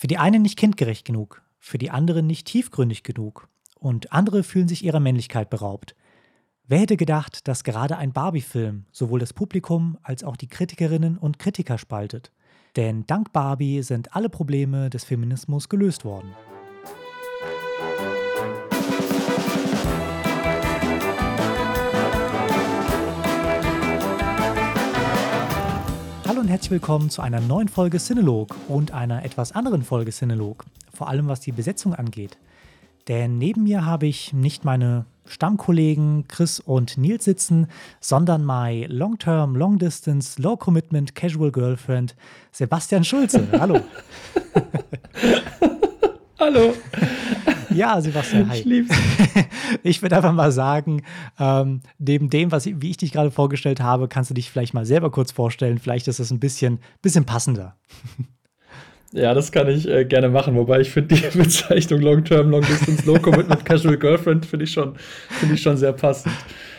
Für die einen nicht kindgerecht genug, für die anderen nicht tiefgründig genug und andere fühlen sich ihrer Männlichkeit beraubt. Wer hätte gedacht, dass gerade ein Barbie-Film sowohl das Publikum als auch die Kritikerinnen und Kritiker spaltet? Denn dank Barbie sind alle Probleme des Feminismus gelöst worden. Und herzlich willkommen zu einer neuen Folge Cinelog und einer etwas anderen Folge Cinelog, vor allem was die Besetzung angeht. Denn neben mir habe ich nicht meine Stammkollegen Chris und Nils sitzen, sondern my Long-Term, Long-Distance, Low-Commitment, Casual Girlfriend Sebastian Schulze. Hallo. Hallo. Ja, Sebastian, hi. Ich lieb's. Ich würde einfach mal sagen, ähm, neben dem, was ich, wie ich dich gerade vorgestellt habe, kannst du dich vielleicht mal selber kurz vorstellen. Vielleicht ist das ein bisschen, bisschen passender. Ja, das kann ich äh, gerne machen, wobei ich finde die Bezeichnung Long Term, Long Distance, Low Commitment, Casual Girlfriend finde ich, schon, find ich schon sehr passend.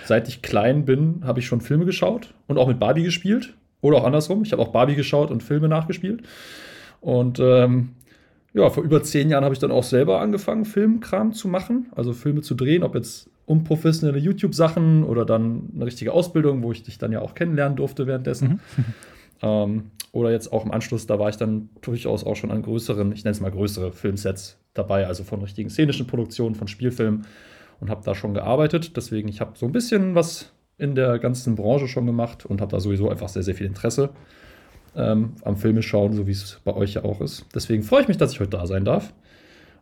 Seit ich klein bin, habe ich schon Filme geschaut und auch mit Barbie gespielt. Oder auch andersrum. Ich habe auch Barbie geschaut und Filme nachgespielt. Und ähm, ja, vor über zehn Jahren habe ich dann auch selber angefangen, Filmkram zu machen, also Filme zu drehen, ob jetzt unprofessionelle YouTube-Sachen oder dann eine richtige Ausbildung, wo ich dich dann ja auch kennenlernen durfte währenddessen. Mhm. ähm, oder jetzt auch im Anschluss, da war ich dann durchaus auch schon an größeren, ich nenne es mal größere Filmsets dabei, also von richtigen szenischen Produktionen, von Spielfilmen und habe da schon gearbeitet. Deswegen, ich habe so ein bisschen was in der ganzen Branche schon gemacht und habe da sowieso einfach sehr, sehr viel Interesse ähm, am Filme schauen, so wie es bei euch ja auch ist. Deswegen freue ich mich, dass ich heute da sein darf.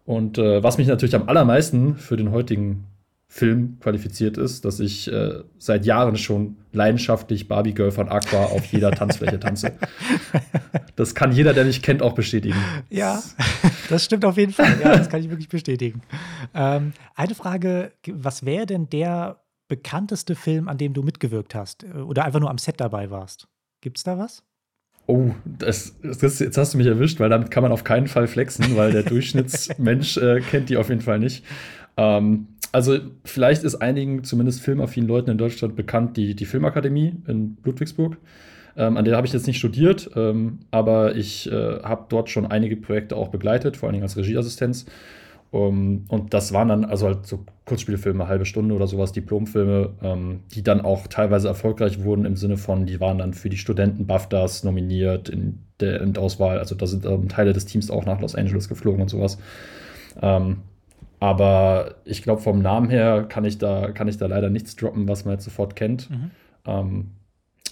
Und äh, was mich natürlich am allermeisten für den heutigen Film qualifiziert ist, dass ich äh, seit Jahren schon leidenschaftlich Barbie Girl von Aqua auf jeder Tanzfläche tanze. Das kann jeder, der mich kennt, auch bestätigen. Ja, das stimmt auf jeden Fall. Ja, das kann ich wirklich bestätigen. Ähm, eine Frage: Was wäre denn der bekannteste Film, an dem du mitgewirkt hast oder einfach nur am Set dabei warst? Gibt es da was? Oh, das, das, jetzt hast du mich erwischt, weil damit kann man auf keinen Fall flexen, weil der Durchschnittsmensch äh, kennt die auf jeden Fall nicht. Ähm, also vielleicht ist einigen, zumindest filmaffinen Leuten in Deutschland bekannt, die, die Filmakademie in Ludwigsburg. Ähm, an der habe ich jetzt nicht studiert, ähm, aber ich äh, habe dort schon einige Projekte auch begleitet, vor allen Dingen als Regieassistenz. Um, und das waren dann also halt so Kurzspielfilme, halbe Stunde oder sowas, Diplomfilme, ähm, die dann auch teilweise erfolgreich wurden im Sinne von, die waren dann für die Studenten BAFTAs nominiert in der Endauswahl. Also da sind ähm, Teile des Teams auch nach Los Angeles geflogen und sowas. Ähm, aber ich glaube, vom Namen her kann ich, da, kann ich da leider nichts droppen, was man jetzt sofort kennt. Mhm. Ähm,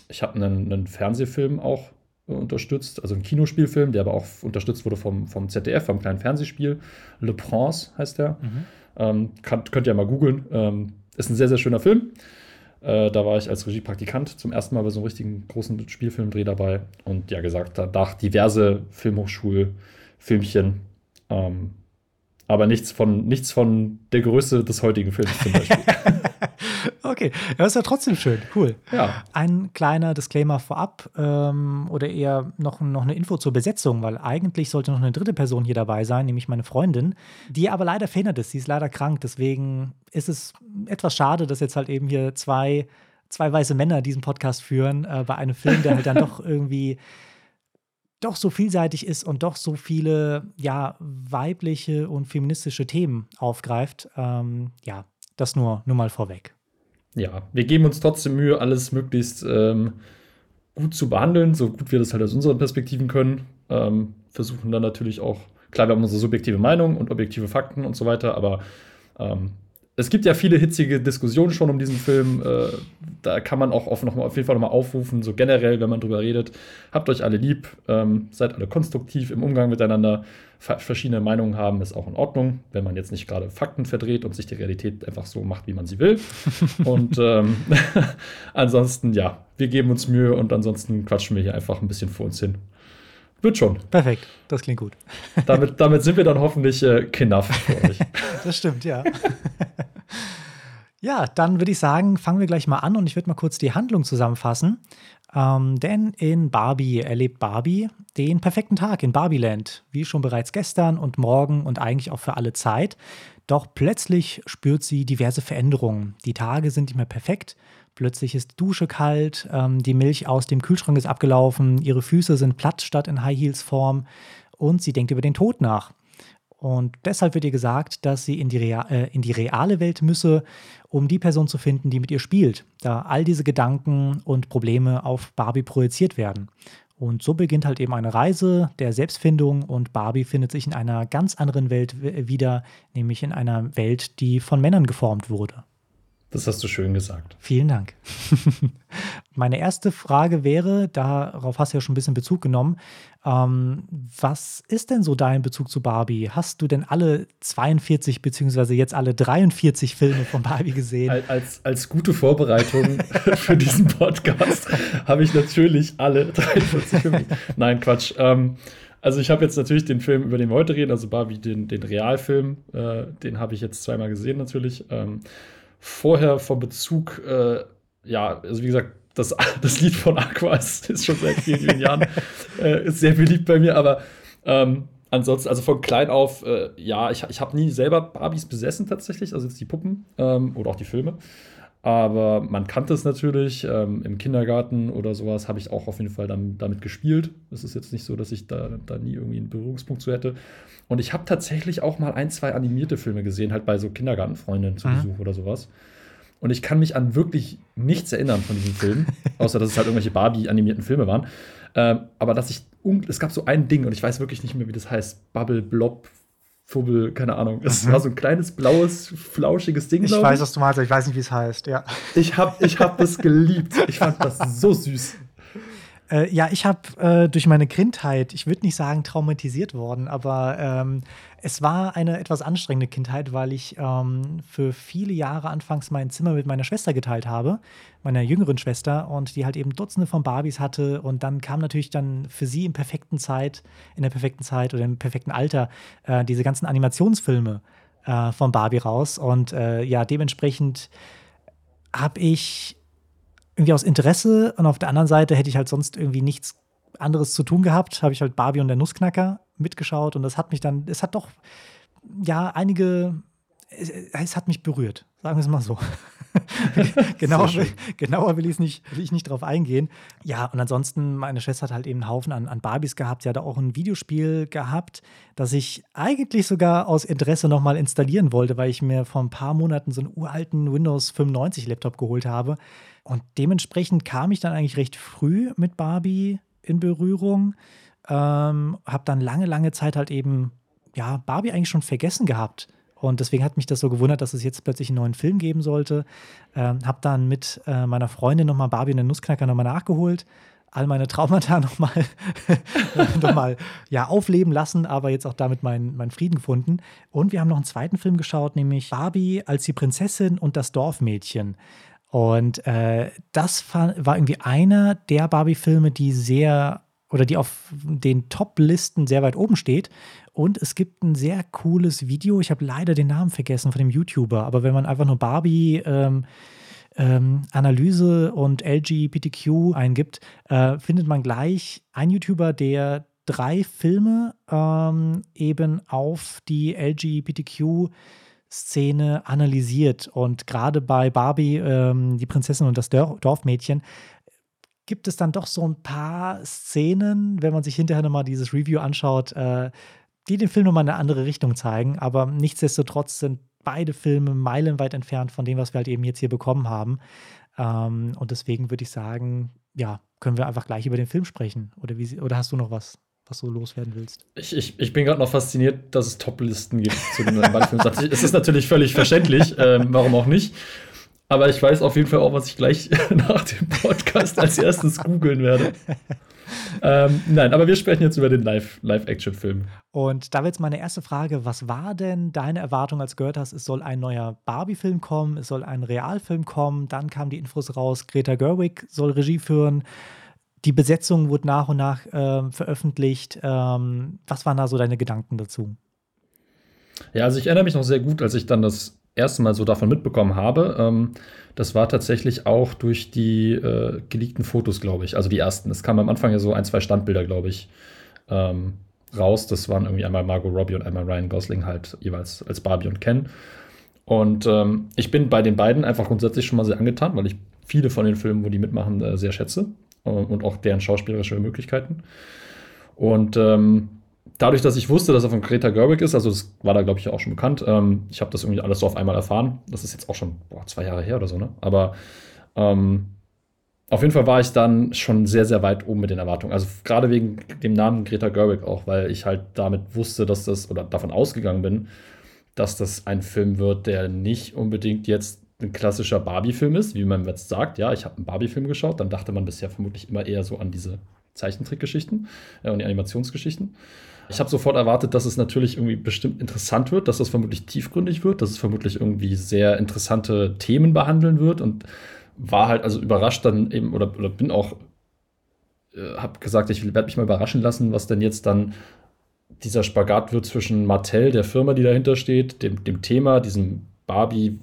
ich habe einen, einen Fernsehfilm auch unterstützt, also ein Kinospielfilm, der aber auch unterstützt wurde vom, vom ZDF, vom kleinen Fernsehspiel. Le Prince heißt der. Mhm. Ähm, kann, könnt ihr ja mal googeln. Ähm, ist ein sehr, sehr schöner Film. Äh, da war ich als Regiepraktikant zum ersten Mal bei so einem richtigen großen Spielfilmdreh dabei. Und ja, gesagt, da diverse Filmhochschulfilmchen. Ähm, aber nichts von, nichts von der Größe des heutigen Films zum Beispiel. okay, ja, ist ja trotzdem schön, cool. Ja. Ein kleiner Disclaimer vorab ähm, oder eher noch, noch eine Info zur Besetzung, weil eigentlich sollte noch eine dritte Person hier dabei sein, nämlich meine Freundin, die aber leider verhindert ist. Sie ist leider krank, deswegen ist es etwas schade, dass jetzt halt eben hier zwei, zwei weiße Männer diesen Podcast führen äh, bei einem Film, der halt dann doch irgendwie doch so vielseitig ist und doch so viele ja weibliche und feministische Themen aufgreift. Ähm, ja, das nur, nur mal vorweg. Ja, wir geben uns trotzdem Mühe, alles möglichst ähm, gut zu behandeln, so gut wir das halt aus unseren Perspektiven können. Ähm, versuchen dann natürlich auch, klar, wir haben unsere subjektive Meinung und objektive Fakten und so weiter, aber ähm, es gibt ja viele hitzige Diskussionen schon um diesen Film. Äh, da kann man auch auf, noch mal, auf jeden Fall nochmal aufrufen, so generell, wenn man drüber redet. Habt euch alle lieb, ähm, seid alle konstruktiv im Umgang miteinander. Verschiedene Meinungen haben ist auch in Ordnung, wenn man jetzt nicht gerade Fakten verdreht und sich die Realität einfach so macht, wie man sie will. und ähm, ansonsten, ja, wir geben uns Mühe und ansonsten quatschen wir hier einfach ein bisschen vor uns hin. Wird schon. Perfekt, das klingt gut. damit, damit sind wir dann hoffentlich äh, für euch. das stimmt, ja. ja, dann würde ich sagen, fangen wir gleich mal an und ich würde mal kurz die Handlung zusammenfassen. Ähm, denn in Barbie erlebt Barbie den perfekten Tag in Barbieland, wie schon bereits gestern und morgen und eigentlich auch für alle Zeit. Doch plötzlich spürt sie diverse Veränderungen. Die Tage sind nicht mehr perfekt Plötzlich ist Dusche kalt, ähm, die Milch aus dem Kühlschrank ist abgelaufen, ihre Füße sind platt statt in High Heels Form und sie denkt über den Tod nach. Und deshalb wird ihr gesagt, dass sie in die, äh, in die reale Welt müsse, um die Person zu finden, die mit ihr spielt, da all diese Gedanken und Probleme auf Barbie projiziert werden. Und so beginnt halt eben eine Reise der Selbstfindung und Barbie findet sich in einer ganz anderen Welt wieder, nämlich in einer Welt, die von Männern geformt wurde. Das hast du schön gesagt. Vielen Dank. Meine erste Frage wäre, darauf hast du ja schon ein bisschen Bezug genommen, ähm, was ist denn so dein Bezug zu Barbie? Hast du denn alle 42 beziehungsweise jetzt alle 43 Filme von Barbie gesehen? Als, als gute Vorbereitung für diesen Podcast habe ich natürlich alle 43 Filme. Nein, Quatsch. Ähm, also ich habe jetzt natürlich den Film, über den wir heute reden, also Barbie, den, den Realfilm, äh, den habe ich jetzt zweimal gesehen natürlich. Ähm, vorher vom Bezug, äh, ja, also wie gesagt, das, das Lied von Aqua ist, ist schon seit vielen, vielen Jahren äh, ist sehr beliebt bei mir, aber ähm, ansonsten, also von klein auf, äh, ja, ich, ich habe nie selber Barbies besessen tatsächlich, also jetzt die Puppen ähm, oder auch die Filme. Aber man kannte es natürlich. Ähm, Im Kindergarten oder sowas habe ich auch auf jeden Fall dann damit gespielt. Es ist jetzt nicht so, dass ich da, da nie irgendwie einen Berührungspunkt zu hätte. Und ich habe tatsächlich auch mal ein, zwei animierte Filme gesehen, halt bei so Kindergartenfreundinnen zu mhm. Besuch oder sowas. Und ich kann mich an wirklich nichts erinnern von diesen Filmen, außer dass es halt irgendwelche Barbie-animierten Filme waren. Ähm, aber dass ich, es gab so ein Ding und ich weiß wirklich nicht mehr, wie das heißt. Bubble Blob Fubbel, keine Ahnung. Es mhm. war so ein kleines, blaues, flauschiges Ding. Ich weiß, was du meinst, ich weiß nicht, wie es heißt, ja. Ich habe ich hab das geliebt. Ich fand das so süß. Äh, ja, ich habe äh, durch meine Kindheit, ich würde nicht sagen traumatisiert worden, aber ähm, es war eine etwas anstrengende Kindheit, weil ich ähm, für viele Jahre anfangs mein Zimmer mit meiner Schwester geteilt habe, meiner jüngeren Schwester, und die halt eben Dutzende von Barbies hatte. Und dann kam natürlich dann für sie im perfekten Zeit, in der perfekten Zeit oder im perfekten Alter äh, diese ganzen Animationsfilme äh, von Barbie raus. Und äh, ja, dementsprechend habe ich irgendwie aus Interesse und auf der anderen Seite hätte ich halt sonst irgendwie nichts anderes zu tun gehabt, habe ich halt Barbie und der Nussknacker mitgeschaut und das hat mich dann, es hat doch ja einige, es, es hat mich berührt, sagen wir es mal so. genauer, genauer will, nicht, will ich nicht drauf eingehen. Ja, und ansonsten, meine Schwester hat halt eben einen Haufen an, an Barbies gehabt. Sie hat auch ein Videospiel gehabt, das ich eigentlich sogar aus Interesse nochmal installieren wollte, weil ich mir vor ein paar Monaten so einen uralten Windows 95 Laptop geholt habe. Und dementsprechend kam ich dann eigentlich recht früh mit Barbie in Berührung. Ähm, habe dann lange, lange Zeit halt eben, ja, Barbie eigentlich schon vergessen gehabt. Und deswegen hat mich das so gewundert, dass es jetzt plötzlich einen neuen Film geben sollte. Ähm, habe dann mit äh, meiner Freundin nochmal Barbie und den Nussknacker nochmal nachgeholt. All meine Traumata nochmal noch ja, aufleben lassen, aber jetzt auch damit meinen mein Frieden gefunden. Und wir haben noch einen zweiten Film geschaut, nämlich Barbie als die Prinzessin und das Dorfmädchen. Und äh, das war irgendwie einer der Barbie-Filme, die sehr oder die auf den Top-Listen sehr weit oben steht. Und es gibt ein sehr cooles Video. Ich habe leider den Namen vergessen von dem YouTuber, aber wenn man einfach nur Barbie ähm, ähm, Analyse und LGBTQ eingibt, äh, findet man gleich einen YouTuber, der drei Filme ähm, eben auf die LGBTQ Szene analysiert. Und gerade bei Barbie, ähm, die Prinzessin und das Dorfmädchen, gibt es dann doch so ein paar Szenen, wenn man sich hinterher nochmal dieses Review anschaut, äh, die den Film nochmal in eine andere Richtung zeigen. Aber nichtsdestotrotz sind beide Filme meilenweit entfernt von dem, was wir halt eben jetzt hier bekommen haben. Ähm, und deswegen würde ich sagen, ja, können wir einfach gleich über den Film sprechen. Oder, wie, oder hast du noch was? Was du loswerden willst. Ich, ich, ich bin gerade noch fasziniert, dass es Top-Listen gibt zu den Bandfilmen. es ist natürlich völlig verständlich, ähm, warum auch nicht. Aber ich weiß auf jeden Fall auch, was ich gleich nach dem Podcast als erstes googeln werde. ähm, nein, aber wir sprechen jetzt über den Live-Action-Film. Live und da wäre jetzt meine erste Frage: Was war denn deine Erwartung, als du gehört hast, es soll ein neuer Barbie-Film kommen, es soll ein Realfilm kommen? Dann kamen die Infos raus: Greta Gerwig soll Regie führen. Die Besetzung wurde nach und nach äh, veröffentlicht. Ähm, was waren da so deine Gedanken dazu? Ja, also ich erinnere mich noch sehr gut, als ich dann das erste Mal so davon mitbekommen habe. Ähm, das war tatsächlich auch durch die äh, geleakten Fotos, glaube ich. Also die ersten. Es kam am Anfang ja so ein, zwei Standbilder, glaube ich, ähm, raus. Das waren irgendwie einmal Margot Robbie und einmal Ryan Gosling halt jeweils als Barbie und Ken. Und ähm, ich bin bei den beiden einfach grundsätzlich schon mal sehr angetan, weil ich viele von den Filmen, wo die mitmachen, äh, sehr schätze. Äh, und auch deren schauspielerische Möglichkeiten. Und ähm, dadurch, dass ich wusste, dass er von Greta Gerwig ist, also das war da, glaube ich, auch schon bekannt, ähm, ich habe das irgendwie alles so auf einmal erfahren. Das ist jetzt auch schon boah, zwei Jahre her oder so, ne? Aber ähm, auf jeden Fall war ich dann schon sehr, sehr weit oben mit den Erwartungen. Also gerade wegen dem Namen Greta Gerwig auch, weil ich halt damit wusste, dass das, oder davon ausgegangen bin, dass das ein Film wird, der nicht unbedingt jetzt ein klassischer Barbie-Film ist, wie man jetzt sagt. Ja, ich habe einen Barbie-Film geschaut, dann dachte man bisher vermutlich immer eher so an diese Zeichentrickgeschichten äh, und die Animationsgeschichten. Ich habe sofort erwartet, dass es natürlich irgendwie bestimmt interessant wird, dass es vermutlich tiefgründig wird, dass es vermutlich irgendwie sehr interessante Themen behandeln wird und war halt also überrascht dann eben oder, oder bin auch, äh, habe gesagt, ich werde mich mal überraschen lassen, was denn jetzt dann dieser Spagat wird zwischen Mattel, der Firma, die dahinter steht, dem, dem Thema, diesem Barbie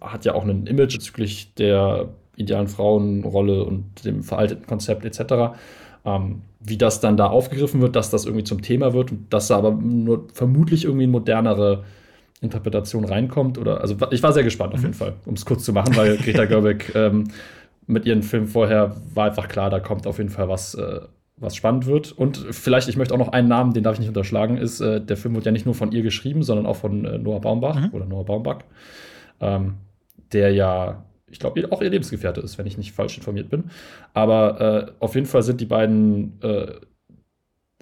hat ja auch ein Image bezüglich der idealen Frauenrolle und dem veralteten Konzept etc. Ähm, wie das dann da aufgegriffen wird, dass das irgendwie zum Thema wird und dass da aber nur vermutlich irgendwie eine modernere Interpretation reinkommt. Oder, also ich war sehr gespannt auf jeden mhm. Fall, um es kurz zu machen, weil Greta Gerwig ähm, mit ihren Film vorher war einfach klar, da kommt auf jeden Fall was, äh, was spannend wird. Und vielleicht, ich möchte auch noch einen Namen, den darf ich nicht unterschlagen, ist, äh, der Film wird ja nicht nur von ihr geschrieben, sondern auch von äh, Noah Baumbach mhm. oder Noah Baumbach, ähm, der ja, ich glaube, auch ihr Lebensgefährte ist, wenn ich nicht falsch informiert bin. Aber äh, auf jeden Fall sind die beiden, äh,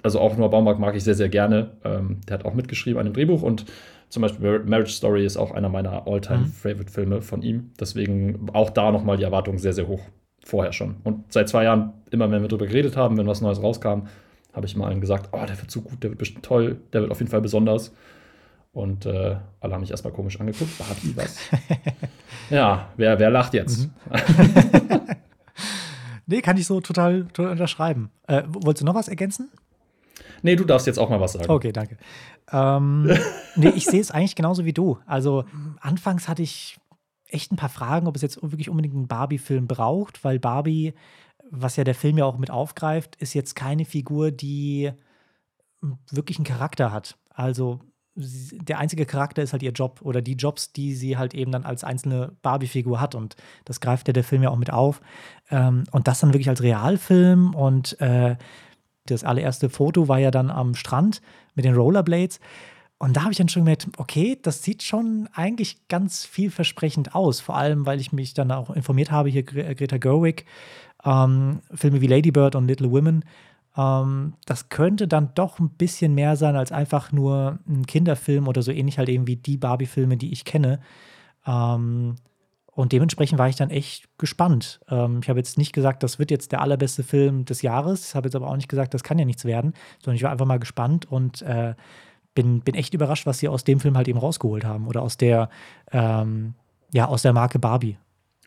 also auch Noah Baumbach mag ich sehr, sehr gerne. Ähm, der hat auch mitgeschrieben an dem Drehbuch und zum Beispiel Marriage Story ist auch einer meiner All-Time-Favorite-Filme mhm. von ihm. Deswegen auch da nochmal die Erwartung sehr, sehr hoch vorher schon. Und seit zwei Jahren, immer wenn wir darüber geredet haben, wenn was Neues rauskam, habe ich immer allen gesagt, oh, der wird so gut, der wird bestimmt toll, der wird auf jeden Fall besonders. Und äh, alle haben mich erstmal komisch angeguckt. Barbie, was? ja, wer, wer lacht jetzt? Mhm. nee, kann ich so total, total unterschreiben. Äh, wolltest du noch was ergänzen? Nee, du darfst jetzt auch mal was sagen. Okay, danke. Ähm, nee, ich sehe es eigentlich genauso wie du. Also, anfangs hatte ich echt ein paar Fragen, ob es jetzt wirklich unbedingt einen Barbie-Film braucht, weil Barbie, was ja der Film ja auch mit aufgreift, ist jetzt keine Figur, die wirklich einen Charakter hat. Also der einzige Charakter ist halt ihr Job oder die Jobs, die sie halt eben dann als einzelne Barbie-Figur hat. Und das greift ja der Film ja auch mit auf. Ähm, und das dann wirklich als Realfilm. Und äh, das allererste Foto war ja dann am Strand mit den Rollerblades. Und da habe ich dann schon gemerkt, okay, das sieht schon eigentlich ganz vielversprechend aus. Vor allem, weil ich mich dann auch informiert habe, hier Greta Gerwig, ähm, Filme wie Lady Bird und Little Women. Ähm, das könnte dann doch ein bisschen mehr sein als einfach nur ein Kinderfilm oder so ähnlich halt eben wie die Barbie-Filme, die ich kenne. Ähm, und dementsprechend war ich dann echt gespannt. Ähm, ich habe jetzt nicht gesagt, das wird jetzt der allerbeste Film des Jahres. Ich habe jetzt aber auch nicht gesagt, das kann ja nichts werden, sondern ich war einfach mal gespannt und äh, bin, bin echt überrascht, was sie aus dem Film halt eben rausgeholt haben oder aus der, ähm, ja, aus der Marke Barbie.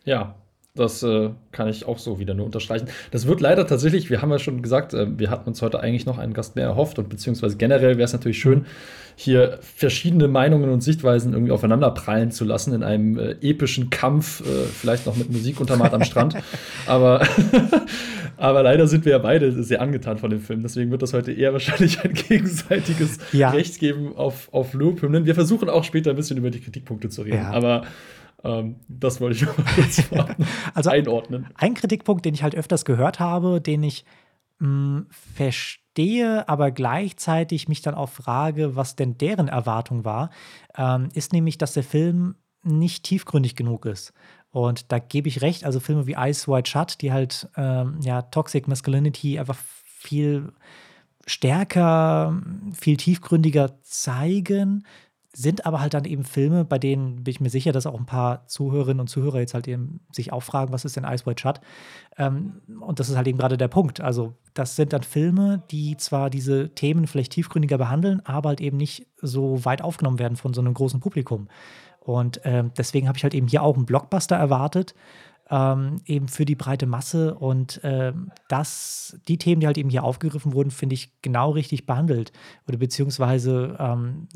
Ja, das äh, kann ich auch so wieder nur unterstreichen. Das wird leider tatsächlich, wir haben ja schon gesagt, äh, wir hatten uns heute eigentlich noch einen Gast mehr erhofft und beziehungsweise generell wäre es natürlich schön, hier verschiedene Meinungen und Sichtweisen irgendwie aufeinander prallen zu lassen in einem äh, epischen Kampf, äh, vielleicht noch mit Musik untermalt am Strand. Aber, aber leider sind wir ja beide sehr angetan von dem Film. Deswegen wird das heute eher wahrscheinlich ein gegenseitiges ja. Recht geben auf, auf Lobhymnen. Wir versuchen auch später ein bisschen über die Kritikpunkte zu reden. Ja. Aber ähm, das wollte ich mal kurz also einordnen. Ein Kritikpunkt, den ich halt öfters gehört habe, den ich mh, hm, verstehe, aber gleichzeitig mich dann auch frage, was denn deren Erwartung war, ähm, ist nämlich, dass der Film nicht tiefgründig genug ist. Und da gebe ich recht, also Filme wie Ice White Shut, die halt ähm, ja Toxic Masculinity einfach viel stärker, viel tiefgründiger zeigen, sind aber halt dann eben Filme, bei denen bin ich mir sicher, dass auch ein paar Zuhörerinnen und Zuhörer jetzt halt eben sich auch fragen, was ist denn Ice White Shut? Ähm, und das ist halt eben gerade der Punkt. Also, das sind dann Filme, die zwar diese Themen vielleicht tiefgründiger behandeln, aber halt eben nicht so weit aufgenommen werden von so einem großen Publikum. Und ähm, deswegen habe ich halt eben hier auch einen Blockbuster erwartet, ähm, eben für die breite Masse. Und ähm, das, die Themen, die halt eben hier aufgegriffen wurden, finde ich genau richtig behandelt. Oder beziehungsweise ähm,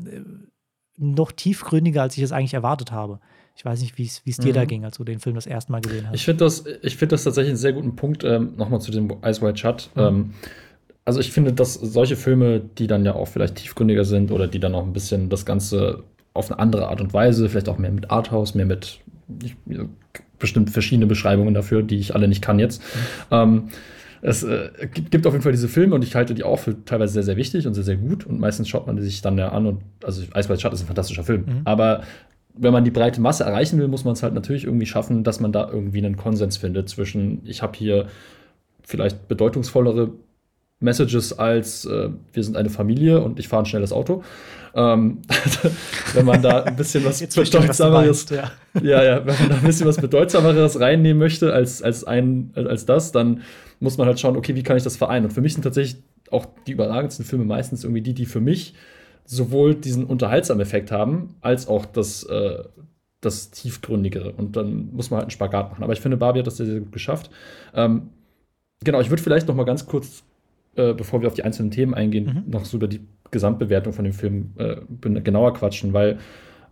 noch tiefgründiger, als ich es eigentlich erwartet habe. Ich weiß nicht, wie es dir mhm. da ging, als du den Film das erste Mal gesehen hast. Ich finde das, find das tatsächlich einen sehr guten Punkt, ähm, nochmal zu dem Ice White Shut. Mhm. Ähm, also ich finde, dass solche Filme, die dann ja auch vielleicht tiefgründiger sind oder die dann auch ein bisschen das Ganze auf eine andere Art und Weise, vielleicht auch mehr mit Arthouse, mehr mit ich, bestimmt verschiedene Beschreibungen dafür, die ich alle nicht kann jetzt. Mhm. Ähm, es äh, gibt auf jeden Fall diese Filme und ich halte die auch für teilweise sehr, sehr wichtig und sehr, sehr gut. Und meistens schaut man die sich dann ja an und also Eisweiß Schatten ist ein fantastischer Film. Mhm. Aber wenn man die breite Masse erreichen will, muss man es halt natürlich irgendwie schaffen, dass man da irgendwie einen Konsens findet zwischen, ich habe hier vielleicht bedeutungsvollere Messages als äh, wir sind eine Familie und ich fahre ein schnelles Auto. Ähm, wenn man da ein bisschen was bedeutsameres, ja. ja, ja, wenn man da ein bisschen was bedeutsameres reinnehmen möchte als, als ein, als das, dann muss man halt schauen, okay, wie kann ich das vereinen? Und für mich sind tatsächlich auch die überragendsten Filme meistens irgendwie die, die für mich sowohl diesen unterhaltsamen Effekt haben, als auch das, äh, das tiefgründigere. Und dann muss man halt einen Spagat machen. Aber ich finde, Barbie hat das sehr, sehr gut geschafft. Ähm, genau, ich würde vielleicht noch mal ganz kurz äh, bevor wir auf die einzelnen Themen eingehen, mhm. noch so über die Gesamtbewertung von dem Film äh, genauer quatschen, weil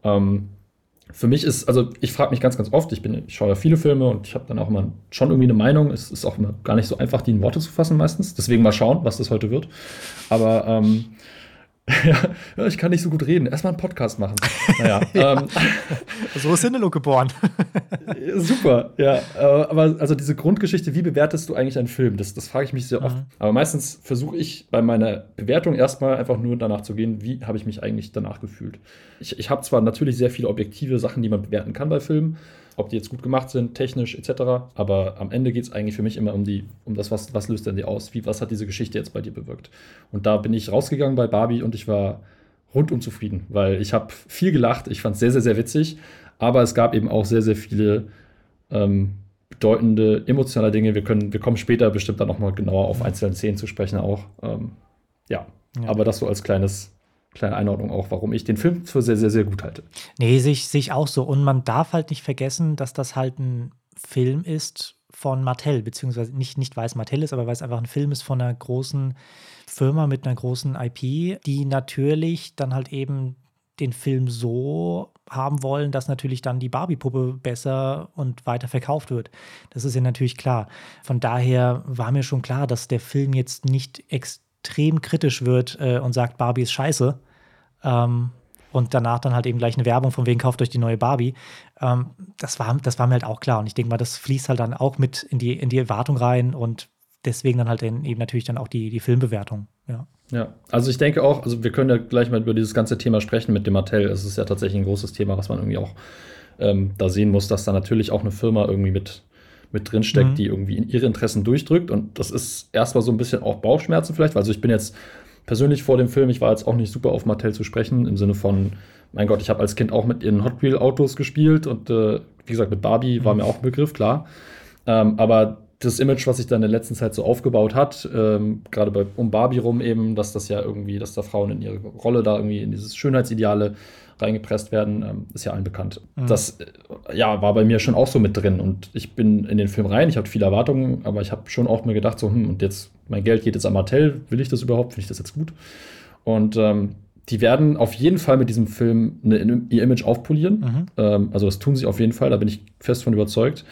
ähm, für mich ist, also ich frage mich ganz, ganz oft, ich, bin, ich schaue ja viele Filme und ich habe dann auch immer schon irgendwie eine Meinung. Es ist auch immer gar nicht so einfach, die in Worte zu fassen meistens. Deswegen mal schauen, was das heute wird. Aber ähm, ja, ich kann nicht so gut reden. Erstmal einen Podcast machen. Naja. ja. ähm, so ist Sinelo geboren. super, ja. Äh, aber also diese Grundgeschichte, wie bewertest du eigentlich einen Film? Das, das frage ich mich sehr oft. Mhm. Aber meistens versuche ich bei meiner Bewertung erstmal einfach nur danach zu gehen, wie habe ich mich eigentlich danach gefühlt. Ich, ich habe zwar natürlich sehr viele objektive Sachen, die man bewerten kann bei Filmen, ob die jetzt gut gemacht sind, technisch etc. Aber am Ende geht es eigentlich für mich immer um die, um das, was, was löst denn die aus? Wie, was hat diese Geschichte jetzt bei dir bewirkt? Und da bin ich rausgegangen bei Barbie und ich war rundum zufrieden, weil ich habe viel gelacht, ich fand es sehr, sehr, sehr witzig, aber es gab eben auch sehr, sehr viele ähm, bedeutende emotionale Dinge. Wir, können, wir kommen später bestimmt dann nochmal genauer auf einzelne Szenen zu sprechen auch. Ähm, ja. ja, aber das so als kleines kleine Einordnung auch, warum ich den Film für sehr, sehr, sehr gut halte. Nee, sehe ich, auch so. Und man darf halt nicht vergessen, dass das halt ein Film ist von Mattel, beziehungsweise nicht, nicht weil es Mattel ist, aber weil es einfach ein Film ist von einer großen Firma mit einer großen IP, die natürlich dann halt eben den Film so haben wollen, dass natürlich dann die Barbie-Puppe besser und weiter verkauft wird. Das ist ja natürlich klar. Von daher war mir schon klar, dass der Film jetzt nicht extrem extrem kritisch wird äh, und sagt, Barbie ist scheiße. Ähm, und danach dann halt eben gleich eine Werbung von wegen kauft euch die neue Barbie. Ähm, das, war, das war mir halt auch klar. Und ich denke mal, das fließt halt dann auch mit in die, in die Erwartung rein und deswegen dann halt eben natürlich dann auch die, die Filmbewertung. Ja. Ja, also ich denke auch, also wir können ja gleich mal über dieses ganze Thema sprechen mit dem Mattel. Es ist ja tatsächlich ein großes Thema, was man irgendwie auch ähm, da sehen muss, dass da natürlich auch eine Firma irgendwie mit mit drinsteckt, mhm. die irgendwie in ihre Interessen durchdrückt. Und das ist erstmal so ein bisschen auch Bauchschmerzen vielleicht. Also ich bin jetzt persönlich vor dem Film, ich war jetzt auch nicht super auf Mattel zu sprechen, im Sinne von, mein Gott, ich habe als Kind auch mit ihren Hot Wheel Autos gespielt und äh, wie gesagt, mit Barbie mhm. war mir auch ein Begriff, klar. Ähm, aber das Image, was sich dann in der letzten Zeit so aufgebaut hat, ähm, gerade um Barbie rum eben, dass das ja irgendwie, dass da Frauen in ihre Rolle da irgendwie in dieses Schönheitsideale reingepresst werden, ähm, ist ja allen bekannt. Mhm. Das äh, ja, war bei mir schon auch so mit drin. Und ich bin in den Film rein, ich hatte viele Erwartungen, aber ich habe schon auch mir gedacht, so, hm, und jetzt, mein Geld geht jetzt an Martell, will ich das überhaupt? Finde ich das jetzt gut? Und ähm, die werden auf jeden Fall mit diesem Film eine, ihr Image aufpolieren. Mhm. Ähm, also das tun sie auf jeden Fall, da bin ich fest von überzeugt.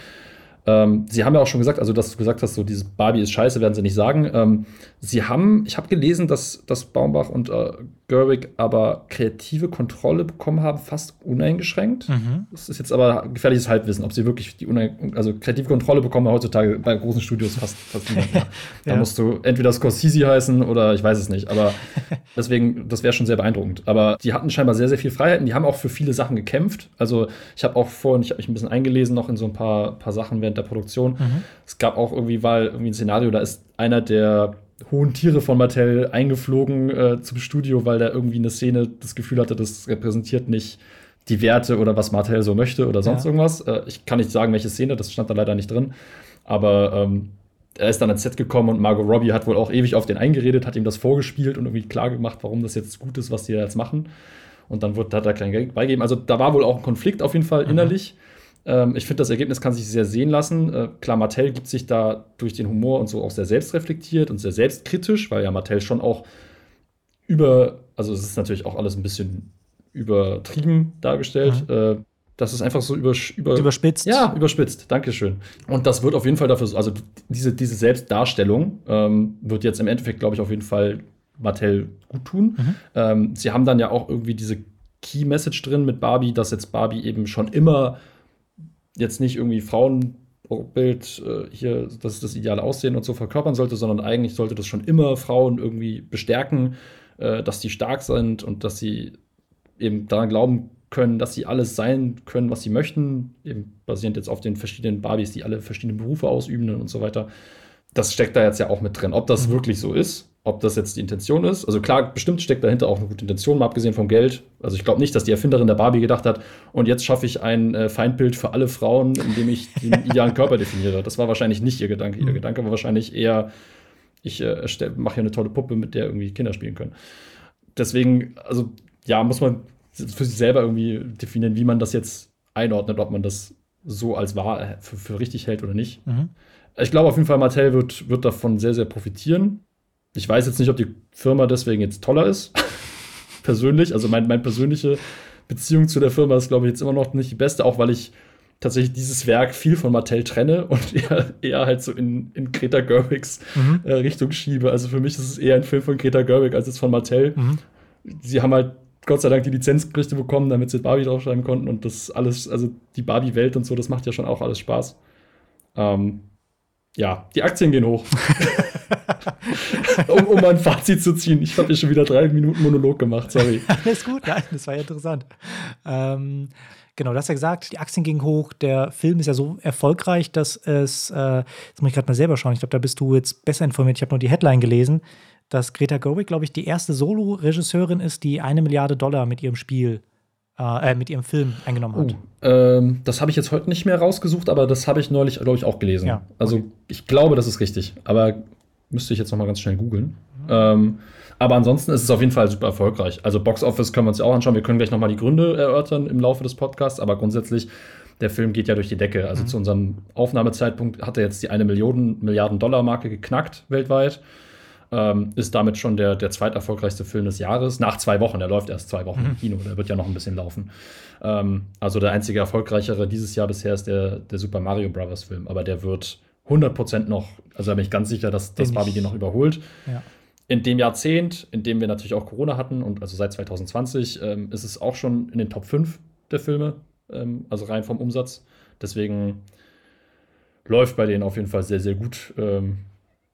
Ähm, sie haben ja auch schon gesagt, also dass du gesagt hast, so dieses Barbie ist scheiße, werden sie nicht sagen. Ähm, sie haben, ich habe gelesen, dass, dass Baumbach und äh, Gerwig aber kreative Kontrolle bekommen haben, fast uneingeschränkt. Mhm. Das ist jetzt aber gefährliches Halbwissen, ob sie wirklich die Unein also kreative Kontrolle bekommen heutzutage bei großen Studios fast, fast niemand mehr. Da ja. musst du entweder Scorsese heißen oder ich weiß es nicht. Aber deswegen, das wäre schon sehr beeindruckend. Aber die hatten scheinbar sehr, sehr viel Freiheiten. Die haben auch für viele Sachen gekämpft. Also ich habe auch vorhin, ich habe mich ein bisschen eingelesen noch in so ein paar, paar Sachen während der Produktion. Mhm. Es gab auch irgendwie, weil irgendwie ein Szenario, da ist einer der hohen Tiere von Mattel eingeflogen äh, zum Studio, weil der irgendwie eine Szene das Gefühl hatte, das repräsentiert nicht die Werte oder was Mattel so möchte oder sonst ja. irgendwas. Äh, ich kann nicht sagen, welche Szene, das stand da leider nicht drin. Aber ähm, er ist dann ans Set gekommen und Margot Robbie hat wohl auch ewig auf den eingeredet, hat ihm das vorgespielt und irgendwie klar gemacht, warum das jetzt gut ist, was die jetzt machen. Und dann wird, hat er klein Geld beigegeben. Also da war wohl auch ein Konflikt auf jeden Fall mhm. Ähm, ich finde, das Ergebnis kann sich sehr sehen lassen. Äh, klar, Mattel gibt sich da durch den Humor und so auch sehr selbstreflektiert und sehr selbstkritisch, weil ja Mattel schon auch über, also es ist natürlich auch alles ein bisschen übertrieben dargestellt. Mhm. Äh, das ist einfach so über, über, überspitzt. Ja, überspitzt. Dankeschön. Und das wird auf jeden Fall dafür, also diese, diese Selbstdarstellung ähm, wird jetzt im Endeffekt, glaube ich, auf jeden Fall Mattel gut tun. Mhm. Ähm, sie haben dann ja auch irgendwie diese Key Message drin mit Barbie, dass jetzt Barbie eben schon immer jetzt nicht irgendwie Frauen Bild äh, hier, dass es das ideale Aussehen und so verkörpern sollte, sondern eigentlich sollte das schon immer Frauen irgendwie bestärken, äh, dass die stark sind und dass sie eben daran glauben können, dass sie alles sein können, was sie möchten, eben basierend jetzt auf den verschiedenen Barbies, die alle verschiedene Berufe ausüben und so weiter. Das steckt da jetzt ja auch mit drin. Ob das mhm. wirklich so ist, ob das jetzt die Intention ist. Also klar, bestimmt steckt dahinter auch eine gute Intention, mal abgesehen vom Geld. Also ich glaube nicht, dass die Erfinderin der Barbie gedacht hat, und jetzt schaffe ich ein äh, Feindbild für alle Frauen, indem ich den idealen Körper definiere. Das war wahrscheinlich nicht ihr Gedanke. Ihr mhm. Gedanke war wahrscheinlich eher, ich äh, mache hier eine tolle Puppe, mit der irgendwie Kinder spielen können. Deswegen, also ja, muss man für sich selber irgendwie definieren, wie man das jetzt einordnet, ob man das so als wahr äh, für, für richtig hält oder nicht. Mhm. Ich glaube auf jeden Fall, Mattel wird, wird davon sehr, sehr profitieren. Ich weiß jetzt nicht, ob die Firma deswegen jetzt toller ist. Persönlich. Also mein, meine persönliche Beziehung zu der Firma ist, glaube ich, jetzt immer noch nicht die beste, auch weil ich tatsächlich dieses Werk viel von Mattel trenne und eher, eher halt so in, in Greta Gerwigs mhm. äh, Richtung schiebe. Also für mich ist es eher ein Film von Greta Gerwig als jetzt von Mattel. Mhm. Sie haben halt Gott sei Dank die Lizenzgerichte bekommen, damit sie Barbie draufschreiben konnten und das alles, also die Barbie-Welt und so, das macht ja schon auch alles Spaß. Ähm, ja, die Aktien gehen hoch. um, um ein Fazit zu ziehen. Ich habe hier schon wieder drei Minuten Monolog gemacht, sorry. Alles gut, nein, das war ja interessant. Ähm, genau, du hast ja gesagt, die Aktien gingen hoch. Der Film ist ja so erfolgreich, dass es, äh, jetzt muss ich gerade mal selber schauen, ich glaube, da bist du jetzt besser informiert. Ich habe nur die Headline gelesen, dass Greta Gerwig, glaube ich, die erste Solo-Regisseurin ist, die eine Milliarde Dollar mit ihrem Spiel äh, mit ihrem Film eingenommen hat. Oh, ähm, das habe ich jetzt heute nicht mehr rausgesucht, aber das habe ich neulich, glaube ich, auch gelesen. Ja, also, okay. Also ich glaube, das ist richtig, aber müsste ich jetzt noch mal ganz schnell googeln. Mhm. Ähm, aber ansonsten ist es auf jeden Fall super erfolgreich. Also Box Office können wir uns ja auch anschauen. Wir können gleich noch mal die Gründe erörtern im Laufe des Podcasts, aber grundsätzlich der Film geht ja durch die Decke. Also mhm. zu unserem Aufnahmezeitpunkt hat er jetzt die eine Million, Milliarden Dollar Marke geknackt weltweit. Ähm, ist damit schon der, der zweiterfolgreichste Film des Jahres. Nach zwei Wochen, der läuft erst zwei Wochen mhm. im Kino, der wird ja noch ein bisschen laufen. Ähm, also der einzige erfolgreichere dieses Jahr bisher ist der, der Super Mario Brothers Film, aber der wird 100% noch, also da bin ich ganz sicher, dass, dass Barbie den noch überholt. Ja. In dem Jahrzehnt, in dem wir natürlich auch Corona hatten, und also seit 2020, ähm, ist es auch schon in den Top 5 der Filme, ähm, also rein vom Umsatz. Deswegen läuft bei denen auf jeden Fall sehr, sehr gut. Ähm,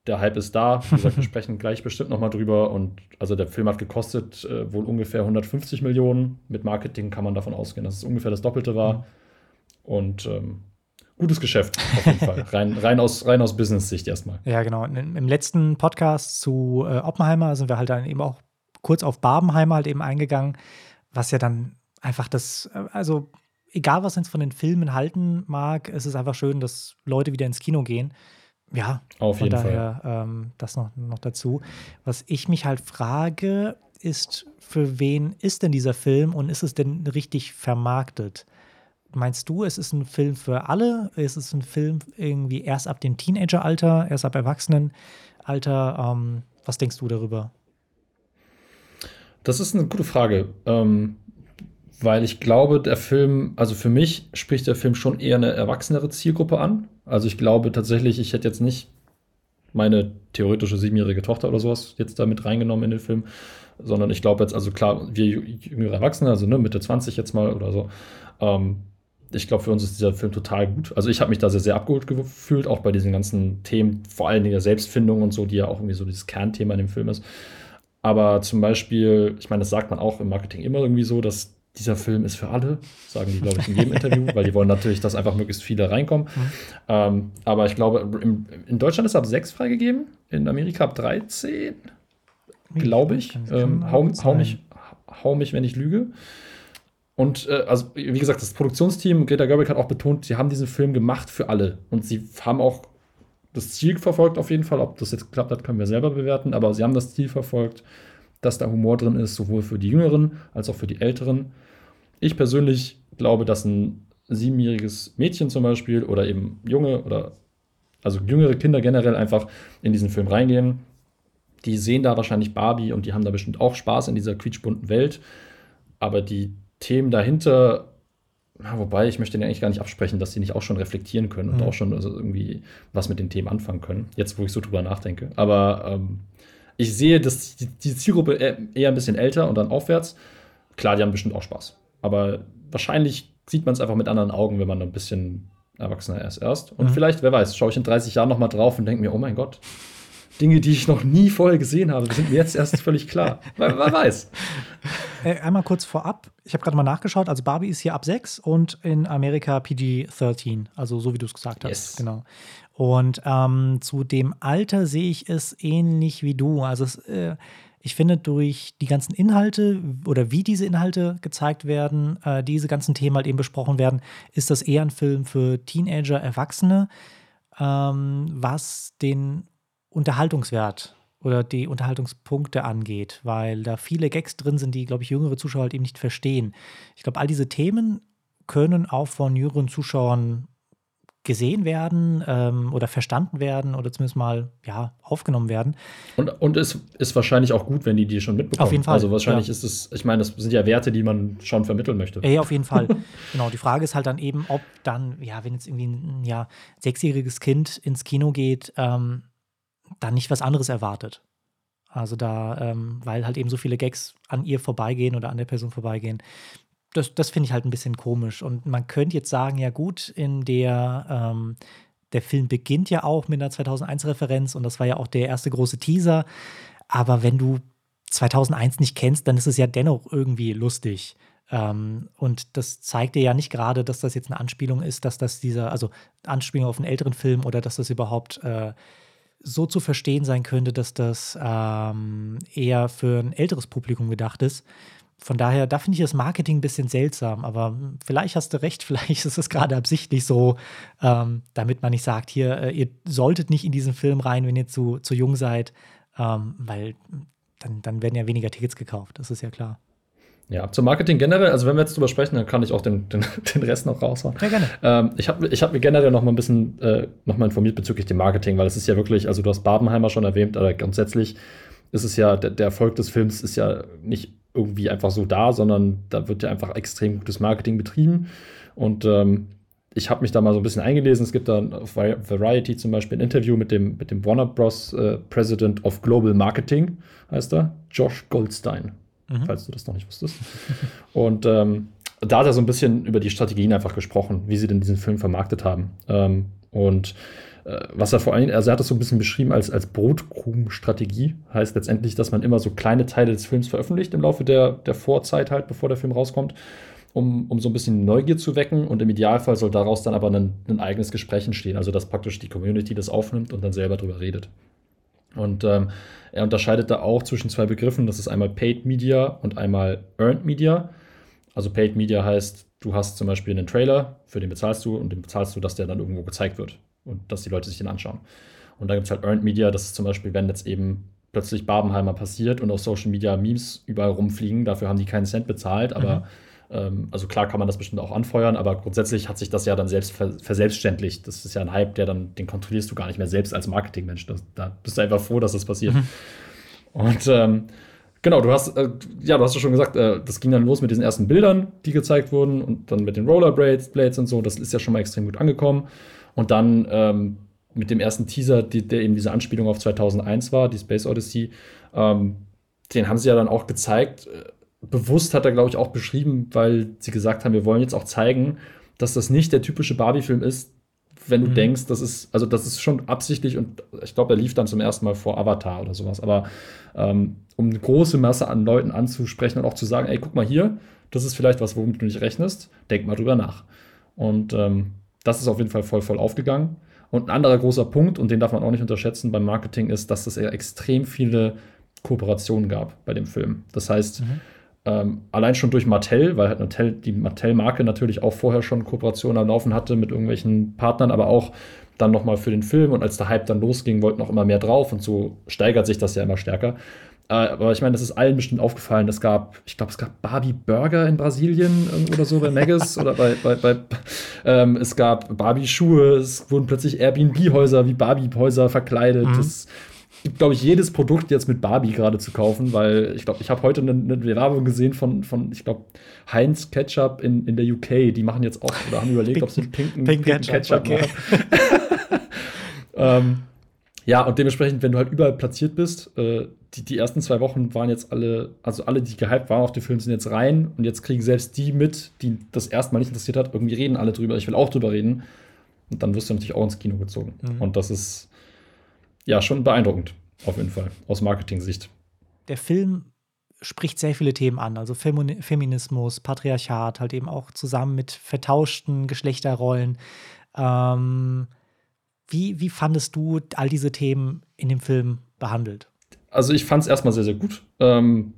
der Hype ist da. Wie gesagt, wir sprechen gleich bestimmt nochmal drüber. Und also der Film hat gekostet äh, wohl ungefähr 150 Millionen. Mit Marketing kann man davon ausgehen, dass es ungefähr das Doppelte war. Mhm. Und ähm, gutes Geschäft auf jeden Fall. Rein, rein aus, rein aus Business-Sicht erstmal. Ja, genau. Im letzten Podcast zu äh, Oppenheimer sind wir halt dann eben auch kurz auf Barbenheimer halt eben eingegangen, was ja dann einfach das, äh, also egal was uns von den Filmen halten mag, es ist einfach schön, dass Leute wieder ins Kino gehen. Ja, auf jeden daher, Fall. Ähm, das noch, noch dazu. Was ich mich halt frage, ist, für wen ist denn dieser Film und ist es denn richtig vermarktet? Meinst du, es ist ein Film für alle? Ist es ein Film irgendwie erst ab dem Teenageralter, erst ab Erwachsenenalter? Ähm, was denkst du darüber? Das ist eine gute Frage. Ähm, weil ich glaube, der Film, also für mich spricht der Film schon eher eine erwachsenere Zielgruppe an. Also ich glaube tatsächlich, ich hätte jetzt nicht meine theoretische siebenjährige Tochter oder sowas jetzt da mit reingenommen in den Film, sondern ich glaube jetzt, also klar, wir jüngere Erwachsene, also ne, Mitte 20 jetzt mal oder so, ähm, ich glaube, für uns ist dieser Film total gut. Also ich habe mich da sehr, sehr abgeholt gefühlt, auch bei diesen ganzen Themen, vor allen Dingen der Selbstfindung und so, die ja auch irgendwie so dieses Kernthema in dem Film ist. Aber zum Beispiel, ich meine, das sagt man auch im Marketing immer irgendwie so, dass dieser Film ist für alle, sagen die, glaube ich, in jedem Interview, weil die wollen natürlich, dass einfach möglichst viele reinkommen. Mhm. Ähm, aber ich glaube, im, in Deutschland ist er ab 6 freigegeben, in Amerika ab 13, glaube ich. Ähm, hau, hau, mich, hau mich, wenn ich lüge. Und äh, also, wie gesagt, das Produktionsteam, Greta Gerwig hat auch betont, sie haben diesen Film gemacht für alle. Und sie haben auch das Ziel verfolgt, auf jeden Fall. Ob das jetzt klappt hat, können wir selber bewerten. Aber sie haben das Ziel verfolgt, dass da Humor drin ist, sowohl für die Jüngeren als auch für die Älteren. Ich persönlich glaube, dass ein siebenjähriges Mädchen zum Beispiel oder eben Junge oder also jüngere Kinder generell einfach in diesen Film reingehen. Die sehen da wahrscheinlich Barbie und die haben da bestimmt auch Spaß in dieser quietschbunten Welt. Aber die Themen dahinter, ja, wobei ich möchte denen eigentlich gar nicht absprechen, dass sie nicht auch schon reflektieren können und mhm. auch schon also irgendwie was mit den Themen anfangen können. Jetzt, wo ich so drüber nachdenke. Aber ähm, ich sehe, dass die, die Zielgruppe eher ein bisschen älter und dann aufwärts. Klar, die haben bestimmt auch Spaß. Aber wahrscheinlich sieht man es einfach mit anderen Augen, wenn man ein bisschen Erwachsener erst erst. Und mhm. vielleicht, wer weiß, schaue ich in 30 Jahren noch mal drauf und denke mir, oh mein Gott, Dinge, die ich noch nie vorher gesehen habe, sind mir jetzt erst völlig klar. Wer, weiß. Äh, einmal kurz vorab, ich habe gerade mal nachgeschaut, also Barbie ist hier ab 6 und in Amerika PG-13, also so wie du es gesagt hast. Yes. Genau. Und ähm, zu dem Alter sehe ich es ähnlich wie du. Also es, äh, ich finde, durch die ganzen Inhalte oder wie diese Inhalte gezeigt werden, äh, diese ganzen Themen halt eben besprochen werden, ist das eher ein Film für Teenager, Erwachsene, ähm, was den Unterhaltungswert oder die Unterhaltungspunkte angeht, weil da viele Gags drin sind, die, glaube ich, jüngere Zuschauer halt eben nicht verstehen. Ich glaube, all diese Themen können auch von jüngeren Zuschauern gesehen werden ähm, oder verstanden werden oder zumindest mal ja, aufgenommen werden. Und, und es ist wahrscheinlich auch gut, wenn die die schon mitbekommen. Auf jeden Fall. Also wahrscheinlich ja. ist es, ich meine, das sind ja Werte, die man schon vermitteln möchte. Ja, auf jeden Fall. genau, die Frage ist halt dann eben, ob dann, ja, wenn jetzt irgendwie ein ja, sechsjähriges Kind ins Kino geht, ähm, dann nicht was anderes erwartet. Also da, ähm, weil halt eben so viele Gags an ihr vorbeigehen oder an der Person vorbeigehen. Das, das finde ich halt ein bisschen komisch. Und man könnte jetzt sagen, ja gut, in der, ähm, der Film beginnt ja auch mit einer 2001-Referenz und das war ja auch der erste große Teaser. Aber wenn du 2001 nicht kennst, dann ist es ja dennoch irgendwie lustig. Ähm, und das zeigt dir ja nicht gerade, dass das jetzt eine Anspielung ist, dass das dieser, also Anspielung auf einen älteren Film oder dass das überhaupt äh, so zu verstehen sein könnte, dass das ähm, eher für ein älteres Publikum gedacht ist. Von daher, da finde ich das Marketing ein bisschen seltsam, aber vielleicht hast du recht, vielleicht ist es gerade absichtlich so, ähm, damit man nicht sagt, hier, äh, ihr solltet nicht in diesen Film rein, wenn ihr zu, zu jung seid, ähm, weil dann, dann werden ja weniger Tickets gekauft, das ist ja klar. Ja, zum Marketing generell, also wenn wir jetzt drüber sprechen, dann kann ich auch den, den, den Rest noch raushauen. Ja, gerne. Ähm, ich habe ich hab mir generell noch mal ein bisschen äh, noch mal informiert bezüglich dem Marketing, weil es ist ja wirklich, also du hast Barbenheimer schon erwähnt, aber grundsätzlich ist es ja, der, der Erfolg des Films ist ja nicht irgendwie einfach so da, sondern da wird ja einfach extrem gutes Marketing betrieben. Und ähm, ich habe mich da mal so ein bisschen eingelesen. Es gibt da auf Variety zum Beispiel ein Interview mit dem, mit dem Warner Bros. Äh, President of Global Marketing, heißt er, Josh Goldstein mhm. falls du das noch nicht wusstest. Und ähm, da hat er so ein bisschen über die Strategien einfach gesprochen, wie sie denn diesen Film vermarktet haben. Ähm, und äh, was er vor allem, also er hat das so ein bisschen beschrieben als, als Brotkrumen-Strategie. Heißt letztendlich, dass man immer so kleine Teile des Films veröffentlicht im Laufe der, der Vorzeit halt, bevor der Film rauskommt, um, um so ein bisschen Neugier zu wecken. Und im Idealfall soll daraus dann aber ein, ein eigenes Gespräch entstehen. Also, dass praktisch die Community das aufnimmt und dann selber drüber redet. Und ähm, er unterscheidet da auch zwischen zwei Begriffen. Das ist einmal Paid Media und einmal Earned Media. Also Paid Media heißt, du hast zum Beispiel einen Trailer, für den bezahlst du und den bezahlst du, dass der dann irgendwo gezeigt wird und dass die Leute sich den anschauen. Und dann gibt es halt Earned Media, das ist zum Beispiel, wenn jetzt eben plötzlich Barbenheimer passiert und auf Social Media Memes überall rumfliegen, dafür haben die keinen Cent bezahlt, aber mhm. Ähm, also klar kann man das bestimmt auch anfeuern, aber grundsätzlich hat sich das ja dann selbst verselbstständigt. Das ist ja ein Hype, der dann, den kontrollierst du gar nicht mehr selbst als Marketingmensch. Das, da bist du einfach froh, dass das passiert. Mhm. Und ähm, genau, du hast, äh, ja, du hast ja schon gesagt, äh, das ging dann los mit diesen ersten Bildern, die gezeigt wurden und dann mit den Rollerblades Blades und so. Das ist ja schon mal extrem gut angekommen. Und dann ähm, mit dem ersten Teaser, die, der eben diese Anspielung auf 2001 war, die Space Odyssey, ähm, den haben sie ja dann auch gezeigt. Äh, bewusst hat er, glaube ich, auch beschrieben, weil sie gesagt haben, wir wollen jetzt auch zeigen, dass das nicht der typische Barbie-Film ist, wenn du mhm. denkst, das ist, also das ist schon absichtlich und ich glaube, er lief dann zum ersten Mal vor Avatar oder sowas. Aber ähm, um eine große Masse an Leuten anzusprechen und auch zu sagen, ey, guck mal hier, das ist vielleicht was, womit du nicht rechnest, denk mal drüber nach. Und ähm, das ist auf jeden Fall voll, voll aufgegangen. Und ein anderer großer Punkt, und den darf man auch nicht unterschätzen beim Marketing, ist, dass es extrem viele Kooperationen gab bei dem Film. Das heißt, mhm ähm, allein schon durch Mattel, weil halt Mattel, die Mattel-Marke natürlich auch vorher schon Kooperationen am Laufen hatte mit irgendwelchen Partnern, aber auch dann nochmal für den Film und als der Hype dann losging, wollten auch immer mehr drauf und so steigert sich das ja immer stärker. Äh, aber ich meine, das ist allen bestimmt aufgefallen. Es gab, ich glaube, es gab Barbie Burger in Brasilien oder so bei Megas oder bei, bei, bei ähm, es gab Barbie Schuhe, es wurden plötzlich Airbnb-Häuser wie Barbie-Häuser verkleidet. Mhm. Das, gibt, glaube ich, jedes Produkt jetzt mit Barbie gerade zu kaufen, weil ich glaube, ich habe heute eine, eine, Werbung gesehen von, von ich glaube, Heinz Ketchup in, in der UK. Die machen jetzt auch, oder haben überlegt, ob sie einen pinken, Pink pinken Ketchup, Ketchup okay. machen. ähm, ja, und dementsprechend, wenn du halt überall platziert bist, äh, die, die ersten zwei Wochen waren jetzt alle, also alle, die gehypt waren auf die Filme, sind jetzt rein und jetzt kriegen selbst die mit, die das erstmal nicht interessiert hat, irgendwie reden alle drüber. Ich will auch drüber reden Und dann wirst du natürlich auch ins Kino gezogen. Mhm. Und das ist ja schon beeindruckend, auf jeden Fall, aus Marketing-Sicht. Der Film spricht sehr viele Themen an, also Feminismus, Patriarchat, halt eben auch zusammen mit vertauschten Geschlechterrollen. Ähm, wie, wie fandest du all diese Themen in dem Film behandelt? Also ich fand es erstmal sehr, sehr gut. Ähm,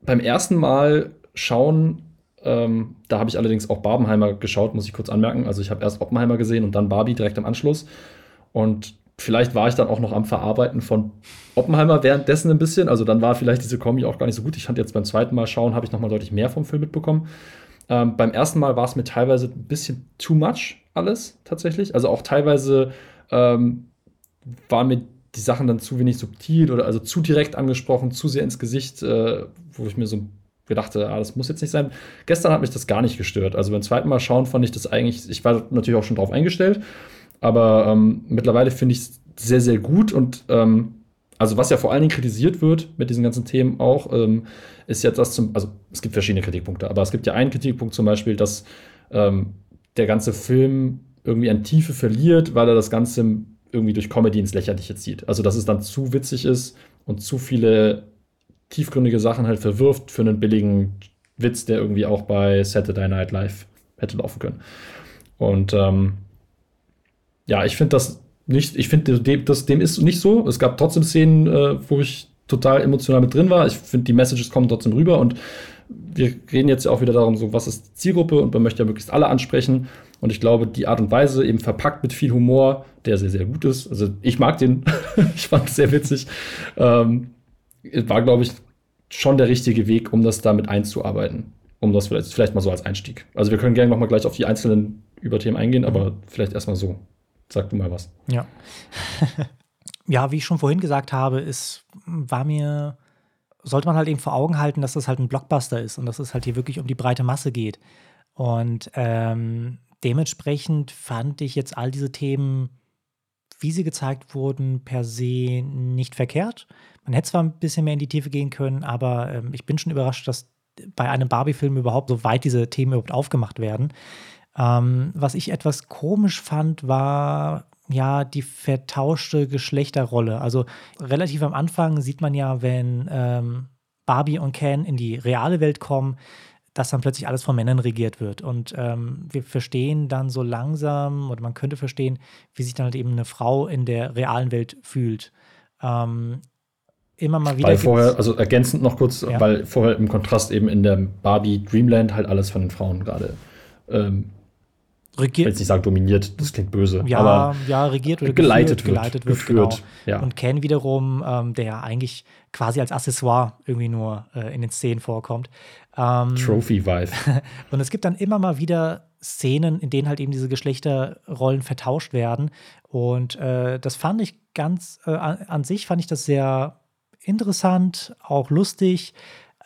beim ersten Mal schauen, ähm, da habe ich allerdings auch Barbenheimer geschaut, muss ich kurz anmerken. Also ich habe erst Oppenheimer gesehen und dann Barbie direkt im Anschluss. Und vielleicht war ich dann auch noch am Verarbeiten von Oppenheimer währenddessen ein bisschen. Also dann war vielleicht diese Kombi auch gar nicht so gut. Ich fand jetzt beim zweiten Mal schauen, habe ich noch mal deutlich mehr vom Film mitbekommen. Ähm, beim ersten Mal war es mir teilweise ein bisschen too much alles tatsächlich. Also auch teilweise ähm, waren mir die Sachen dann zu wenig subtil oder also zu direkt angesprochen, zu sehr ins Gesicht, äh, wo ich mir so gedacht ah, das muss jetzt nicht sein. Gestern hat mich das gar nicht gestört. Also beim zweiten Mal schauen fand ich das eigentlich, ich war natürlich auch schon drauf eingestellt, aber ähm, mittlerweile finde ich es sehr, sehr gut und ähm, also was ja vor allen Dingen kritisiert wird mit diesen ganzen Themen auch, ähm, ist ja das zum, also es gibt verschiedene Kritikpunkte, aber es gibt ja einen Kritikpunkt zum Beispiel, dass ähm, der ganze Film irgendwie an Tiefe verliert, weil er das Ganze irgendwie durch Comedy ins Lächerliche zieht. Also dass es dann zu witzig ist und zu viele tiefgründige Sachen halt verwirft für einen billigen Witz, der irgendwie auch bei Saturday Night Live hätte laufen können. Und ähm, ja, ich finde das nicht, ich finde, dem, dem ist nicht so. Es gab trotzdem Szenen, äh, wo ich total emotional mit drin war. Ich finde, die Messages kommen trotzdem rüber und wir reden jetzt auch wieder darum, so was ist Zielgruppe und man möchte ja möglichst alle ansprechen. Und ich glaube, die Art und Weise, eben verpackt mit viel Humor, der sehr, sehr gut ist. Also ich mag den, ich fand es sehr witzig. Ähm, war, glaube ich, schon der richtige Weg, um das damit einzuarbeiten. Um das vielleicht, vielleicht mal so als Einstieg. Also wir können gerne noch mal gleich auf die einzelnen Überthemen eingehen, aber vielleicht erstmal so. Sag du mal was. Ja. ja, wie ich schon vorhin gesagt habe, es war mir, sollte man halt eben vor Augen halten, dass das halt ein Blockbuster ist und dass es halt hier wirklich um die breite Masse geht. Und ähm, dementsprechend fand ich jetzt all diese Themen, wie sie gezeigt wurden, per se nicht verkehrt. Man hätte zwar ein bisschen mehr in die Tiefe gehen können, aber ähm, ich bin schon überrascht, dass bei einem Barbie-Film überhaupt so weit diese Themen überhaupt aufgemacht werden. Ähm, was ich etwas komisch fand, war ja die vertauschte Geschlechterrolle. Also relativ am Anfang sieht man ja, wenn ähm, Barbie und Ken in die reale Welt kommen, dass dann plötzlich alles von Männern regiert wird. Und ähm, wir verstehen dann so langsam, oder man könnte verstehen, wie sich dann halt eben eine Frau in der realen Welt fühlt. Ähm, immer mal wieder. Weil vorher, also ergänzend noch kurz, ja. weil vorher im Kontrast eben in der Barbie Dreamland halt alles von den Frauen gerade ähm, regiert. Ich will jetzt nicht sagen dominiert, das klingt böse. Ja, aber ja geleitet wird. Geleitet wird, geleitet wird geführt. Genau. Ja. Und Ken wiederum, ähm, der eigentlich quasi als Accessoire irgendwie nur äh, in den Szenen vorkommt. Ähm, Trophy-Wife. und es gibt dann immer mal wieder Szenen, in denen halt eben diese Geschlechterrollen vertauscht werden. Und äh, das fand ich ganz, äh, an sich fand ich das sehr interessant, auch lustig.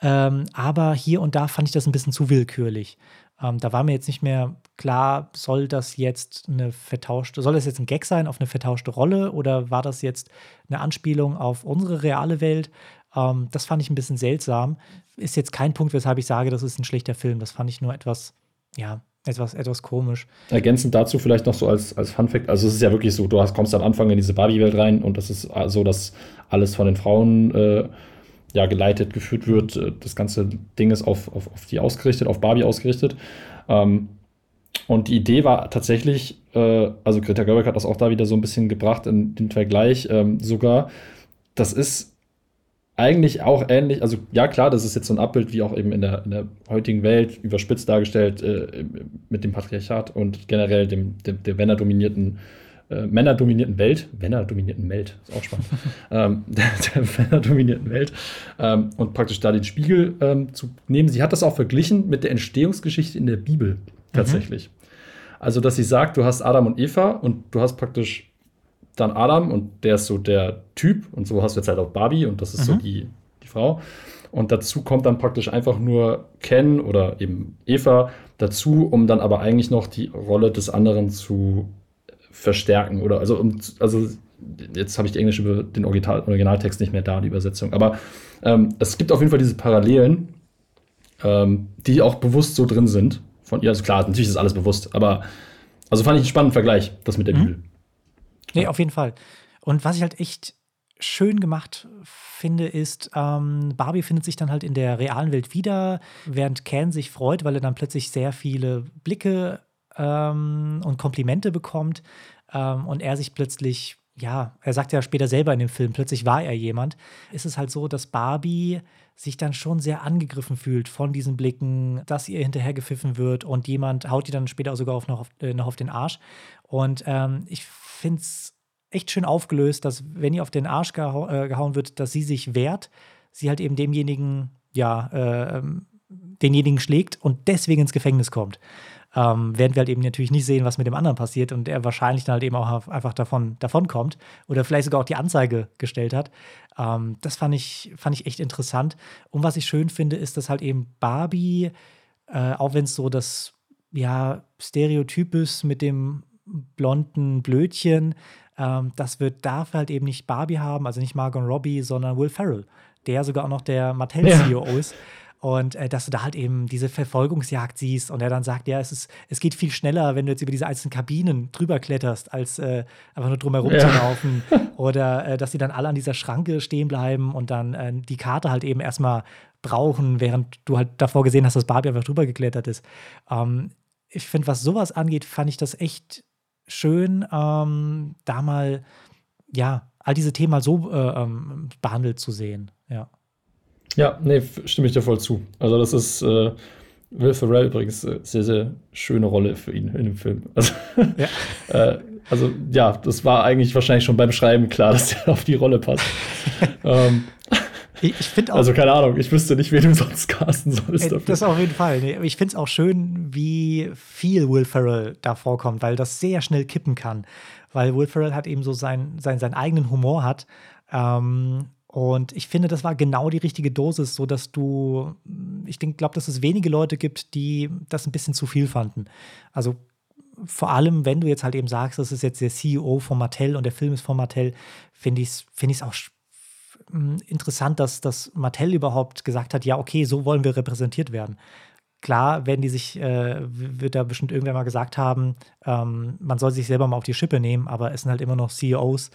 Ähm, aber hier und da fand ich das ein bisschen zu willkürlich. Ähm, da war mir jetzt nicht mehr klar, soll das jetzt eine vertauschte, soll das jetzt ein Gag sein auf eine vertauschte Rolle oder war das jetzt eine Anspielung auf unsere reale Welt? Ähm, das fand ich ein bisschen seltsam. Ist jetzt kein Punkt, weshalb ich sage, das ist ein schlechter Film. Das fand ich nur etwas, ja, etwas, etwas komisch. Ergänzend dazu vielleicht noch so als, als Fun Fact, also es ist ja wirklich so, du hast, kommst am Anfang in diese Barbie-Welt rein und das ist so, dass alles von den Frauen äh, ja, geleitet, geführt wird. Äh, das ganze Ding ist auf, auf, auf die ausgerichtet, auf Barbie ausgerichtet. Ähm, und die Idee war tatsächlich, äh, also Greta Gerwig hat das auch da wieder so ein bisschen gebracht in den Vergleich ähm, sogar, das ist eigentlich auch ähnlich, also ja klar, das ist jetzt so ein Abbild wie auch eben in der, in der heutigen Welt überspitzt dargestellt äh, mit dem Patriarchat und generell dem, dem der männerdominierten äh, männerdominierten Welt, männerdominierten Welt, ist auch spannend, ähm, der, der männerdominierten Welt ähm, und praktisch da den Spiegel ähm, zu nehmen. Sie hat das auch verglichen mit der Entstehungsgeschichte in der Bibel tatsächlich. Mhm. Also, dass sie sagt, du hast Adam und Eva und du hast praktisch dann Adam und der ist so der Typ und so hast du jetzt halt auch Barbie und das ist mhm. so die, die Frau. Und dazu kommt dann praktisch einfach nur Ken oder eben Eva dazu, um dann aber eigentlich noch die Rolle des anderen zu verstärken oder also um, also jetzt habe ich die englische den Original, Originaltext nicht mehr da die Übersetzung aber ähm, es gibt auf jeden Fall diese Parallelen ähm, die auch bewusst so drin sind von ihr also klar natürlich ist alles bewusst aber Also fand ich einen spannenden Vergleich, das mit der mhm. Bibel. Nee, auf jeden Fall. Und was ich halt echt schön gemacht finde, ist, ähm, Barbie findet sich dann halt in der realen Welt wieder, während Ken sich freut, weil er dann plötzlich sehr viele Blicke ähm, und Komplimente bekommt ähm, und er sich plötzlich, ja, er sagt ja später selber in dem Film, plötzlich war er jemand, ist es halt so, dass Barbie sich dann schon sehr angegriffen fühlt von diesen Blicken, dass ihr hinterhergepfiffen wird und jemand haut ihr dann später sogar auf, noch, auf, äh, noch auf den Arsch. Und ähm, ich finde es echt schön aufgelöst, dass wenn ihr auf den Arsch gehau äh, gehauen wird, dass sie sich wehrt, sie halt eben demjenigen, ja, äh, denjenigen schlägt und deswegen ins Gefängnis kommt. Ähm, werden wir halt eben natürlich nicht sehen, was mit dem anderen passiert und er wahrscheinlich dann halt eben auch einfach davon, davon kommt oder vielleicht sogar auch die Anzeige gestellt hat. Ähm, das fand ich, fand ich echt interessant. Und was ich schön finde, ist, dass halt eben Barbie, äh, auch wenn es so das ja, Stereotyp ist mit dem blonden Blödchen, ähm, das wird dafür halt eben nicht Barbie haben, also nicht Margot Robbie, sondern Will Ferrell, der sogar auch noch der Mattel-CEO ja. ist. Und äh, dass du da halt eben diese Verfolgungsjagd siehst und er dann sagt, ja, es, ist, es geht viel schneller, wenn du jetzt über diese einzelnen Kabinen drüber kletterst, als äh, einfach nur drumherum ja. zu laufen. Oder äh, dass sie dann alle an dieser Schranke stehen bleiben und dann äh, die Karte halt eben erstmal brauchen, während du halt davor gesehen hast, dass Barbie einfach drüber geklettert ist. Ähm, ich finde, was sowas angeht, fand ich das echt schön, ähm, da mal, ja, all diese Themen mal so äh, ähm, behandelt zu sehen. Ja. Ja, nee, stimme ich dir voll zu. Also, das ist äh, Will Ferrell übrigens äh, sehr, sehr schöne Rolle für ihn in dem Film. Also ja. äh, also, ja, das war eigentlich wahrscheinlich schon beim Schreiben klar, dass er auf die Rolle passt. ähm, ich, ich finde auch. Also keine Ahnung, ich wüsste nicht, wen du sonst casten sollst dafür. Das auf jeden Fall. Nee, ich finde es auch schön, wie viel Will Ferrell da vorkommt, weil das sehr schnell kippen kann. Weil Will Ferrell hat eben so sein, sein, seinen eigenen Humor hat. Ähm, und ich finde, das war genau die richtige Dosis, so dass du, ich glaube, dass es wenige Leute gibt, die das ein bisschen zu viel fanden. Also vor allem, wenn du jetzt halt eben sagst, das ist jetzt der CEO von Mattel und der Film ist von Mattel, finde ich es find auch interessant, dass, dass Mattel überhaupt gesagt hat, ja, okay, so wollen wir repräsentiert werden. Klar werden die sich, äh, wird da bestimmt irgendwer mal gesagt haben, ähm, man soll sich selber mal auf die Schippe nehmen, aber es sind halt immer noch CEOs,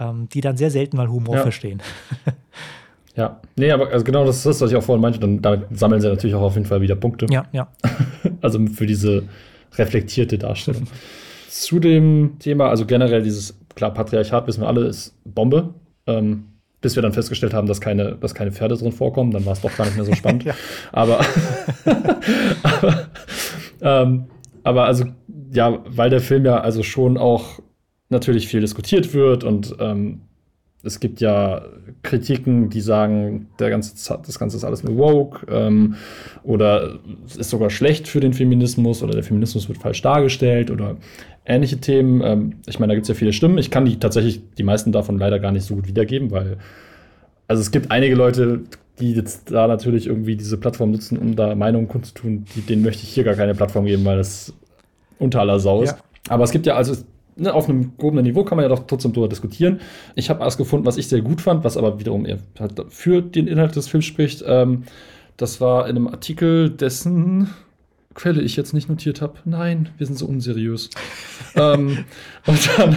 ähm, die dann sehr selten mal Humor ja. verstehen. ja, nee, aber also genau das ist das, was ich auch vorhin meinte. Dann damit sammeln sie natürlich auch auf jeden Fall wieder Punkte. Ja, ja. also für diese reflektierte Darstellung. Zu dem Thema, also generell dieses, klar, Patriarchat wissen wir alle, ist Bombe. Ähm, bis wir dann festgestellt haben, dass keine, dass keine Pferde drin vorkommen. Dann war es doch gar nicht mehr so spannend. Aber, aber, ähm, aber also, ja, weil der Film ja also schon auch natürlich viel diskutiert wird und ähm, es gibt ja Kritiken, die sagen, der ganze, das Ganze ist alles nur woke ähm, oder es ist sogar schlecht für den Feminismus oder der Feminismus wird falsch dargestellt oder ähnliche Themen. Ähm, ich meine, da gibt es ja viele Stimmen. Ich kann die tatsächlich, die meisten davon leider gar nicht so gut wiedergeben, weil also es gibt einige Leute, die jetzt da natürlich irgendwie diese Plattform nutzen, um da Meinungen kundzutun, die, denen möchte ich hier gar keine Plattform geben, weil das unter aller Sau ist. Ja. Aber es gibt ja also ne, auf einem gehobenen Niveau kann man ja doch trotzdem darüber diskutieren. Ich habe was gefunden, was ich sehr gut fand, was aber wiederum eher halt für den Inhalt des Films spricht. Ähm, das war in einem Artikel, dessen Quelle ich jetzt nicht notiert habe. Nein, wir sind so unseriös. ähm, und dann,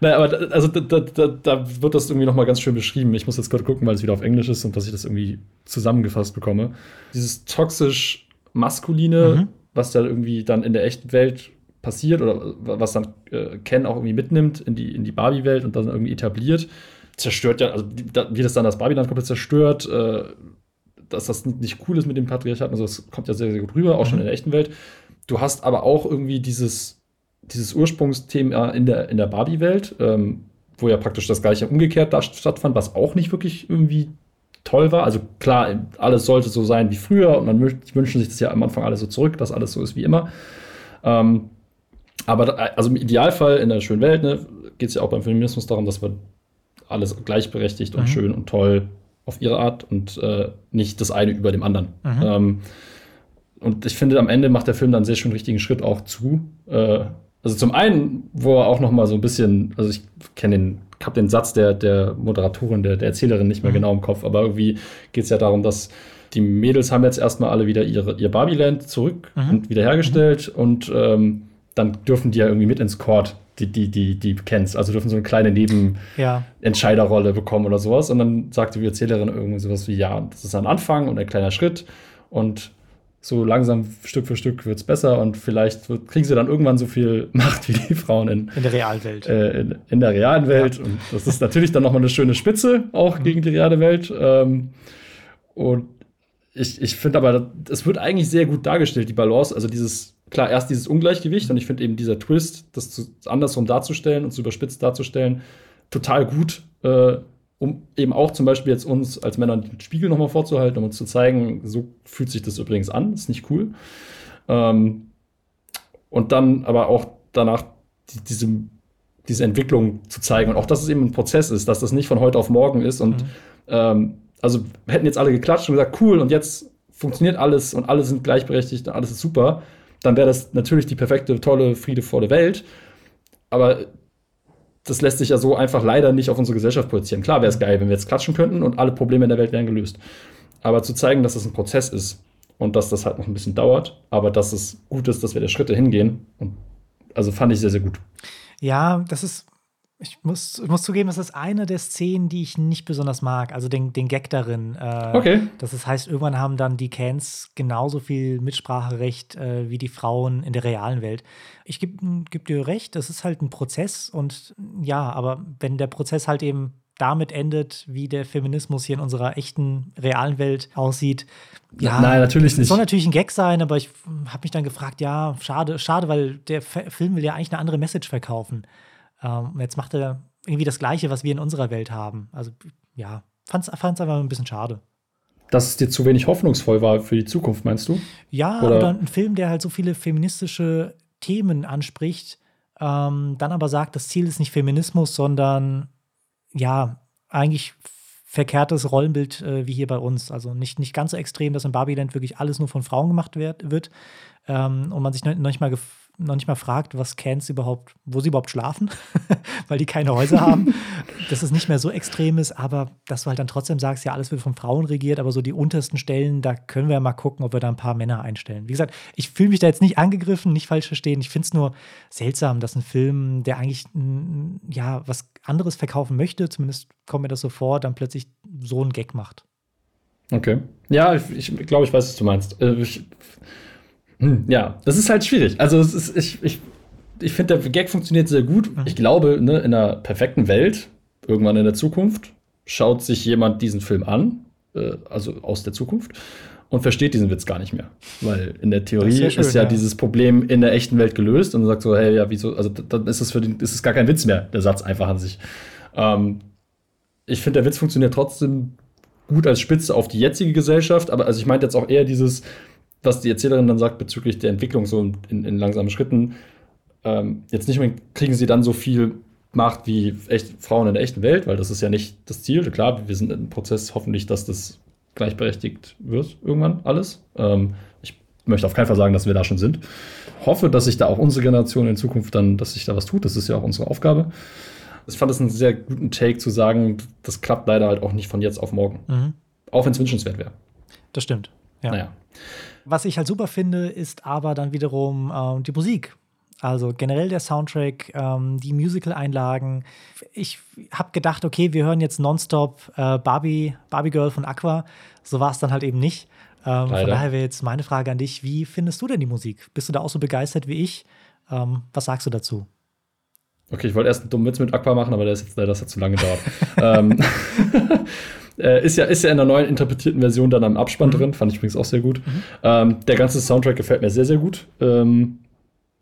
naja, aber da, also da, da, da, wird das irgendwie nochmal ganz schön beschrieben. Ich muss jetzt gerade gucken, weil es wieder auf Englisch ist und dass ich das irgendwie zusammengefasst bekomme. Dieses toxisch maskuline, mhm. was da irgendwie dann in der echten Welt passiert oder was dann äh, Ken auch irgendwie mitnimmt in die, in die Barbie-Welt und dann irgendwie etabliert, zerstört ja, also wie das dann das Barbie-Land komplett zerstört, äh, dass das nicht cool ist mit dem Patriarchat, also das kommt ja sehr, sehr gut rüber, auch mhm. schon in der echten Welt. Du hast aber auch irgendwie dieses, dieses Ursprungsthema in der, in der Barbie-Welt, ähm, wo ja praktisch das gleiche umgekehrt da stattfand, was auch nicht wirklich irgendwie toll war. Also klar, alles sollte so sein wie früher und man wünschen sich das ja am Anfang alles so zurück, dass alles so ist wie immer. Ähm, aber also im Idealfall in der schönen Welt ne, geht es ja auch beim Feminismus darum, dass wir alles gleichberechtigt mhm. und schön und toll auf ihre Art und äh, nicht das eine über dem anderen. Mhm. Ähm, und ich finde, am Ende macht der Film dann sehr schön richtigen Schritt auch zu. Äh, also zum einen, wo er auch noch mal so ein bisschen, also ich kenne den, habe den Satz der, der Moderatorin, der, der Erzählerin nicht mehr mhm. genau im Kopf, aber irgendwie geht es ja darum, dass die Mädels haben jetzt erstmal alle wieder ihre, ihr Barbieland zurück mhm. und wiederhergestellt mhm. und ähm, dann dürfen die ja irgendwie mit ins Court, die, die, die, die kennst. Also dürfen so eine kleine Nebenentscheiderrolle ja. bekommen oder sowas. Und dann sagt die Erzählerin irgendwie sowas wie, ja, das ist ein Anfang und ein kleiner Schritt. Und so langsam Stück für Stück wird es besser und vielleicht wird, kriegen sie dann irgendwann so viel Macht wie die Frauen in, in der realen Welt. Äh, in, in, der realen Welt. Ja. Und das ist natürlich dann nochmal eine schöne Spitze, auch mhm. gegen die reale Welt. Ähm, und ich, ich finde aber, es wird eigentlich sehr gut dargestellt, die Balance. Also dieses, klar, erst dieses Ungleichgewicht und ich finde eben dieser Twist, das zu, andersrum darzustellen und zu überspitzt darzustellen, total gut. Äh, um eben auch zum Beispiel jetzt uns als Männer den Spiegel nochmal vorzuhalten, um uns zu zeigen, so fühlt sich das übrigens an, ist nicht cool. Ähm, und dann aber auch danach die, diese, diese Entwicklung zu zeigen und auch, dass es eben ein Prozess ist, dass das nicht von heute auf morgen ist und mhm. ähm, also hätten jetzt alle geklatscht und gesagt, cool, und jetzt funktioniert alles und alle sind gleichberechtigt und alles ist super, dann wäre das natürlich die perfekte, tolle, friedevolle Welt. Aber das lässt sich ja so einfach leider nicht auf unsere Gesellschaft projizieren. Klar wäre es geil, wenn wir jetzt klatschen könnten und alle Probleme in der Welt wären gelöst. Aber zu zeigen, dass das ein Prozess ist und dass das halt noch ein bisschen dauert, aber dass es gut ist, dass wir da Schritte hingehen. Und also fand ich sehr, sehr gut. Ja, das ist ich muss, ich muss zugeben, das ist eine der Szenen, die ich nicht besonders mag. Also den, den Gag darin. Äh, okay. Das heißt, irgendwann haben dann die Cans genauso viel Mitspracherecht äh, wie die Frauen in der realen Welt. Ich gebe geb dir recht, das ist halt ein Prozess und ja, aber wenn der Prozess halt eben damit endet, wie der Feminismus hier in unserer echten, realen Welt aussieht. Ja, Nein, natürlich nicht. Soll natürlich ein Gag sein, aber ich habe mich dann gefragt, ja, schade, schade, weil der Film will ja eigentlich eine andere Message verkaufen. Ähm, jetzt macht er irgendwie das Gleiche, was wir in unserer Welt haben. Also ja, fand es einfach ein bisschen schade. Dass es dir zu wenig hoffnungsvoll war für die Zukunft, meinst du? Ja, oder, oder ein Film, der halt so viele feministische Themen anspricht, ähm, dann aber sagt, das Ziel ist nicht Feminismus, sondern ja, eigentlich verkehrtes Rollenbild äh, wie hier bei uns. Also nicht, nicht ganz so extrem, dass in Barbieland wirklich alles nur von Frauen gemacht wird, wird ähm, und man sich noch nicht mal noch nicht mal fragt, was Cans überhaupt, wo sie überhaupt schlafen, weil die keine Häuser haben. dass es nicht mehr so extrem ist, aber dass du halt dann trotzdem sagst, ja, alles wird von Frauen regiert, aber so die untersten Stellen, da können wir ja mal gucken, ob wir da ein paar Männer einstellen. Wie gesagt, ich fühle mich da jetzt nicht angegriffen, nicht falsch verstehen. Ich finde es nur seltsam, dass ein Film, der eigentlich ja was anderes verkaufen möchte, zumindest kommt mir das so vor, dann plötzlich so einen Gag macht. Okay. Ja, ich, ich glaube, ich weiß, was du meinst. Äh, ich, hm, ja, das ist halt schwierig. Also es ist, ich, ich, ich finde, der Gag funktioniert sehr gut. Mhm. Ich glaube, ne, in einer perfekten Welt, irgendwann in der Zukunft, schaut sich jemand diesen Film an, äh, also aus der Zukunft, und versteht diesen Witz gar nicht mehr. Weil in der Theorie ist, schön, ist, ja, ja, dieses Problem in der echten Welt gelöst und sagt so, hey, ja, wieso, also dann ist es für den, ist es gar kein Witz mehr, der Satz einfach an sich. Ähm, ich finde, der Witz funktioniert trotzdem gut als Spitze auf die jetzige Gesellschaft, aber also ich meinte jetzt auch eher dieses, was die Erzählerin dann sagt bezüglich der Entwicklung so in, in langsamen Schritten. Ähm, jetzt nicht mehr kriegen sie dann so viel Macht wie echt Frauen in der echten Welt, weil das ist ja nicht das Ziel. Klar, wir sind im Prozess hoffentlich, dass das gleichberechtigt wird irgendwann alles. Ähm, ich möchte auf keinen Fall sagen, dass wir da schon sind. Hoffe, dass sich da auch unsere Generation in Zukunft dann, dass sich da was tut. Das ist ja auch unsere Aufgabe. Ich fand es einen sehr guten Take zu sagen, das klappt leider halt auch nicht von jetzt auf morgen. Mhm. Auch wenn es wünschenswert wäre. Das stimmt. Ja. Naja. Was ich halt super finde, ist aber dann wiederum ähm, die Musik. Also generell der Soundtrack, ähm, die Musical-Einlagen. Ich habe gedacht, okay, wir hören jetzt nonstop äh, Barbie, Barbie Girl von Aqua. So war es dann halt eben nicht. Ähm, von daher wäre jetzt meine Frage an dich: Wie findest du denn die Musik? Bist du da auch so begeistert wie ich? Ähm, was sagst du dazu? Okay, ich wollte erst einen dummen Witz mit Aqua machen, aber das, jetzt, das hat zu lange gedauert. ähm, äh, ist, ja, ist ja in der neuen interpretierten Version dann am Abspann mhm. drin, fand ich übrigens auch sehr gut. Mhm. Ähm, der ganze Soundtrack gefällt mir sehr, sehr gut. Ähm,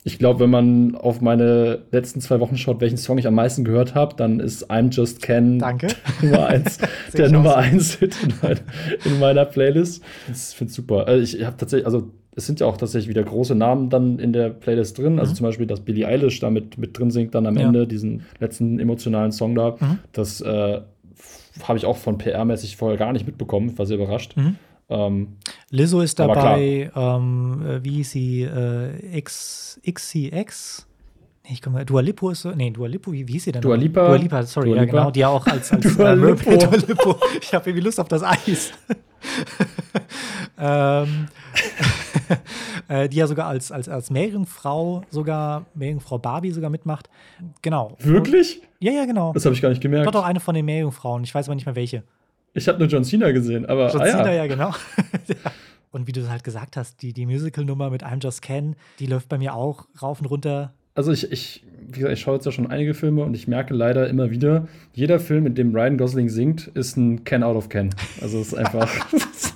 ich glaube, wenn man auf meine letzten zwei Wochen schaut, welchen Song ich am meisten gehört habe, dann ist I'm Just Ken Danke. Nummer eins, der Nummer eins Hit in, mein, in, meiner Playlist. Ich finde super. Also ich habe tatsächlich, also es sind ja auch tatsächlich wieder große Namen dann in der Playlist drin. Also mhm. zum Beispiel, dass Billie Eilish da mit, mit drin singt, dann am ja. Ende diesen letzten emotionalen Song da. Mhm. Das äh, habe ich auch von PR-mäßig vorher gar nicht mitbekommen. Ich war sehr überrascht. Mhm. Ähm, Lizzo ist dabei, ähm, äh, wie hieß sie, äh, X, XCX? Nee, ich komme, Dua Lipo ist so, nee, Dua Lipo, wie, wie hieß sie denn? Dua Lipa. Dua Lipa, sorry, Dua Lipa. ja genau, die ja auch als, als Dua, äh, Lipo. Dua Lipo. Ich habe irgendwie Lust auf das Eis. ähm, äh, die ja sogar als, als, als Meerjungfrau sogar, Meerjungfrau Barbie sogar mitmacht. Genau. Wirklich? Und, ja, ja, genau. Das habe ich gar nicht gemerkt. Doch, doch eine von den Meerjungfrauen. Ich weiß aber nicht mehr welche. Ich habe nur John Cena gesehen, aber. John ah, Cena, ja, ja genau. Und wie du halt gesagt hast, die, die Musical-Nummer mit I'm Just Ken, die läuft bei mir auch rauf und runter. Also ich, ich, wie gesagt, ich schaue jetzt ja schon einige Filme und ich merke leider immer wieder, jeder Film, in dem Ryan Gosling singt, ist ein Ken out of Ken. Also es ist einfach.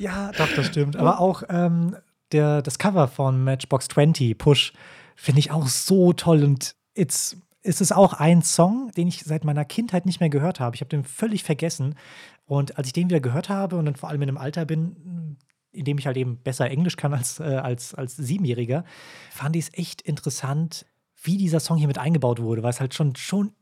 ja, doch, das stimmt. Aber auch ähm, der, das Cover von Matchbox 20, Push, finde ich auch so toll und it's ist es auch ein Song, den ich seit meiner Kindheit nicht mehr gehört habe. Ich habe den völlig vergessen. Und als ich den wieder gehört habe und dann vor allem in einem Alter bin, in dem ich halt eben besser Englisch kann als, äh, als, als Siebenjähriger, fand ich es echt interessant, wie dieser Song hier mit eingebaut wurde, weil es halt schon, schon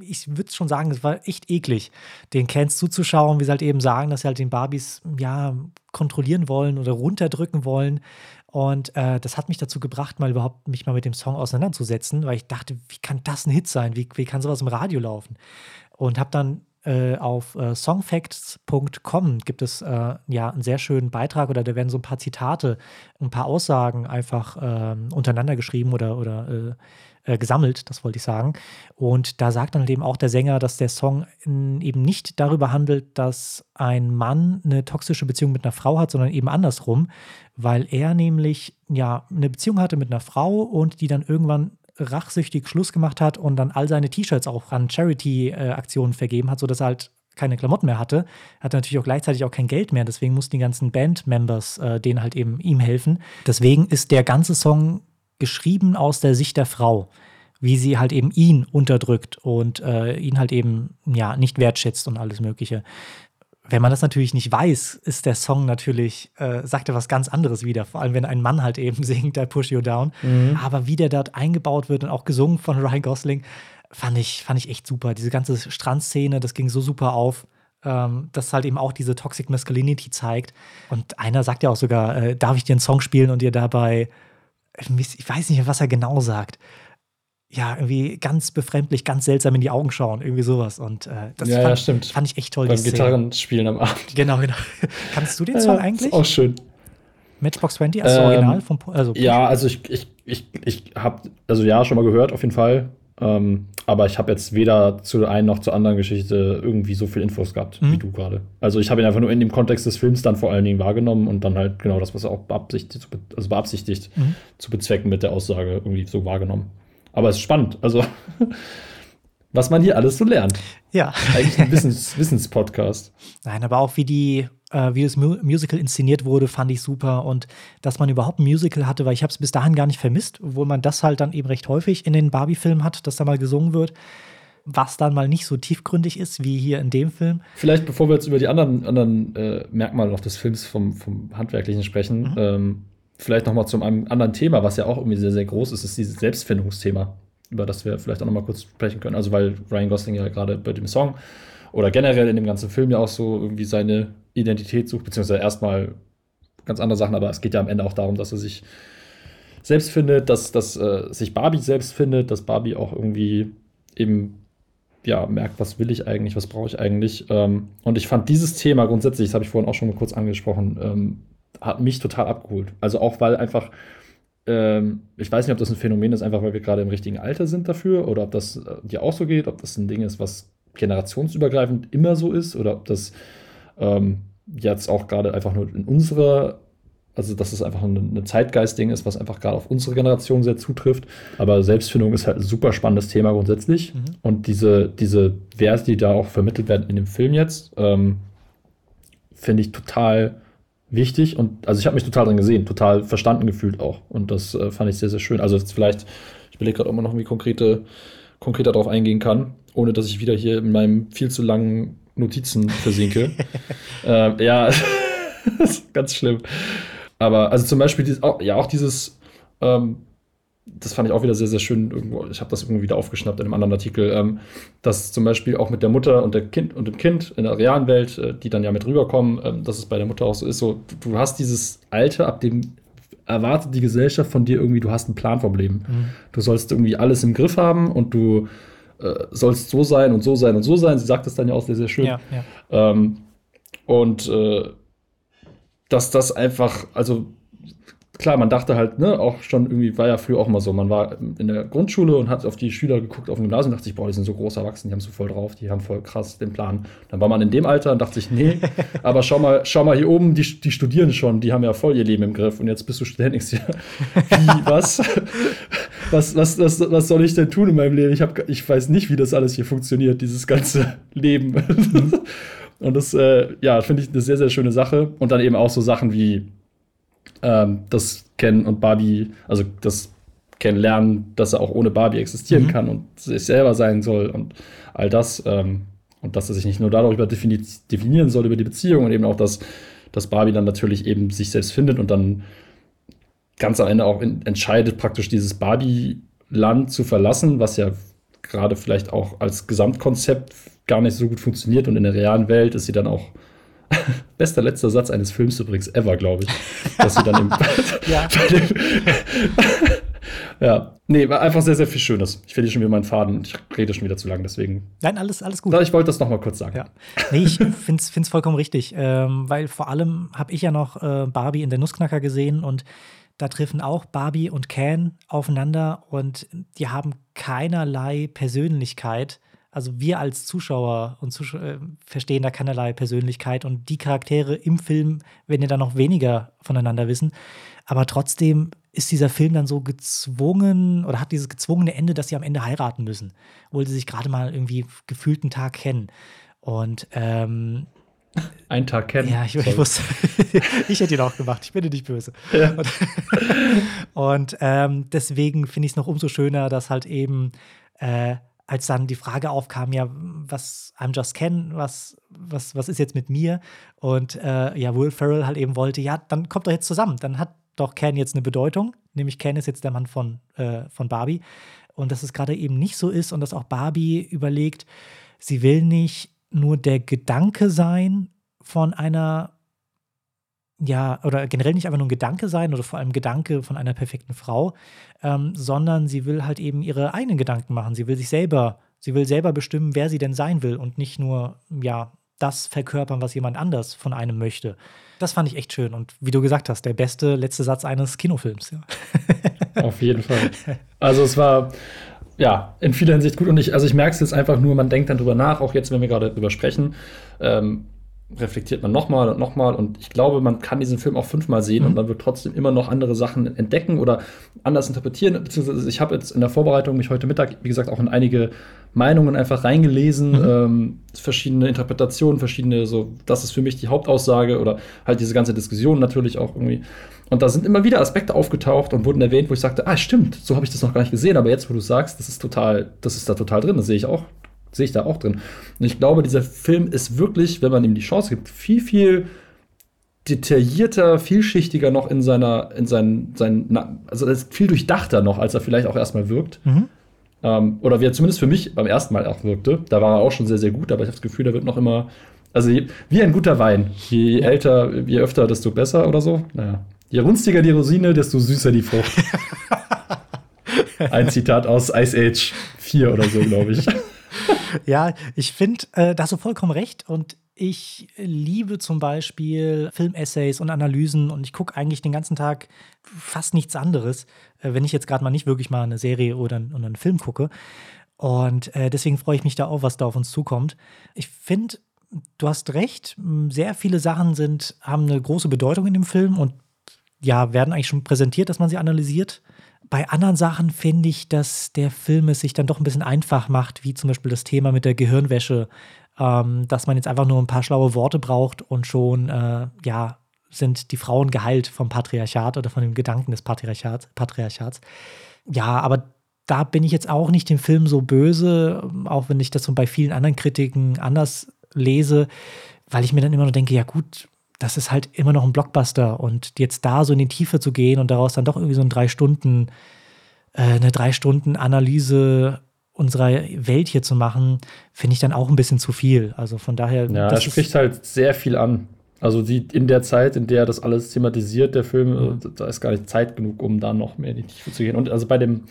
ich würde schon sagen, es war echt eklig, den Cans zuzuschauen, wie sie halt eben sagen, dass sie halt den Barbies ja kontrollieren wollen oder runterdrücken wollen. Und äh, das hat mich dazu gebracht, mal überhaupt mich mal mit dem Song auseinanderzusetzen, weil ich dachte, wie kann das ein Hit sein? Wie, wie kann sowas im Radio laufen? Und habe dann äh, auf äh, songfacts.com gibt es äh, ja einen sehr schönen Beitrag oder da werden so ein paar Zitate, ein paar Aussagen einfach ähm, untereinander geschrieben oder, oder äh, gesammelt, das wollte ich sagen. Und da sagt dann eben auch der Sänger, dass der Song eben nicht darüber handelt, dass ein Mann eine toxische Beziehung mit einer Frau hat, sondern eben andersrum, weil er nämlich ja eine Beziehung hatte mit einer Frau und die dann irgendwann rachsüchtig Schluss gemacht hat und dann all seine T-Shirts auch an Charity-Aktionen vergeben hat, sodass er halt keine Klamotten mehr hatte, hatte natürlich auch gleichzeitig auch kein Geld mehr. Deswegen mussten die ganzen Band-Members äh, denen halt eben ihm helfen. Deswegen ist der ganze Song geschrieben aus der Sicht der Frau, wie sie halt eben ihn unterdrückt und äh, ihn halt eben ja nicht wertschätzt und alles Mögliche wenn man das natürlich nicht weiß, ist der Song natürlich, äh, sagt er was ganz anderes wieder. Vor allem, wenn ein Mann halt eben singt, I Push You Down. Mhm. Aber wie der dort eingebaut wird und auch gesungen von Ryan Gosling, fand ich, fand ich echt super. Diese ganze Strandszene, das ging so super auf. Ähm, das halt eben auch diese Toxic Masculinity zeigt. Und einer sagt ja auch sogar, äh, darf ich dir einen Song spielen und dir dabei, ich weiß nicht, was er genau sagt, ja, irgendwie ganz befremdlich, ganz seltsam in die Augen schauen, irgendwie sowas. Und äh, das ja, fand, ja, stimmt. fand ich echt toll. Beim Gitarrenspielen am Abend. Genau, genau. Kannst du den Song ja, eigentlich? Ist auch schön. Matchbox 20 als ähm, Original vom also Ja, also ich, ich, ich, ich habe, also ja, schon mal gehört, auf jeden Fall. Ähm, aber ich habe jetzt weder zu der einen noch zur anderen Geschichte irgendwie so viel Infos gehabt, mhm. wie du gerade. Also ich habe ihn einfach nur in dem Kontext des Films dann vor allen Dingen wahrgenommen und dann halt genau das, was er auch beabsichtigt, also beabsichtigt mhm. zu bezwecken mit der Aussage irgendwie so wahrgenommen. Aber es ist spannend. Also, was man hier alles so lernt. Ja. Eigentlich ein Wissens Wissenspodcast. Nein, aber auch wie die, äh, wie das Mu Musical inszeniert wurde, fand ich super. Und dass man überhaupt ein Musical hatte, weil ich habe es bis dahin gar nicht vermisst, obwohl man das halt dann eben recht häufig in den Barbie-Filmen hat, dass da mal gesungen wird. Was dann mal nicht so tiefgründig ist wie hier in dem Film. Vielleicht, bevor wir jetzt über die anderen, anderen äh, Merkmale noch des Films vom, vom Handwerklichen sprechen, mhm. ähm, vielleicht noch mal zu einem anderen Thema, was ja auch irgendwie sehr, sehr groß ist, ist dieses Selbstfindungsthema, über das wir vielleicht auch noch mal kurz sprechen können. Also weil Ryan Gosling ja gerade bei dem Song oder generell in dem ganzen Film ja auch so irgendwie seine Identität sucht, beziehungsweise erstmal ganz andere Sachen, aber es geht ja am Ende auch darum, dass er sich selbst findet, dass, dass äh, sich Barbie selbst findet, dass Barbie auch irgendwie eben ja, merkt, was will ich eigentlich, was brauche ich eigentlich. Ähm, und ich fand dieses Thema grundsätzlich, das habe ich vorhin auch schon mal kurz angesprochen, ähm, hat mich total abgeholt. Also auch weil einfach, ähm, ich weiß nicht, ob das ein Phänomen ist, einfach weil wir gerade im richtigen Alter sind dafür oder ob das äh, dir auch so geht, ob das ein Ding ist, was generationsübergreifend immer so ist oder ob das ähm, jetzt auch gerade einfach nur in unserer, also dass es einfach ein, ein Zeitgeist-Ding ist, was einfach gerade auf unsere Generation sehr zutrifft. Aber Selbstfindung ist halt ein super spannendes Thema grundsätzlich. Mhm. Und diese, diese Werte, die da auch vermittelt werden in dem Film jetzt, ähm, finde ich total wichtig und also ich habe mich total dran gesehen, total verstanden gefühlt auch und das äh, fand ich sehr, sehr schön. Also jetzt vielleicht, ich überlege gerade, ob man noch irgendwie konkrete, konkreter darauf eingehen kann, ohne dass ich wieder hier in meinem viel zu langen Notizen versinke. äh, ja, das ist ganz schlimm. Aber also zum Beispiel, dieses, auch, ja, auch dieses ähm, das fand ich auch wieder sehr, sehr schön. Irgendwo, ich habe das irgendwie wieder aufgeschnappt in einem anderen Artikel, ähm, dass zum Beispiel auch mit der Mutter und, der kind, und dem Kind in der realen Welt, äh, die dann ja mit rüberkommen, ähm, dass es bei der Mutter auch so ist, so, du, du hast dieses Alter, ab dem erwartet die Gesellschaft von dir irgendwie, du hast einen Plan vom Leben. Mhm. Du sollst irgendwie alles im Griff haben und du äh, sollst so sein und so sein und so sein. Sie sagt das dann ja auch sehr, sehr schön. Ja, ja. Ähm, Und äh, dass das einfach, also klar, man dachte halt, ne, auch schon irgendwie, war ja früher auch immer so, man war in der Grundschule und hat auf die Schüler geguckt auf dem Gymnasium und dachte sich, boah, die sind so groß erwachsen, die haben so voll drauf, die haben voll krass den Plan. Dann war man in dem Alter und dachte sich, nee, aber schau mal, schau mal hier oben, die, die studieren schon, die haben ja voll ihr Leben im Griff und jetzt bist du Student, denkst dir, wie, was? was, was, was, was soll ich denn tun in meinem Leben? Ich, hab, ich weiß nicht, wie das alles hier funktioniert, dieses ganze Leben. und das, äh, ja, finde ich eine sehr, sehr schöne Sache. Und dann eben auch so Sachen wie, ähm, das Ken und Barbie, also das Ken lernen, dass er auch ohne Barbie existieren mhm. kann und sich selber sein soll und all das. Ähm, und dass er sich nicht nur darüber defini definieren soll, über die Beziehung und eben auch, dass, dass Barbie dann natürlich eben sich selbst findet und dann ganz am Ende auch in, entscheidet, praktisch dieses Barbie-Land zu verlassen, was ja gerade vielleicht auch als Gesamtkonzept gar nicht so gut funktioniert und in der realen Welt ist sie dann auch Bester letzter Satz eines Films übrigens ever, glaube ich. Dass sie dann im, ja. ja, nee, war einfach sehr, sehr viel Schönes. Ich verliere schon wieder meinen Faden und ich rede schon wieder zu lang, deswegen. Nein, alles, alles gut. Ich wollte das noch mal kurz sagen. Ja. Nee, ich finde es vollkommen richtig, ähm, weil vor allem habe ich ja noch äh, Barbie in der Nussknacker gesehen und da treffen auch Barbie und Ken aufeinander und die haben keinerlei Persönlichkeit also wir als Zuschauer und Zusch äh, verstehen da keinerlei Persönlichkeit und die Charaktere im Film werden ja dann noch weniger voneinander wissen. Aber trotzdem ist dieser Film dann so gezwungen oder hat dieses gezwungene Ende, dass sie am Ende heiraten müssen, obwohl sie sich gerade mal irgendwie gefühlten Tag kennen. Und ähm, einen Tag kennen. Ja, ich, ich wusste, ich hätte ihn auch gemacht. Ich bin dir nicht böse. Ja. Und, und ähm, deswegen finde ich es noch umso schöner, dass halt eben äh, als dann die Frage aufkam, ja, was I'm Just Ken, was, was, was ist jetzt mit mir? Und äh, ja, Will Ferrell halt eben wollte, ja, dann kommt doch jetzt zusammen. Dann hat doch Ken jetzt eine Bedeutung, nämlich Ken ist jetzt der Mann von, äh, von Barbie. Und dass es gerade eben nicht so ist und dass auch Barbie überlegt, sie will nicht nur der Gedanke sein von einer ja, oder generell nicht einfach nur ein Gedanke sein oder vor allem Gedanke von einer perfekten Frau, ähm, sondern sie will halt eben ihre eigenen Gedanken machen. Sie will sich selber, sie will selber bestimmen, wer sie denn sein will und nicht nur, ja, das verkörpern, was jemand anders von einem möchte. Das fand ich echt schön. Und wie du gesagt hast, der beste letzte Satz eines Kinofilms, ja. Auf jeden Fall. Also es war, ja, in vieler Hinsicht gut. Und ich, also ich merke es jetzt einfach nur, man denkt dann drüber nach, auch jetzt, wenn wir gerade drüber sprechen. Ähm, reflektiert man nochmal und nochmal. Und ich glaube, man kann diesen Film auch fünfmal sehen mhm. und man wird trotzdem immer noch andere Sachen entdecken oder anders interpretieren. Beziehungsweise ich habe jetzt in der Vorbereitung mich heute Mittag, wie gesagt, auch in einige Meinungen einfach reingelesen, mhm. ähm, verschiedene Interpretationen, verschiedene, so, das ist für mich die Hauptaussage oder halt diese ganze Diskussion natürlich auch irgendwie. Und da sind immer wieder Aspekte aufgetaucht und wurden erwähnt, wo ich sagte, ah, stimmt, so habe ich das noch gar nicht gesehen, aber jetzt, wo du sagst, das ist total, das ist da total drin, das sehe ich auch sehe ich da auch drin. Und ich glaube, dieser Film ist wirklich, wenn man ihm die Chance gibt, viel, viel detaillierter, vielschichtiger noch in seiner, in seinen, seinen also ist viel durchdachter noch, als er vielleicht auch erstmal wirkt. Mhm. Ähm, oder wie er zumindest für mich beim ersten Mal auch wirkte. Da war er auch schon sehr, sehr gut, aber ich habe das Gefühl, da wird noch immer, also wie ein guter Wein. Je älter, je öfter, desto besser oder so. Naja. Je runstiger die Rosine, desto süßer die Frucht. ein Zitat aus Ice Age 4 oder so, glaube ich. ja, ich finde, äh, da hast du vollkommen recht. Und ich liebe zum Beispiel Filmessays und Analysen und ich gucke eigentlich den ganzen Tag fast nichts anderes, äh, wenn ich jetzt gerade mal nicht wirklich mal eine Serie oder, oder einen Film gucke. Und äh, deswegen freue ich mich da auch, was da auf uns zukommt. Ich finde, du hast recht, sehr viele Sachen sind, haben eine große Bedeutung in dem Film und ja, werden eigentlich schon präsentiert, dass man sie analysiert. Bei anderen Sachen finde ich, dass der Film es sich dann doch ein bisschen einfach macht, wie zum Beispiel das Thema mit der Gehirnwäsche, ähm, dass man jetzt einfach nur ein paar schlaue Worte braucht und schon, äh, ja, sind die Frauen geheilt vom Patriarchat oder von dem Gedanken des Patriarchats. Patriarchats. Ja, aber da bin ich jetzt auch nicht dem Film so böse, auch wenn ich das so bei vielen anderen Kritiken anders lese, weil ich mir dann immer nur denke, ja gut, das ist halt immer noch ein Blockbuster und jetzt da so in die Tiefe zu gehen und daraus dann doch irgendwie so ein drei Stunden, äh, eine drei Stunden Analyse unserer Welt hier zu machen, finde ich dann auch ein bisschen zu viel. Also von daher. Ja, das spricht halt sehr viel an. Also die, in der Zeit, in der das alles thematisiert, der Film, mhm. da ist gar nicht Zeit genug, um da noch mehr in die Tiefe zu gehen. Und also bei dem,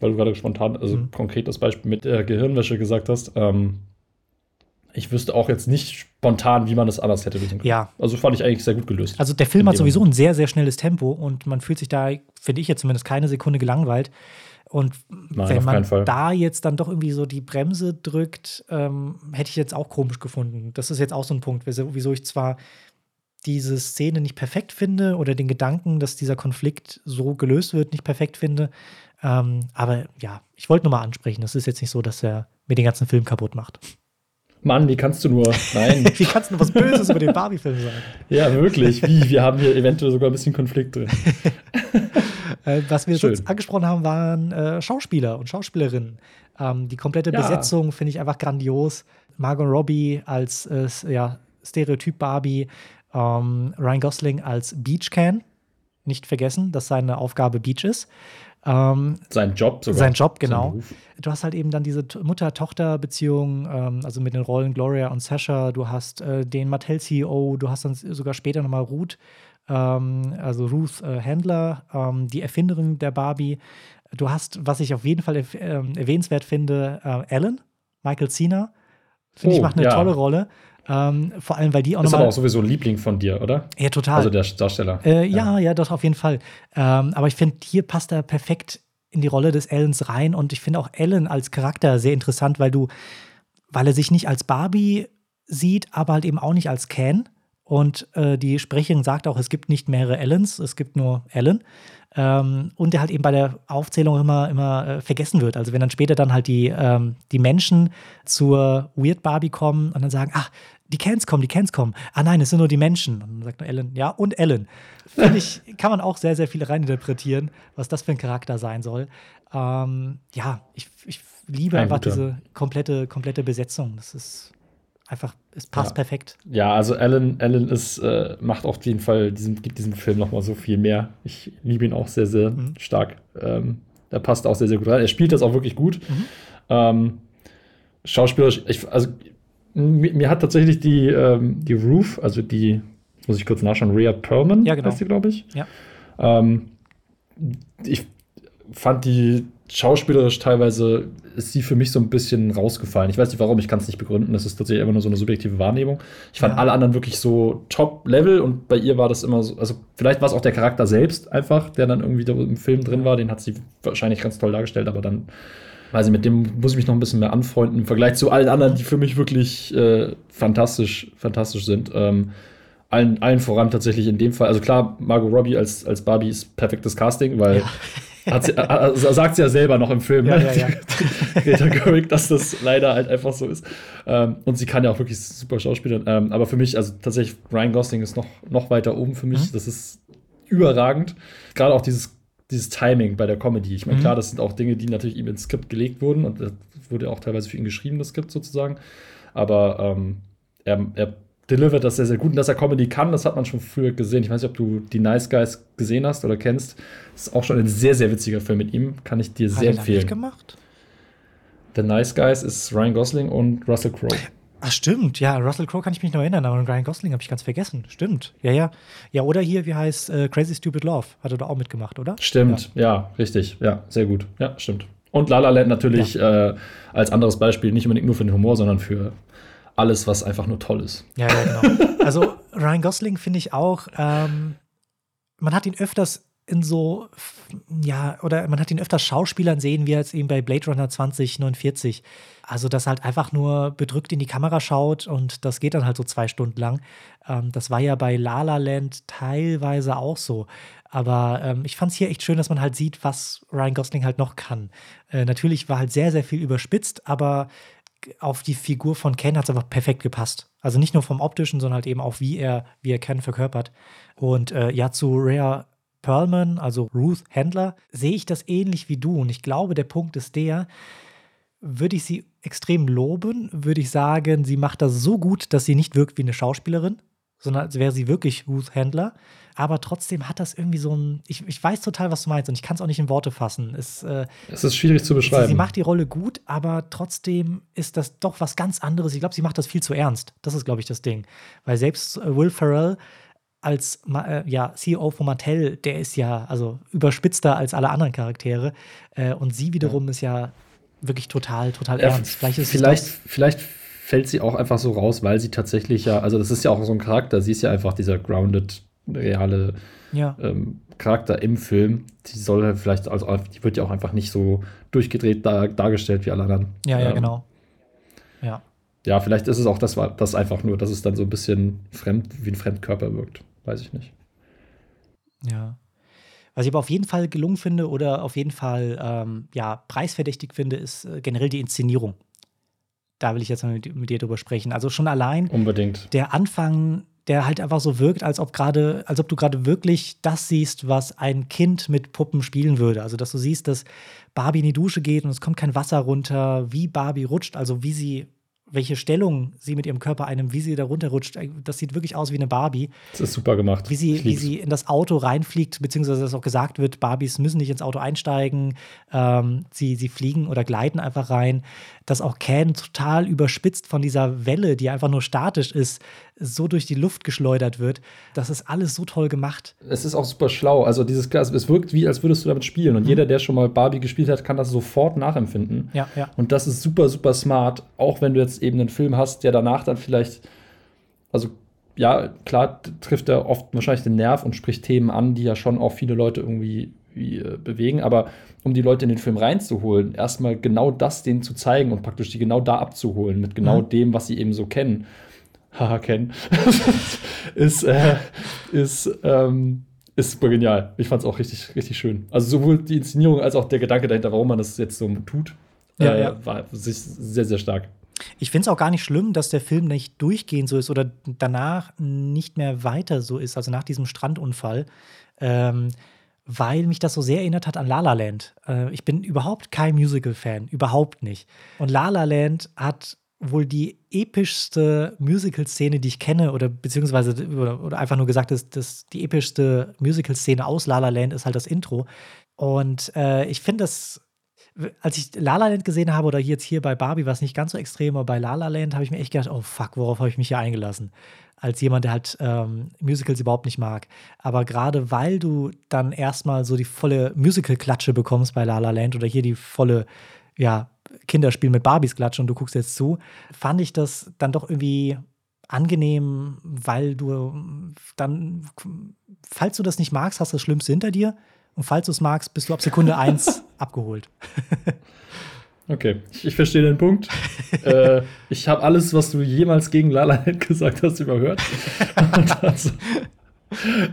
weil du gerade spontan, also mhm. konkret das Beispiel mit der Gehirnwäsche gesagt hast, ähm, ich wüsste auch jetzt nicht spontan, wie man das anders hätte lösen können. Ja. Also fand ich eigentlich sehr gut gelöst. Also der Film hat sowieso ein sehr, sehr schnelles Tempo und man fühlt sich da, finde ich jetzt zumindest, keine Sekunde gelangweilt. Und Nein, wenn man da jetzt dann doch irgendwie so die Bremse drückt, ähm, hätte ich jetzt auch komisch gefunden. Das ist jetzt auch so ein Punkt, wieso ich zwar diese Szene nicht perfekt finde oder den Gedanken, dass dieser Konflikt so gelöst wird, nicht perfekt finde. Ähm, aber ja, ich wollte nur mal ansprechen. Das ist jetzt nicht so, dass er mir den ganzen Film kaputt macht. Mann, wie kannst du nur? Nein. wie kannst du nur was Böses über den Barbie-Film sagen? Ja, wirklich. Wie? Wir haben hier eventuell sogar ein bisschen Konflikt drin. äh, was wir Schön. sonst angesprochen haben, waren äh, Schauspieler und Schauspielerinnen. Ähm, die komplette ja. Besetzung finde ich einfach grandios. Margot Robbie als äh, ja, Stereotyp Barbie, ähm, Ryan Gosling als Beach Can. Nicht vergessen, dass seine Aufgabe Beach ist. Ähm, sein Job sogar. Sein Job, genau. Du hast halt eben dann diese Mutter-Tochter-Beziehung, ähm, also mit den Rollen Gloria und Sasha. Du hast äh, den Mattel-CEO, du hast dann sogar später nochmal Ruth, ähm, also Ruth äh, Handler, ähm, die Erfinderin der Barbie. Du hast, was ich auf jeden Fall äh, erwähnenswert finde, äh, Ellen, Michael Cena. Finde oh, ich, macht eine ja. tolle Rolle. Ähm, vor allem, weil die auch noch. Ist aber auch sowieso ein Liebling von dir, oder? Ja, total. Also der Darsteller. Äh, ja, ja, ja, doch, auf jeden Fall. Ähm, aber ich finde, hier passt er perfekt in die Rolle des Ellens rein und ich finde auch Ellen als Charakter sehr interessant, weil du, weil er sich nicht als Barbie sieht, aber halt eben auch nicht als Ken. Und äh, die Sprecherin sagt auch, es gibt nicht mehrere Ellens, es gibt nur Ellen. Ähm, und der halt eben bei der Aufzählung immer, immer äh, vergessen wird. Also wenn dann später dann halt die, ähm, die Menschen zur Weird Barbie kommen und dann sagen, ach, die Cans kommen, die Cans kommen. Ah nein, es sind nur die Menschen. Und dann sagt nur Ellen, ja, und Ellen. Finde ich, kann man auch sehr, sehr viel reininterpretieren, was das für ein Charakter sein soll. Ähm, ja, ich, ich liebe ein einfach guter. diese komplette, komplette Besetzung. Das ist einfach, es passt ja. perfekt. Ja, also Alan, Alan ist, äh, macht auf jeden Fall, diesem, gibt diesem Film noch mal so viel mehr. Ich liebe ihn auch sehr, sehr mhm. stark. Ähm, er passt auch sehr, sehr gut rein. Er spielt das auch wirklich gut. Mhm. Ähm, schauspielerisch, ich, also mir, mir, hat tatsächlich die, ähm, die Roof, also die, muss ich kurz nachschauen, Rhea Perlman, ja, genau. heißt die, glaube ich. Ja. Ähm, ich fand die schauspielerisch teilweise ist sie für mich so ein bisschen rausgefallen. Ich weiß nicht warum, ich kann es nicht begründen. Das ist tatsächlich immer nur so eine subjektive Wahrnehmung. Ich fand ja. alle anderen wirklich so Top-Level und bei ihr war das immer so, also vielleicht war es auch der Charakter selbst einfach, der dann irgendwie im Film drin war. Den hat sie wahrscheinlich ganz toll dargestellt, aber dann weiß ich, mit dem muss ich mich noch ein bisschen mehr anfreunden im Vergleich zu allen anderen, die für mich wirklich äh, fantastisch, fantastisch sind. Ähm, allen, allen voran tatsächlich in dem Fall. Also klar, Margot Robbie als, als Barbie ist perfektes Casting, weil ja. sie, äh, sagt sie ja selber noch im Film, ja, ne? ja, ja. Greta Gerwig, dass das leider halt einfach so ist. Ähm, und sie kann ja auch wirklich super Schauspielern. Ähm, aber für mich, also tatsächlich, Ryan Gosling ist noch, noch weiter oben für mich. Mhm. Das ist überragend. Gerade auch dieses dieses Timing bei der Comedy. Ich meine, mhm. klar, das sind auch Dinge, die natürlich ihm ins Skript gelegt wurden und das wurde auch teilweise für ihn geschrieben, das Skript sozusagen. Aber ähm, er, er delivert das sehr, sehr gut. Und dass er Comedy kann, das hat man schon früher gesehen. Ich weiß nicht, ob du die Nice Guys gesehen hast oder kennst. Das ist auch schon ein sehr, sehr witziger Film mit ihm. Kann ich dir hat sehr empfehlen. Nicht gemacht? The Nice Guys ist Ryan Gosling und Russell Crowe. Ach, stimmt. Ja, Russell Crowe kann ich mich noch erinnern, aber Ryan Gosling habe ich ganz vergessen. Stimmt. Ja, ja. Ja, oder hier, wie heißt äh, Crazy Stupid Love? Hat er da auch mitgemacht, oder? Stimmt. Ja. ja, richtig. Ja, sehr gut. Ja, stimmt. Und La La Land natürlich ja. äh, als anderes Beispiel, nicht unbedingt nur für den Humor, sondern für alles, was einfach nur toll ist. Ja, ja, genau. also Ryan Gosling finde ich auch, ähm, man hat ihn öfters in so, ja, oder man hat ihn öfter Schauspielern sehen, wie jetzt eben bei Blade Runner 2049. Also, dass halt einfach nur bedrückt in die Kamera schaut und das geht dann halt so zwei Stunden lang. Ähm, das war ja bei La La Land teilweise auch so. Aber ähm, ich fand es hier echt schön, dass man halt sieht, was Ryan Gosling halt noch kann. Äh, natürlich war halt sehr, sehr viel überspitzt, aber auf die Figur von Ken hat es einfach perfekt gepasst. Also nicht nur vom optischen, sondern halt eben auch, wie er, wie er Ken verkörpert. Und äh, ja, zu Rhea Perlman, also Ruth Handler, sehe ich das ähnlich wie du. Und ich glaube, der Punkt ist der, würde ich sie extrem loben, würde ich sagen, sie macht das so gut, dass sie nicht wirkt wie eine Schauspielerin, sondern als wäre sie wirklich Ruth Handler. Aber trotzdem hat das irgendwie so ein. Ich, ich weiß total, was du meinst und ich kann es auch nicht in Worte fassen. Es, äh, es ist schwierig zu beschreiben. Sie, sie, macht die Rolle gut, aber trotzdem ist das doch was ganz anderes. Ich glaube, sie macht das viel zu ernst. Das ist, glaube ich, das Ding. Weil selbst äh, Will Ferrell als äh, ja, CEO von Mattel, der ist ja also überspitzter als alle anderen Charaktere. Äh, und sie wiederum ja. ist ja wirklich total, total ja, ernst. Vielleicht, vielleicht, vielleicht fällt sie auch einfach so raus, weil sie tatsächlich ja, also das ist ja auch so ein Charakter, sie ist ja einfach dieser grounded, reale Ja. ähm, Charakter im Film. Die soll halt vielleicht, also die wird ja auch einfach nicht so durchgedreht dar dargestellt wie alle anderen. Ja, ja, Ähm, genau. Ja. Ja, vielleicht ist es auch das, das einfach nur, dass es dann so ein bisschen fremd, wie ein Fremdkörper wirkt. Weiß ich nicht. Ja. Was ich aber auf jeden Fall gelungen finde oder auf jeden Fall ähm, ja, preisverdächtig finde, ist äh, generell die Inszenierung. Da will ich jetzt mal mit, mit dir drüber sprechen. Also schon allein Unbedingt. der Anfang, der halt einfach so wirkt, als ob gerade, als ob du gerade wirklich das siehst, was ein Kind mit Puppen spielen würde. Also dass du siehst, dass Barbie in die Dusche geht und es kommt kein Wasser runter, wie Barbie rutscht, also wie sie welche Stellung sie mit ihrem Körper einnimmt, wie sie da runterrutscht. Das sieht wirklich aus wie eine Barbie. Das ist super gemacht. Wie sie, wie sie in das Auto reinfliegt, beziehungsweise dass auch gesagt wird, Barbies müssen nicht ins Auto einsteigen, ähm, sie, sie fliegen oder gleiten einfach rein. Dass auch Ken total überspitzt von dieser Welle, die einfach nur statisch ist, so durch die Luft geschleudert wird. Das ist alles so toll gemacht. Es ist auch super schlau. Also dieses Glas, es wirkt wie, als würdest du damit spielen. Und jeder, der schon mal Barbie gespielt hat, kann das sofort nachempfinden. Ja, ja. Und das ist super, super smart. Auch wenn du jetzt eben einen Film hast, der danach dann vielleicht, also ja, klar trifft er oft wahrscheinlich den Nerv und spricht Themen an, die ja schon auch viele Leute irgendwie wie, äh, bewegen. Aber um die Leute in den Film reinzuholen, erstmal genau das denen zu zeigen und praktisch die genau da abzuholen mit genau Mhm. dem, was sie eben so kennen. Haha, kennen. ist, äh, ist, ähm, ist super genial. Ich fand es auch richtig, richtig schön. Also sowohl die Inszenierung als auch der Gedanke dahinter, warum man das jetzt so tut, Ja, äh, ja. war sich sehr, sehr stark. Ich finde es auch gar nicht schlimm, dass der Film nicht durchgehend so ist oder danach nicht mehr weiter so ist, also nach diesem Strandunfall, ähm, weil mich das so sehr erinnert hat an La La Land. Äh, ich bin überhaupt kein Musical-Fan, überhaupt nicht. Und La La Land hat wohl die epischste Musical-Szene, die ich kenne, oder beziehungsweise oder, einfach nur gesagt, dass, dass die epischste Musical-Szene aus La La Land ist halt das Intro. Und äh, ich finde das als ich La La Land gesehen habe, oder jetzt hier bei Barbie war es nicht ganz so extrem, aber bei La La Land habe ich mir echt gedacht, oh fuck, worauf habe ich mich hier eingelassen? Als jemand, der halt ähm, Musicals überhaupt nicht mag. Aber gerade weil du dann erstmal so die volle Musical-Klatsche bekommst bei La La Land oder hier die volle, ja, Kinderspiel mit Barbies Klatsche und du guckst jetzt zu, fand ich das dann doch irgendwie angenehm, weil du dann, falls du das nicht magst, hast du das Schlimmste hinter dir. Und falls du es magst, bist du ab Sekunde eins abgeholt. Okay, ich, ich verstehe den Punkt. äh, ich habe alles, was du jemals gegen La La Land gesagt hast, überhört. und, also,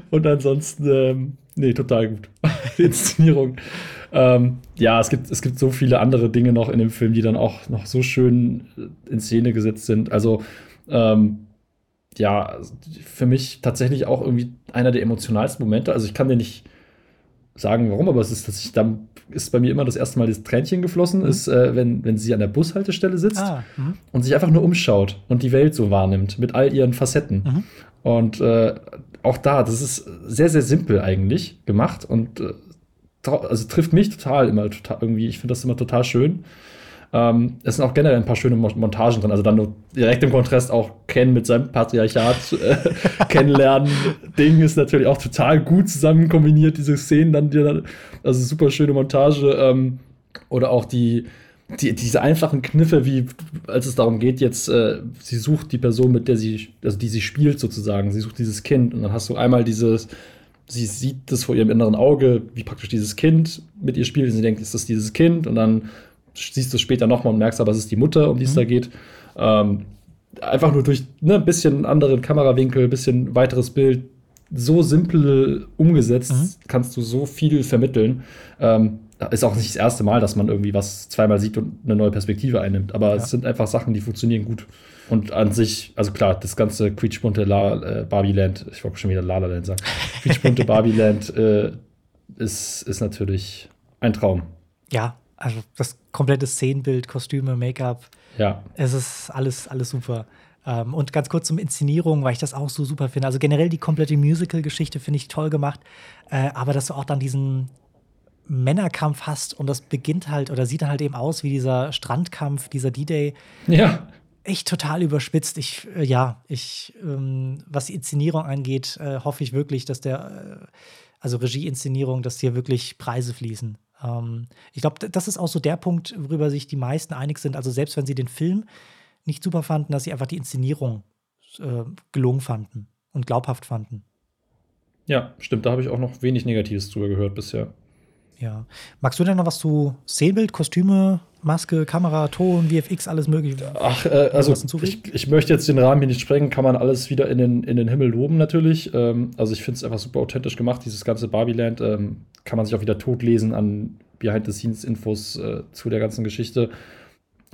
und ansonsten, ähm, nee, total gut. Die Inszenierung. Ähm, ja, es gibt, es gibt so viele andere Dinge noch in dem Film, die dann auch noch so schön äh, in Szene gesetzt sind. Also, ähm, ja, für mich tatsächlich auch irgendwie einer der emotionalsten Momente. Also, ich kann dir nicht sagen, warum, aber es ist, dass ich dann ist bei mir immer das erste Mal das Tränchen geflossen, ist, äh, wenn, wenn sie an der Bushaltestelle sitzt Ah, mhm. und sich einfach nur umschaut und die Welt so wahrnimmt mit all ihren Facetten. Mhm. Und äh, auch da, das ist sehr, sehr simpel eigentlich gemacht und äh, also trifft mich total immer total irgendwie. Ich finde das immer total schön. Ähm, es sind auch generell ein paar schöne Mo- Montagen drin. Also dann nur direkt im Kontrast auch Ken mit seinem Patriarchat äh, kennenlernen. Ding ist natürlich auch total gut zusammen kombiniert, diese Szenen dann, die also super schöne Montage. Ähm, oder auch die, die, diese einfachen Kniffe, wie als es darum geht, jetzt, äh, sie sucht die Person, mit der sie, also die sie spielt sozusagen, sie sucht dieses Kind und dann hast du einmal dieses, sie sieht das vor ihrem inneren Auge, wie praktisch dieses Kind mit ihr spielt und sie denkt, ist das dieses Kind und dann siehst du es später nochmal und merkst aber, es ist die Mutter, um die es Mhm. da geht. Ähm, einfach nur durch ne, ein bisschen anderen Kamerawinkel, ein bisschen weiteres Bild, so simpel umgesetzt, Mhm. kannst du so viel vermitteln. Ähm, ist auch nicht das erste Mal, dass man irgendwie was zweimal sieht und eine neue Perspektive einnimmt. Aber Ja. es sind einfach Sachen, die funktionieren gut. Und an sich, also klar, das ganze quietschbunte La äh, Barbie-Land, ich wollte schon wieder La La Land sagen, quietschbunte Barbie-Land äh, ist, ist natürlich ein Traum. Ja, also das komplette Szenenbild, Kostüme, Make-up, Ja. es ist alles, alles super. Ähm, und ganz kurz zum Inszenierung, weil ich das auch so super finde. Also generell die komplette Musical-Geschichte finde ich toll gemacht. Äh, aber dass du auch dann diesen Männerkampf hast und das beginnt halt oder sieht dann halt eben aus wie dieser Strandkampf, dieser D-Day. Ja. echt total überspitzt. Ich, äh, ja, ich, ähm, was die Inszenierung angeht, äh, hoffe ich wirklich, dass der, äh, also Regie-Inszenierung, dass hier wirklich Preise fließen. Ähm, ich glaube, das ist auch so der Punkt, worüber sich die meisten einig sind. Also selbst wenn sie den Film nicht super fanden, dass sie einfach die Inszenierung äh, gelungen fanden und glaubhaft fanden. Ja, stimmt. Da habe ich auch noch wenig Negatives drüber gehört bisher. Ja. Magst du denn noch was zu Szenenbild, Kostüme, Maske, Kamera, Ton, VFX, alles mögliche? Ach, äh, also ich, ich, möchte jetzt den Rahmen hier nicht sprengen, kann man alles wieder in den, in den Himmel loben natürlich. Ähm, also ich finde es einfach super authentisch gemacht, dieses ganze Barbieland. Ähm, kann man sich auch wieder totlesen an Behind-the-Scenes-Infos äh, zu der ganzen Geschichte.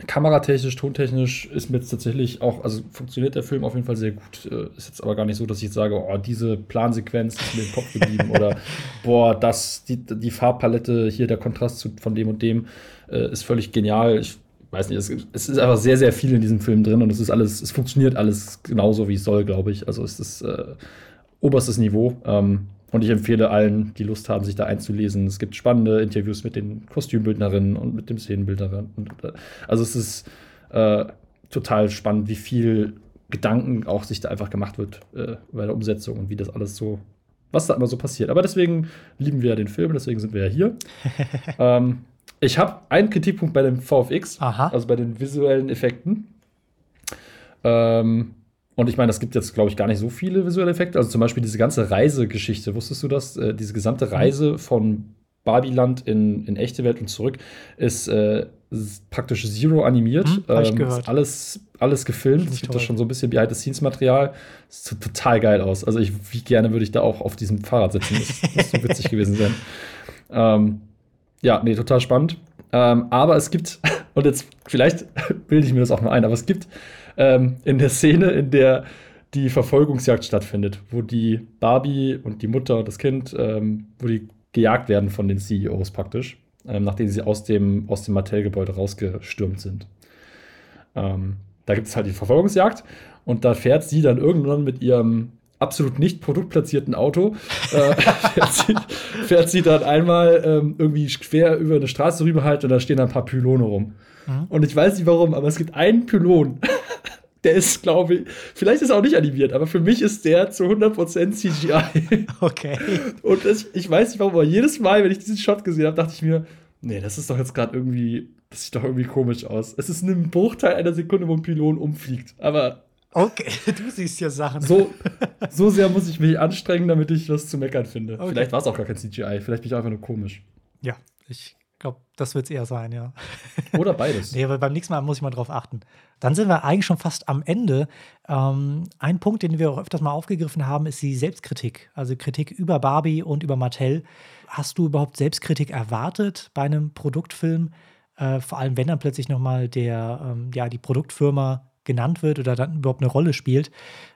Kameratechnisch, tontechnisch ist mir jetzt tatsächlich auch, also funktioniert der Film auf jeden Fall sehr gut. Äh, ist jetzt aber gar nicht so, dass ich jetzt sage, oh, diese Plansequenz ist mir im Kopf geblieben oder boah, das, die, die Farbpalette, hier der Kontrast zu, von dem und dem äh, ist völlig genial. Ich weiß nicht, es, es, ist einfach sehr, sehr viel in diesem Film drin und es ist alles, es funktioniert alles genauso, wie es soll, glaube ich. Also es ist äh, oberstes Niveau. Ähm, und ich empfehle allen, die Lust haben, sich da einzulesen. Es gibt spannende Interviews mit den Kostümbildnerinnen und mit dem Szenenbildner. Äh, also es ist äh, total spannend, wie viel Gedanken auch sich da einfach gemacht wird äh, bei der Umsetzung und wie das alles so, was da immer so passiert. Aber deswegen lieben wir ja den Film, deswegen sind wir ja hier. ähm, ich habe einen Kritikpunkt bei dem VFX, Aha. also bei den visuellen Effekten. Ähm, und ich meine, es gibt jetzt, glaube ich, gar nicht so viele visuelle Effekte. Also zum Beispiel diese ganze Reisegeschichte, wusstest du das? Äh, diese gesamte mhm. Reise von Barbiland in, in echte Welt und zurück ist, äh, praktisch zero animiert. Hm, ähm, ist alles, alles gefilmt. Es gibt da schon so ein bisschen Behind-the-Scenes-Material. Sieht total geil aus. Also ich, wie gerne würde ich da auch auf diesem Fahrrad sitzen. Das muss so witzig gewesen sein. Ähm, ja, nee, total spannend. Ähm, aber es gibt, und jetzt vielleicht bilde ich mir das auch mal ein, aber es gibt ähm, in der Szene, in der die Verfolgungsjagd stattfindet, wo die Barbie und die Mutter und das Kind, ähm, wo die gejagt werden von den CEOs praktisch, ähm, nachdem sie aus dem, aus dem Mattel-Gebäude rausgestürmt sind. Ähm, da gibt es halt die Verfolgungsjagd und da fährt sie dann irgendwann mit ihrem absolut nicht produktplatzierten Auto äh, fährt, sie, fährt, sie, dann einmal ähm, irgendwie quer über eine Straße rüber halt und da stehen ein paar Pylone rum. Mhm. Und ich weiß nicht warum, aber es gibt einen Pylon, der ist, glaube ich, vielleicht ist er auch nicht animiert, aber für mich ist der zu 100% CGI. Okay. Und das, ich weiß nicht warum, aber jedes Mal, wenn ich diesen Shot gesehen habe, dachte ich mir, nee, das ist doch jetzt gerade irgendwie, das sieht doch irgendwie komisch aus. Es ist ein Bruchteil einer Sekunde, wo ein Pylon umfliegt, aber Okay, du siehst ja Sachen. So, so sehr muss ich mich anstrengen, damit ich was zu meckern finde. Okay. Vielleicht war es auch gar kein CGI, vielleicht bin ich einfach nur komisch. Ja, ich glaube, das wird es eher sein, ja. Oder beides. nee, aber beim nächsten Mal muss ich mal drauf achten. Dann sind wir eigentlich schon fast am Ende. Ähm, ein Punkt, den wir auch öfters mal aufgegriffen haben, ist die Selbstkritik. Also Kritik über Barbie und über Mattel. Hast du überhaupt Selbstkritik erwartet bei einem Produktfilm? Äh, vor allem, wenn dann plötzlich nochmal der, ähm, ja, die Produktfirma genannt wird oder dann überhaupt eine Rolle spielt.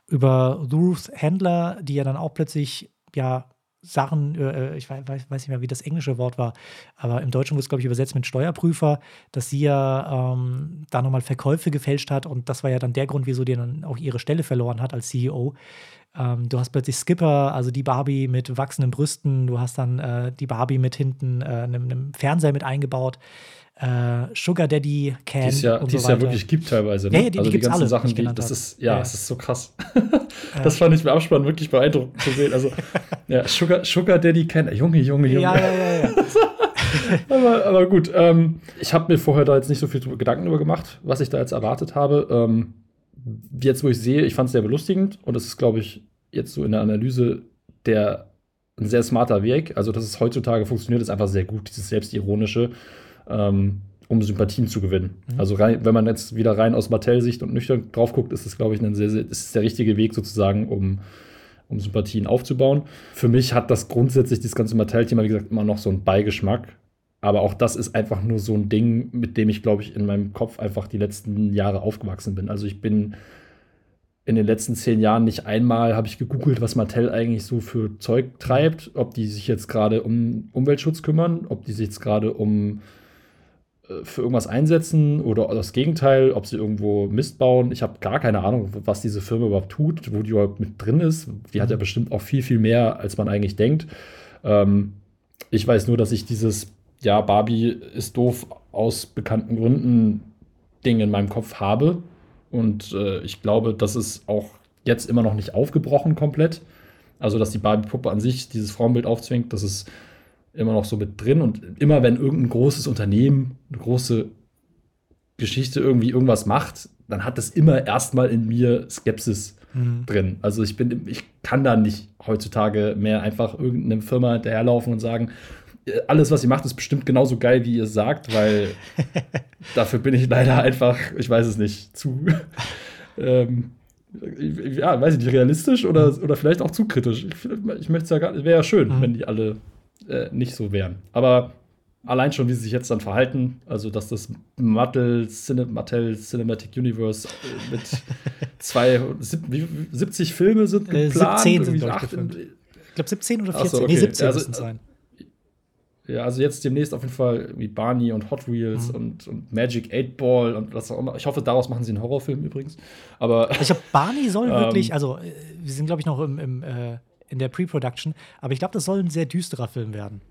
Über Ruth Handler, die ja dann auch plötzlich ja Sachen, äh, ich weiß, weiß, nicht mehr, wie das englische Wort war, aber im Deutschen wurde es, glaube ich, übersetzt mit Steuerprüfer, dass sie ja ähm, da nochmal Verkäufe gefälscht hat und das war ja dann der Grund, wieso die dann auch ihre Stelle verloren hat als CEO. Ähm, du hast plötzlich Skipper, also die Barbie mit wachsenden Brüsten, du hast dann äh, die Barbie mit hinten äh, einem, einem Fernseher mit eingebaut äh, Sugar Daddy Can. Die es ja, so ja wirklich gibt teilweise. Ne? Ja, ja, die, also die, die ganzen alle, Sachen, die, das ist, ja, ja, es ist so krass. das fand ich im Abspann wirklich beeindruckend zu sehen. Also, ja, Sugar, Sugar Daddy Can. Junge, Junge, Junge. Ja, ja, ja, ja. aber, aber, gut, ähm, ich habe mir vorher da jetzt nicht so viel Gedanken darüber gemacht, was ich da jetzt erwartet habe. Ähm, jetzt, wo ich sehe, ich fand es sehr belustigend und es ist, glaube ich, jetzt so in der Analyse der ein sehr smarter Weg. Also, dass es heutzutage funktioniert, ist einfach sehr gut, dieses Selbstironische ähm, um Sympathien zu gewinnen. Mhm. Also rein, wenn man jetzt wieder rein aus Mattel-Sicht und nüchtern drauf guckt, ist das, glaube ich, ein sehr, sehr, ist der richtige Weg sozusagen, um, um Sympathien aufzubauen. Für mich hat das grundsätzlich das ganze Mattel-Thema, wie gesagt, immer noch so einen Beigeschmack. Aber auch das ist einfach nur so ein Ding, mit dem ich, glaube ich, in meinem Kopf einfach die letzten Jahre aufgewachsen bin. Also ich bin in den letzten zehn Jahren nicht einmal habe ich gegoogelt, was Mattel eigentlich so für Zeug treibt, ob die sich jetzt gerade um Umweltschutz kümmern, ob die sich jetzt gerade um für irgendwas einsetzen oder das Gegenteil, ob sie irgendwo Mist bauen. Ich habe gar keine Ahnung, was diese Firma überhaupt tut, wo die überhaupt mit drin ist. Die hat ja mhm. bestimmt auch viel, viel mehr, als man eigentlich denkt. Ähm, ich weiß nur, dass ich dieses, ja, Barbie ist doof aus bekannten Gründen Ding in meinem Kopf habe. Und äh, ich glaube, das ist auch jetzt immer noch nicht aufgebrochen komplett. Also, dass die Barbie-Puppe an sich dieses Frauenbild aufzwingt, das ist immer noch so mit drin. Und immer wenn irgendein großes Unternehmen, eine große Geschichte irgendwie irgendwas macht, dann hat das immer erstmal in mir Skepsis mhm. drin. Also ich bin, ich kann da nicht heutzutage mehr einfach irgendeine Firma hinterherlaufen und sagen, alles, was ihr macht, ist bestimmt genauso geil, wie ihr sagt, weil dafür bin ich leider einfach, ich weiß es nicht, zu, ähm, ja, weiß ich nicht, realistisch oder, oder vielleicht auch zu kritisch. Ich, ich möchte es ja gar nicht, wäre ja schön, mhm. wenn die alle äh, nicht so wären. Aber allein schon, wie sie sich jetzt dann verhalten, also dass das Mattel, Cine, Mattel Cinematic Universe äh, mit zwei, 70 Filme sind äh, geplant. 17 sind, ich, ich glaube 17 oder 14, so, okay. nee, 17 also, müssen sein. Ja, also jetzt demnächst auf jeden Fall wie Barney und Hot Wheels mhm. und, und, Magic 8 Ball und was auch immer. Ich hoffe, daraus machen sie einen Horrorfilm übrigens. Aber ich glaube, Barney soll wirklich, also äh, wir sind, glaube ich, noch im, im äh, in der Pre-Production, aber ich glaube, das soll ein sehr düsterer Film werden.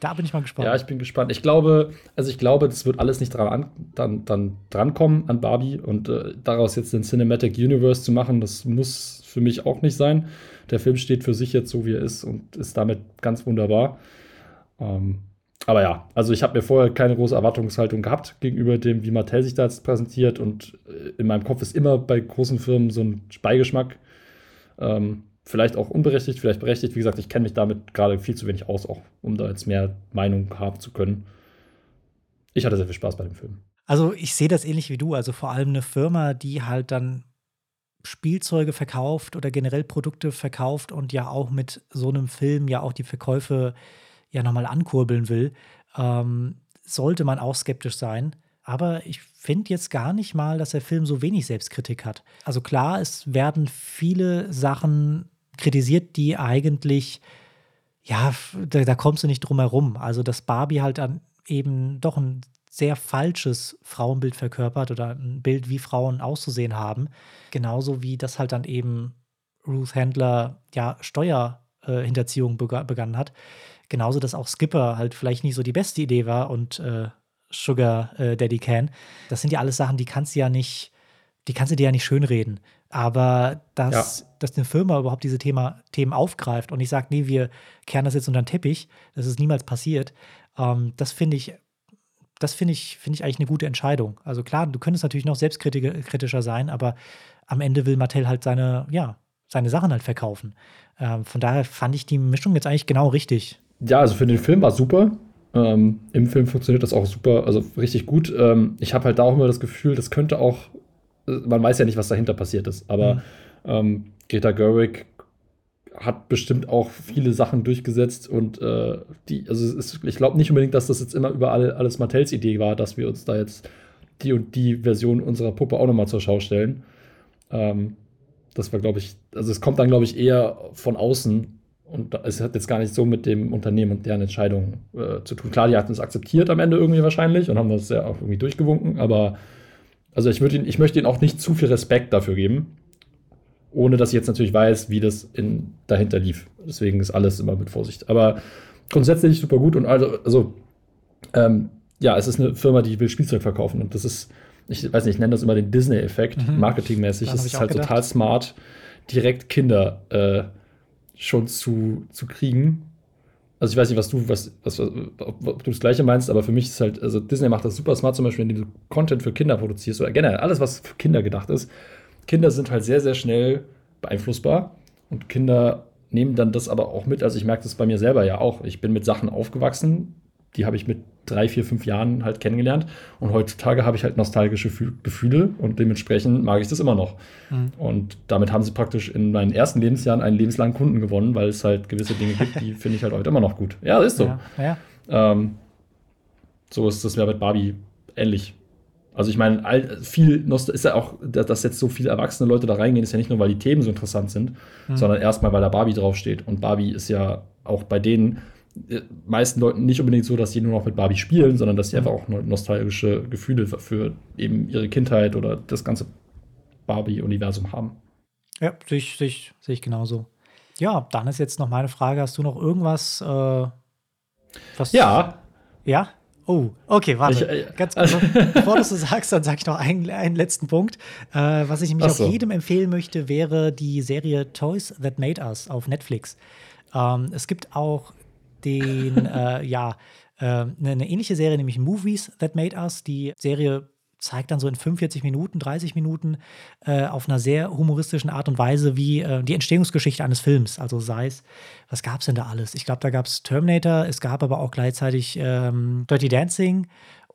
Da bin ich mal gespannt. Ja, ich bin gespannt. Ich glaube, also ich glaube, das wird alles nicht dran an, dann, dann drankommen an Barbie und äh, daraus jetzt den Cinematic Universe zu machen, das muss für mich auch nicht sein. Der Film steht für sich jetzt so, wie er ist und ist damit ganz wunderbar. Ähm, aber ja, also ich habe mir vorher keine große Erwartungshaltung gehabt gegenüber dem, wie Mattel sich da jetzt präsentiert. Und äh, in meinem Kopf ist immer bei großen Firmen so ein Beigeschmack. Ähm, vielleicht auch unberechtigt, vielleicht berechtigt. Wie gesagt, ich kenne mich damit gerade viel zu wenig aus, auch um da jetzt mehr Meinung haben zu können. Ich hatte sehr viel Spaß bei dem Film. Also ich sehe das ähnlich wie du. Also vor allem eine Firma, die halt dann Spielzeuge verkauft oder generell Produkte verkauft und ja auch mit so einem Film ja auch die Verkäufe ja nochmal ankurbeln will, ähm, sollte man auch skeptisch sein. Aber ich finde jetzt gar nicht mal, dass der Film so wenig Selbstkritik hat. Also klar, es werden viele Sachen kritisiert, die eigentlich, ja, da, da kommst du nicht drum herum. Also, dass Barbie halt dann eben doch ein sehr falsches Frauenbild verkörpert oder ein Bild, wie Frauen auszusehen haben. Genauso wie das halt dann eben Ruth Handler ja Steuerhinterziehung äh, begangen hat. Genauso, dass auch Skipper halt vielleicht nicht so die beste Idee war und äh, Sugar äh, Daddy Can. Das sind ja alles Sachen, die kannst du ja nicht, die kannst du dir ja nicht schönreden. Aber dass, ja. dass eine Firma überhaupt diese Thema, Themen aufgreift und ich sage, nee, wir kehren das jetzt unter den Teppich, das ist niemals passiert, ähm, das finde ich, das finde ich, finde ich eigentlich eine gute Entscheidung. Also klar, du könntest natürlich noch selbstkritischer sein, aber am Ende will Mattel halt seine, ja, seine Sachen halt verkaufen. Ähm, von daher fand ich die Mischung jetzt eigentlich genau richtig ja, also für den Film war es super. Ähm, Im Film funktioniert das auch super, also richtig gut. Ähm, ich habe halt da auch immer das Gefühl, das könnte auch, man weiß ja nicht, was dahinter passiert ist, aber mhm. ähm, Greta Gerwig hat bestimmt auch viele Sachen durchgesetzt und äh, die, also ist, ich glaube nicht unbedingt, dass das jetzt immer überall alles Mattels Idee war, dass wir uns da jetzt die und die Version unserer Puppe auch nochmal zur Schau stellen. Ähm, das war, glaube ich, also es kommt dann, glaube ich, eher von außen und es hat jetzt gar nicht so mit dem Unternehmen und deren Entscheidung äh, zu tun. Klar, die hatten es akzeptiert am Ende irgendwie wahrscheinlich und haben das ja auch irgendwie durchgewunken, aber also ich, ihn, ich möchte ihnen auch nicht zu viel Respekt dafür geben, ohne dass ich jetzt natürlich weiß, wie das in, dahinter lief. Deswegen ist alles immer mit Vorsicht. Aber grundsätzlich super gut und also, also ähm, ja, es ist eine Firma, die will Spielzeug verkaufen und das ist, ich weiß nicht, ich nenne das immer den Disney-Effekt, mhm. marketingmäßig. Es ist halt gedacht. total smart, direkt Kinder äh, schon zu, zu kriegen. Also ich weiß nicht, was du, was, was, ob, ob du das Gleiche meinst, aber für mich ist halt, also Disney macht das super smart, zum Beispiel, indem du Content für Kinder produzierst oder generell alles, was für Kinder gedacht ist. Kinder sind halt sehr, sehr schnell beeinflussbar und Kinder nehmen dann das aber auch mit. Also ich merke das bei mir selber ja auch. Ich bin mit Sachen aufgewachsen, die habe ich mit drei, vier, fünf Jahren halt kennengelernt. Und heutzutage habe ich halt nostalgische Gefühle und dementsprechend mag ich das immer noch. Mhm. Und damit haben sie praktisch in meinen ersten Lebensjahren einen lebenslangen Kunden gewonnen, weil es halt gewisse Dinge gibt, die finde ich halt heute immer noch gut. Ja, das ist so. Ja, ja. Ähm, so ist das ja mit Barbie ähnlich. Also ich meine, viel ist ja auch, dass jetzt so viele erwachsene Leute da reingehen, ist ja nicht nur, weil die Themen so interessant sind, mhm. sondern erstmal, weil da Barbie draufsteht. Und Barbie ist ja auch bei denen meisten Leuten nicht unbedingt so, dass sie nur noch mit Barbie spielen, sondern dass sie mhm. einfach auch nostalgische Gefühle für eben ihre Kindheit oder das ganze Barbie-Universum haben. Ja, sehe ich, sehe ich, sehe ich genauso. Ja, dann ist jetzt noch meine Frage: Hast du noch irgendwas? Äh, was ja. Ja? Oh, okay, warte. Ich, äh, Ganz kurz. bevor du es sagst, dann sage ich noch einen, einen letzten Punkt. Äh, was ich nämlich so. auch jedem empfehlen möchte, wäre die Serie Toys That Made Us auf Netflix. Ähm, es gibt auch den, äh, ja, äh, eine, ähnliche Serie, nämlich Movies That Made Us. Die Serie zeigt dann so in 45 Minuten, 30 Minuten äh, auf einer sehr humoristischen Art und Weise, wie äh, die Entstehungsgeschichte eines Films. Also sei es, was gab es denn da alles? Ich glaube, da gab es Terminator, es gab aber auch gleichzeitig ähm, Dirty Dancing.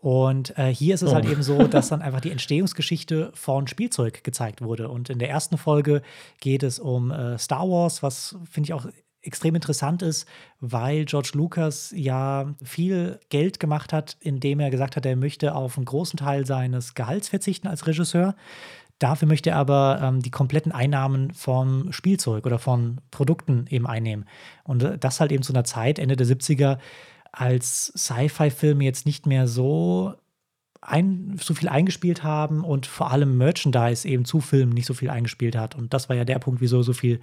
Und äh, hier ist es halt oh. halt eben so, dass dann einfach die Entstehungsgeschichte von Spielzeug gezeigt wurde. Und in der ersten Folge geht es um äh, Star Wars, was finde ich auch extrem interessant ist, weil George Lucas ja viel Geld gemacht hat, indem er gesagt hat, er möchte auf einen großen Teil seines Gehalts verzichten als Regisseur. Dafür möchte er aber ähm, die kompletten Einnahmen vom Spielzeug oder von Produkten eben einnehmen. Und äh, das halt eben zu einer Zeit, Ende der 70er, als Sci-Fi-Filme jetzt nicht mehr so ein, so viel eingespielt haben und vor allem Merchandise eben zu Filmen nicht so viel eingespielt hat. Und das war ja der Punkt, wieso so viel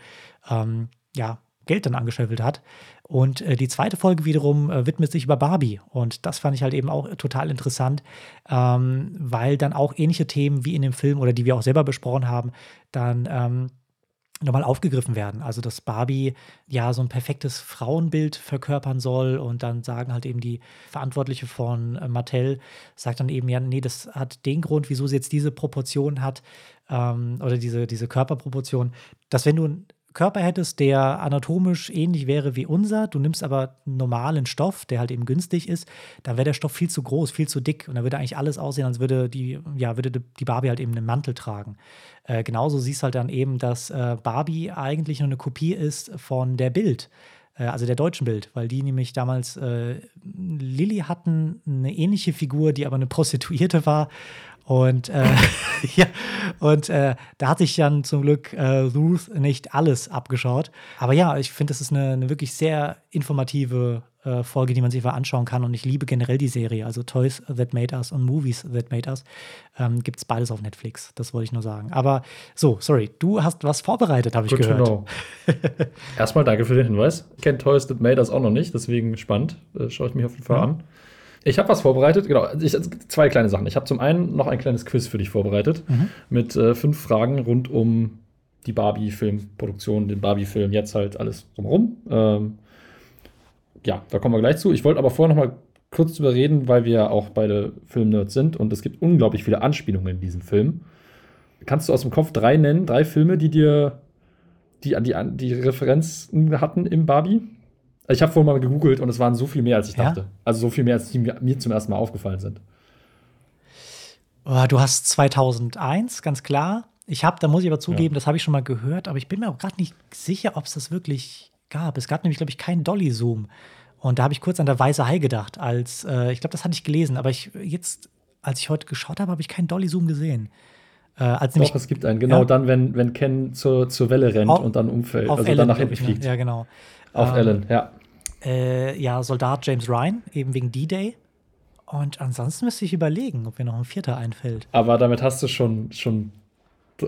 ähm, ja, Geld dann angeschöffelt hat. Und äh, die zweite Folge wiederum äh, widmet sich über Barbie. Und das fand ich halt eben auch total interessant, ähm, weil dann auch ähnliche Themen wie in dem Film oder die wir auch selber besprochen haben, dann ähm, nochmal aufgegriffen werden. Also, dass Barbie ja so ein perfektes Frauenbild verkörpern soll und dann sagen halt eben die Verantwortliche von äh, Mattel, sagt dann eben, ja, nee, das hat den Grund, wieso sie jetzt diese Proportion hat ähm, oder diese, diese Körperproportion, dass wenn du Körper hättest, der anatomisch ähnlich wäre wie unser, du nimmst aber normalen Stoff, der halt eben günstig ist, dann wäre der Stoff viel zu groß, viel zu dick. Und dann würde eigentlich alles aussehen, als würde die, ja, würde die Barbie halt eben einen Mantel tragen. Äh, genauso siehst halt dann eben, dass äh, Barbie eigentlich nur eine Kopie ist von der Bild äh, also der deutschen Bild, weil die nämlich damals äh, Lilly hatten eine ähnliche Figur, die aber eine Prostituierte war und, äh, ja, und äh, da hat sich dann zum Glück äh, Ruth nicht alles abgeschaut. Aber ja, ich finde, das ist eine, eine, wirklich sehr informative äh, Folge, die man sich mal anschauen kann. Und ich liebe generell die Serie. Also Toys That Made Us und Movies That Made Us. Ähm, Gibt es beides auf Netflix. Das wollte ich nur sagen. Aber so, sorry, du hast was vorbereitet, habe ich Good gehört. Erstmal danke für den Hinweis. Ich kenne Toys That Made Us auch noch nicht, deswegen spannend. Äh, Schaue ich mich auf jeden Fall ja. an. Ich habe was vorbereitet, genau. Ich, zwei kleine Sachen. Ich habe zum einen noch ein kleines Quiz für dich vorbereitet mhm. mit äh, fünf Fragen rund um die Barbie-Filmproduktion, den Barbie-Film, jetzt halt alles drumherum. Ähm, ja, da kommen wir gleich zu. Ich wollte aber vorher noch mal kurz drüber reden, weil wir auch beide Filmnerds sind und es gibt unglaublich viele Anspielungen in diesem Film. Kannst du aus dem Kopf drei nennen, drei Filme, die dir die die, die Referenzen hatten im Barbie? Ich habe vorhin mal gegoogelt und es waren so viel mehr, als ich ja? dachte. Also so viel mehr, als die mir zum ersten Mal aufgefallen sind. Oh, du hast 2001, ganz klar. Ich habe, da muss ich aber zugeben, ja. das habe ich schon mal gehört, aber ich bin mir auch gerade nicht sicher, ob es das wirklich gab. Es gab nämlich, glaube ich, keinen Dolly-Zoom. Und da habe ich kurz an der Weiße Hai gedacht, als, äh, ich glaube, das hatte ich gelesen, aber ich jetzt, als ich heute geschaut habe, habe ich keinen Dolly-Zoom gesehen. Äh, als Doch, es gibt einen, genau ja. dann, wenn, wenn Ken zur, zur Welle rennt auf, und dann umfällt, also Ellen, dann nach hinten fliegt. Ja, genau. Auf ähm, Ellen, ja. Äh, ja, Soldat James Ryan, eben wegen D-Day. Und ansonsten müsste ich überlegen, ob mir noch ein vierter einfällt. Aber damit hast du schon, schon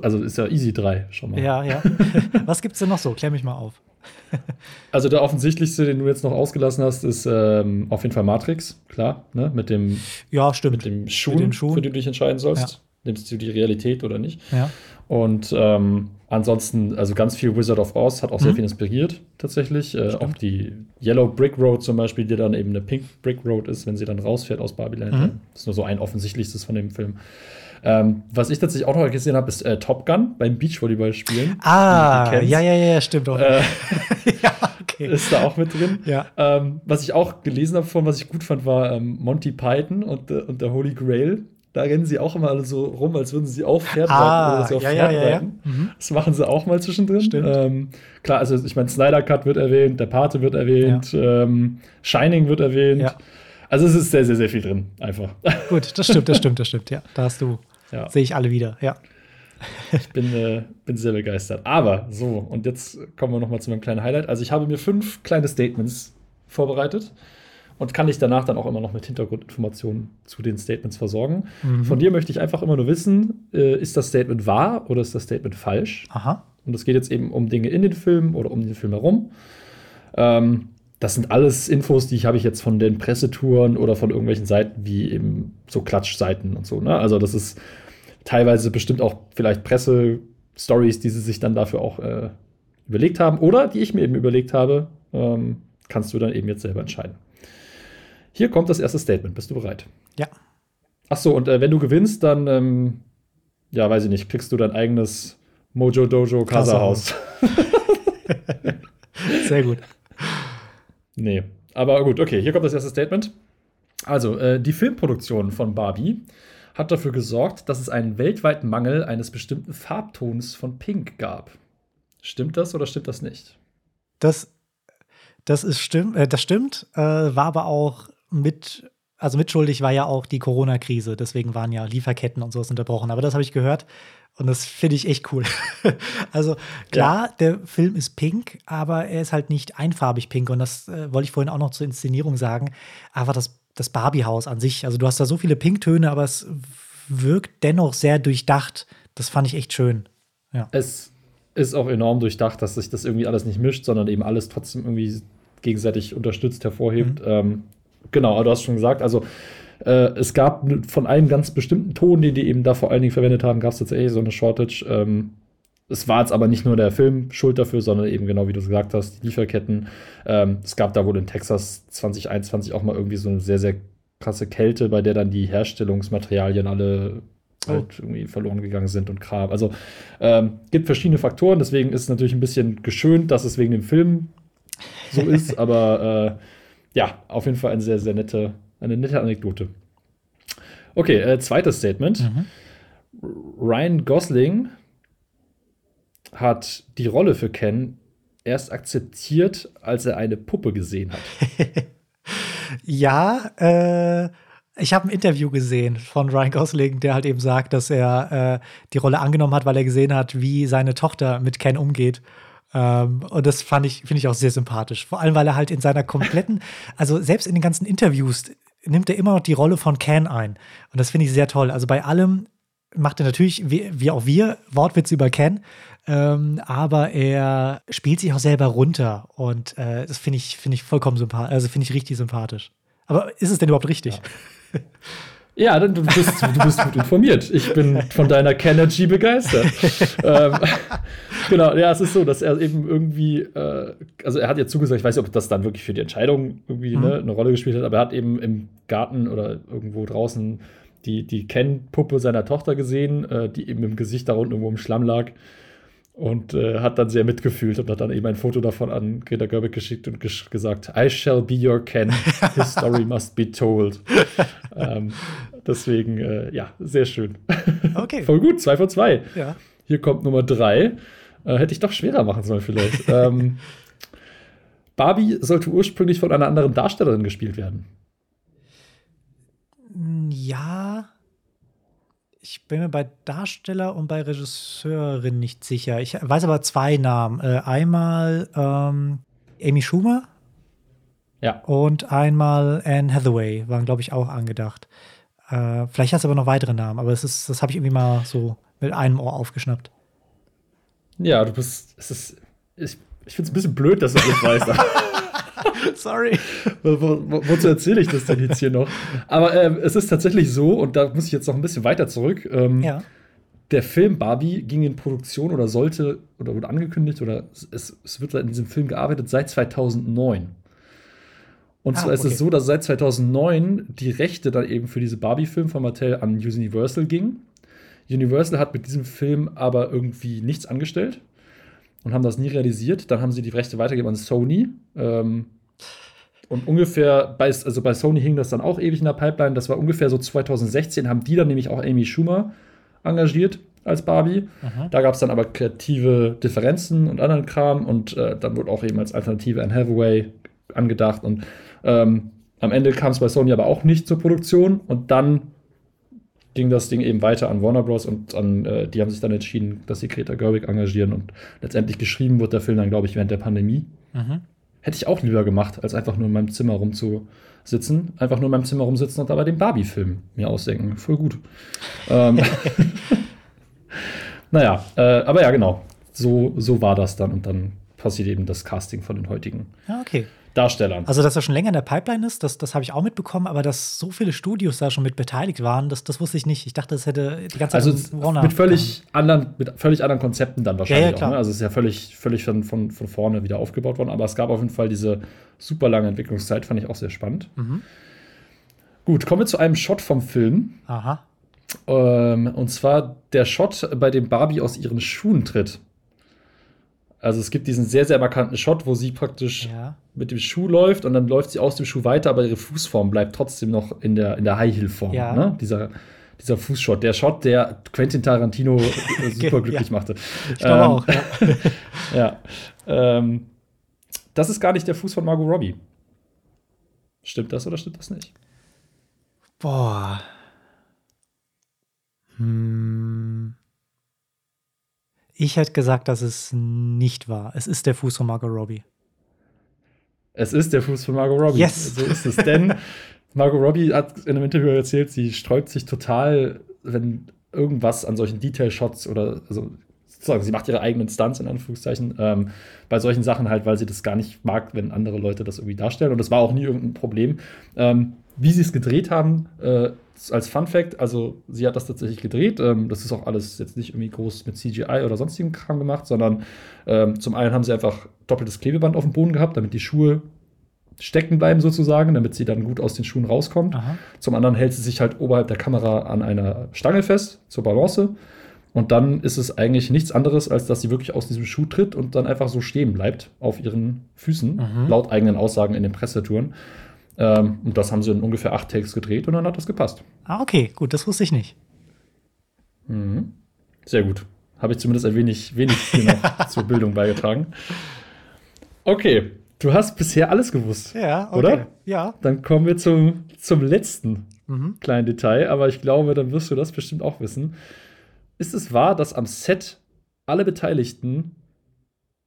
also ist ja easy 3 schon mal. Ja, ja. Was gibt's denn noch so? Klär mich mal auf. also der offensichtlichste, den du jetzt noch ausgelassen hast, ist ähm, auf jeden Fall Matrix, klar, ne? Mit dem, ja, stimmt. Mit dem Schuh, mit Schuhen. für den du dich entscheiden sollst. Ja. Nimmst du die Realität oder nicht? Ja. Und ähm, ansonsten, also ganz viel Wizard of Oz hat auch mhm. sehr viel inspiriert, tatsächlich. Äh, auch die Yellow Brick Road zum Beispiel, die dann eben eine Pink Brick Road ist, wenn sie dann rausfährt aus Babylon. Mhm. Das ist nur so ein offensichtlichstes von dem Film. Ähm, was ich tatsächlich auch noch gesehen habe, ist äh, Top Gun beim Beachvolleyball spielen. Ah, ja, ja, ja, stimmt auch. Äh, ja, okay. Ist da auch mit drin. Ja. Ähm, was ich auch gelesen habe von, was ich gut fand, war ähm, Monty Python und, äh, und der Holy Grail. Da rennen sie auch immer alle so rum, als würden sie auf Pferd ah, reiten oder sie auf ja, Pferd ja, ja, reiten. Mhm. Das machen sie auch mal zwischendrin. Ähm, klar, also ich meine, Snyder Cut wird erwähnt, der Pate wird erwähnt, ähm, Shining wird erwähnt. Also es ist sehr, sehr, sehr viel drin, einfach. Gut, das stimmt, das stimmt, das stimmt, ja. Da hast du, ja. sehe ich alle wieder, ja. ich bin, äh, bin sehr begeistert. Aber so, und jetzt kommen wir noch mal zu meinem kleinen Highlight. Also ich habe mir fünf kleine Statements vorbereitet und kann dich danach dann auch immer noch mit Hintergrundinformationen zu den Statements versorgen. Mhm. Von dir möchte ich einfach immer nur wissen, äh, ist das Statement wahr oder ist das Statement falsch? Aha. Und es geht jetzt eben um Dinge in den Filmen oder um den Film herum. Ähm, das sind alles Infos, die ich habe ich jetzt von den Pressetouren oder von irgendwelchen Seiten wie eben so Klatschseiten und so. Ne? Also das ist teilweise bestimmt auch vielleicht Presse-Stories, die sie sich dann dafür auch äh, überlegt haben oder die ich mir eben überlegt habe. Ähm, kannst du dann eben jetzt selber entscheiden. Hier kommt das erste Statement. Bist du bereit? Ja. Ach so, und äh, wenn du gewinnst, dann, ähm, ja, weiß ich nicht, kriegst du dein eigenes Mojo Dojo Casa Haus. Sehr gut. Nee, aber gut, okay, hier kommt das erste Statement. Also, äh, die Filmproduktion von Barbie hat dafür gesorgt, dass es einen weltweiten Mangel eines bestimmten Farbtons von Pink gab. Stimmt das oder stimmt das nicht? Das, das, ist stimm, äh, das stimmt, äh, war aber auch mit, also mitschuldig war ja auch die Corona-Krise, deswegen waren ja Lieferketten und sowas unterbrochen. Aber das habe ich gehört und das finde ich echt cool. also klar, ja. der Film ist pink, aber er ist halt nicht einfarbig pink. Und das äh, wollte ich vorhin auch noch zur Inszenierung sagen. Aber das, das Barbie-Haus an sich, also du hast da so viele Pinktöne, aber es wirkt dennoch sehr durchdacht. Das fand ich echt schön. Ja. Es ist auch enorm durchdacht, dass sich das irgendwie alles nicht mischt, sondern eben alles trotzdem irgendwie gegenseitig unterstützt, hervorhebt. Mhm. Ähm, genau, aber du hast schon gesagt, also äh, es gab von einem ganz bestimmten Ton, den die eben da vor allen Dingen verwendet haben, gab es tatsächlich so eine Shortage. Ähm, es war jetzt aber nicht nur der Film schuld dafür, sondern eben genau wie du gesagt hast, die Lieferketten. Ähm, es gab da wohl in Texas 2021 auch mal irgendwie so eine sehr, sehr krasse Kälte, bei der dann die Herstellungsmaterialien alle oh. halt irgendwie verloren gegangen sind und Kram. Also ähm, gibt verschiedene Faktoren, deswegen ist es natürlich ein bisschen geschönt, dass es wegen dem Film so ist, aber äh, ja, auf jeden Fall eine sehr, sehr nette eine nette Anekdote. Okay, äh, zweites Statement. Mhm. Ryan Gosling hat die Rolle für Ken erst akzeptiert, als er eine Puppe gesehen hat. ja, äh, ich habe ein Interview gesehen von Ryan Gosling, der halt eben sagt, dass er äh, die Rolle angenommen hat, weil er gesehen hat, wie seine Tochter mit Ken umgeht. Ähm, und das fand ich, finde ich auch sehr sympathisch. Vor allem, weil er halt in seiner kompletten, also selbst in den ganzen Interviews nimmt er immer noch die Rolle von Ken ein. Und das finde ich sehr toll. Also bei allem macht er natürlich, wie, wie auch wir, Wortwitze über Ken, ähm, aber er spielt sich auch selber runter. Und äh, das finde ich, find ich vollkommen sympathisch, also finde ich richtig sympathisch. Aber ist es denn überhaupt richtig? Ja. Ja, du bist, du bist gut informiert. Ich bin von deiner Kenergy begeistert. ähm, genau, ja, es ist so, dass er eben irgendwie, äh, also er hat ja zugesagt, ich weiß nicht, ob das dann wirklich für die Entscheidung irgendwie mhm. ne, eine Rolle gespielt hat, aber er hat eben im Garten oder irgendwo draußen die, die Ken-Puppe seiner Tochter gesehen, äh, die eben im Gesicht da unten irgendwo im Schlamm lag und äh, hat dann sehr mitgefühlt und hat dann eben ein Foto davon an Greta Gerwig geschickt und gesch gesagt, I shall be your Ken, his story must be told. ähm, deswegen, äh, ja, sehr schön. Okay. Voll gut, zwei von zwei. Ja. Hier kommt Nummer drei. Äh, hätte ich doch schwerer machen sollen vielleicht. ähm, Barbie sollte ursprünglich von einer anderen Darstellerin gespielt werden. Ja, ich bin mir bei Darsteller und bei Regisseurin nicht sicher. Ich weiß aber zwei Namen. Äh, einmal ähm, Amy Schumer. Ja. Und einmal Anne Hathaway waren, glaube ich, auch angedacht. Äh, vielleicht hast du aber noch weitere Namen, aber das, ist, das habe ich irgendwie mal so mit einem Ohr aufgeschnappt. Ja, du bist. Es ist, ich ich finde es ein bisschen blöd, dass du das weißt. Sorry. Wo, wo, wozu erzähle ich das denn jetzt hier noch? Aber ähm, es ist tatsächlich so, und da muss ich jetzt noch ein bisschen weiter zurück. Ähm, ja. Der Film Barbie ging in Produktion oder sollte oder wurde angekündigt oder es, es wird in diesem Film gearbeitet seit 2009. Und ah, zwar ist okay. es so, dass seit 2009 die Rechte dann eben für diese Barbie-Film von Mattel an Universal gingen. Universal hat mit diesem Film aber irgendwie nichts angestellt und haben das nie realisiert. Dann haben sie die Rechte weitergegeben an Sony. Ähm, und ungefähr, bei, also bei Sony hing das dann auch ewig in der Pipeline. Das war ungefähr so 2016, haben die dann nämlich auch Amy Schumer engagiert als Barbie. Aha. Da gab es dann aber kreative Differenzen und anderen Kram und äh, dann wurde auch eben als Alternative Anne Hathaway angedacht und ähm, am Ende kam es bei Sony aber auch nicht zur Produktion und dann ging das Ding eben weiter an Warner Bros. und an, äh, die haben sich dann entschieden, dass sie Greta Gerwig engagieren und letztendlich geschrieben wird der Film dann, glaube ich, während der Pandemie. Mhm. Hätte ich auch lieber gemacht, als einfach nur in meinem Zimmer rumzusitzen. Einfach nur in meinem Zimmer rumsitzen und dabei den Barbie-Film mir ausdenken. Voll gut. ähm, naja, äh, aber ja, genau. So, so war das dann und dann passiert eben das Casting von den heutigen. Ja, okay. Darstellern. Also, dass er schon länger in der Pipeline ist, das, das habe ich auch mitbekommen, aber dass so viele Studios da schon mit beteiligt waren, das, das wusste ich nicht. Ich dachte, das hätte die ganze Zeit also Warner mit völlig anderen, mit völlig anderen Konzepten dann wahrscheinlich ja, ja, auch. Ne? Also es ist ja völlig, völlig von, von, von vorne wieder aufgebaut worden, aber es gab auf jeden Fall diese super lange Entwicklungszeit, fand ich auch sehr spannend. Mhm. Gut, kommen wir zu einem Shot vom Film. Aha. Ähm, und zwar der Shot, bei dem Barbie aus ihren Schuhen tritt. Also es gibt diesen sehr, sehr markanten Shot, wo sie praktisch Ja. mit dem Schuh läuft und dann läuft sie aus dem Schuh weiter, aber ihre Fußform bleibt trotzdem noch in der, in der High-Heel-Form. Ja. Ne? Dieser, dieser Fußshot. Der Shot, der Quentin Tarantino äh, super glücklich Ja. machte. Ich glaube Ähm, auch. Ja. Ja. Ähm, das ist gar nicht der Fuß von Margot Robbie. Stimmt das oder stimmt das nicht? Boah. Hm. Ich hätte gesagt, dass es nicht war. Es ist der Fuß von Margot Robbie. Es ist der Fuß von Margot Robbie. Yes. So ist es. Denn Margot Robbie hat in einem Interview erzählt, sie sträubt sich total, wenn irgendwas an solchen Detail-Shots oder also sozusagen, sie macht ihre eigenen Stunts in Anführungszeichen ähm, bei solchen Sachen halt, weil sie das gar nicht mag, wenn andere Leute das irgendwie darstellen. Und das war auch nie irgendein Problem. Ähm, wie sie es gedreht haben, äh, als Fun Fact, also sie hat das tatsächlich gedreht. Ähm, das ist auch alles jetzt nicht irgendwie groß mit CGI oder sonstigen Kram gemacht, sondern ähm, zum einen haben sie einfach doppeltes Klebeband auf dem Boden gehabt, damit die Schuhe stecken bleiben sozusagen, damit sie dann gut aus den Schuhen rauskommt. Aha. Zum anderen hält sie sich halt oberhalb der Kamera an einer Stange fest zur Balance. Und dann ist es eigentlich nichts anderes, als dass sie wirklich aus diesem Schuh tritt und dann einfach so stehen bleibt auf ihren Füßen, Mhm. laut eigenen Aussagen in den Pressetouren. Ähm, und das haben sie in ungefähr acht Takes gedreht und dann hat das gepasst. Ah, okay, gut, das wusste ich nicht. Mhm. Sehr gut. Habe ich zumindest ein wenig, wenig zur Bildung beigetragen. Okay, du hast bisher alles gewusst. Ja, okay. Oder? Ja. Dann kommen wir zum, zum letzten Mhm. kleinen Detail, aber ich glaube, dann wirst du das bestimmt auch wissen. Ist es wahr, dass am Set alle Beteiligten,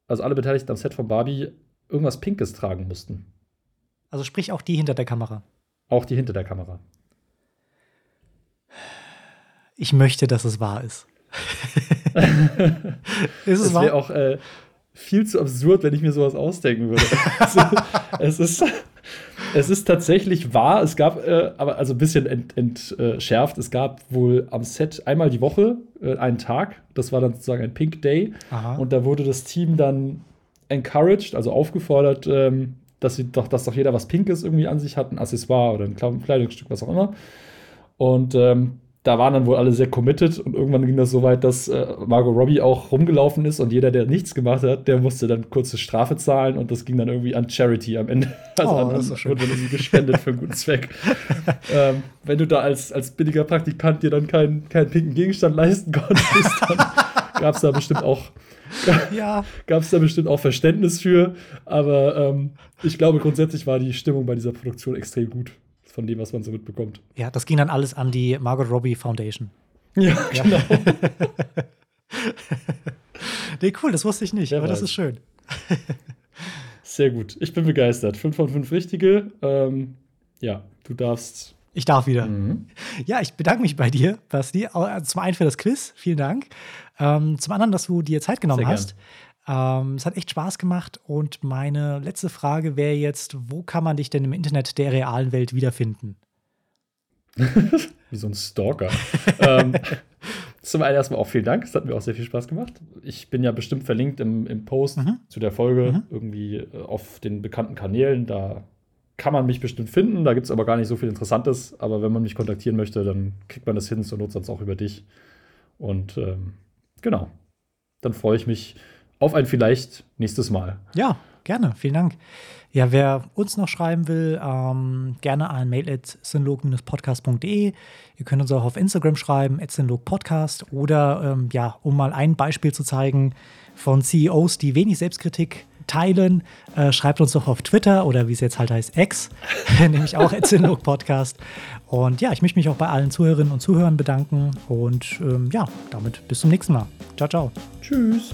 also alle Beteiligten am Set von Barbie, irgendwas Pinkes tragen mussten? Also sprich auch die hinter der Kamera. Auch die hinter der Kamera. Ich möchte, dass es wahr ist. ist es Es wahr? wäre auch äh, viel zu absurd, wenn ich mir sowas ausdenken würde. also, es, ist, es ist tatsächlich wahr. Es gab, äh, aber also ein bisschen entschärft, ent, äh, schärft. es gab wohl am Set einmal die Woche äh, einen Tag. Das war dann sozusagen ein Pink Day. Aha. Und da wurde das Team dann encouraged, also aufgefordert, ähm, dass sie doch, dass doch jeder was Pinkes irgendwie an sich hat, ein Accessoire oder ein Kle- Kleidungsstück, was auch immer. Und ähm, da waren dann wohl alle sehr committed und irgendwann ging das so weit, dass äh, Margot Robbie auch rumgelaufen ist und jeder, der nichts gemacht hat, der musste dann kurze Strafe zahlen und das ging dann irgendwie an Charity am Ende. Also Oh, an, das ist wurde dann irgendwie gespendet für einen guten Zweck. ähm, wenn du da als, als billiger Praktikant dir dann keinen, keinen pinken Gegenstand leisten konntest, dann gab es da bestimmt auch ja. gab es da bestimmt auch Verständnis für. Aber ähm, ich glaube, grundsätzlich war die Stimmung bei dieser Produktion extrem gut, von dem, was man so mitbekommt. ja, das ging dann alles an die Margot Robbie Foundation. Ja, Ja. genau. Nee, cool, das wusste ich nicht, Wer aber das weiß. ist schön. Sehr gut. Ich bin begeistert. Fünf von fünf richtige. Ähm, ja, du darfst. Ich darf wieder. Mhm. Ja, ich bedanke mich bei dir, Basti. Au- Zum einen für das Quiz, vielen Dank. Ähm, zum anderen, dass du dir Zeit genommen hast. Ähm, es hat echt Spaß gemacht. Und meine letzte Frage wäre jetzt: Wo kann man dich denn im Internet der realen Welt wiederfinden? Wie so ein Stalker. ähm, zum einen erstmal auch vielen Dank. Es hat mir auch sehr viel Spaß gemacht. Ich bin ja bestimmt verlinkt im, im Post Mhm. zu der Folge Mhm. irgendwie äh, auf den bekannten Kanälen. Da kann man mich bestimmt finden. Da gibt es aber gar nicht so viel Interessantes. Aber wenn man mich kontaktieren möchte, dann kriegt man das hin, zur Not sonst auch über dich. Und ähm, genau. Dann freue ich mich auf ein vielleicht nächstes Mal. Ja, gerne, vielen Dank. Ja, wer uns noch schreiben will, ähm, gerne an mail at synlog-podcast.de. Ihr könnt uns auch auf Instagram schreiben, at synlogpodcast. Oder, ähm, ja, um mal ein Beispiel zu zeigen von CEOs, die wenig Selbstkritik teilen, äh, schreibt uns doch auf Twitter oder wie es jetzt halt heißt, X, nämlich auch at synlogpodcast. Und ja, ich möchte mich auch bei allen Zuhörerinnen und Zuhörern bedanken. Und ähm, ja, damit bis zum nächsten Mal. Ciao, ciao. Tschüss.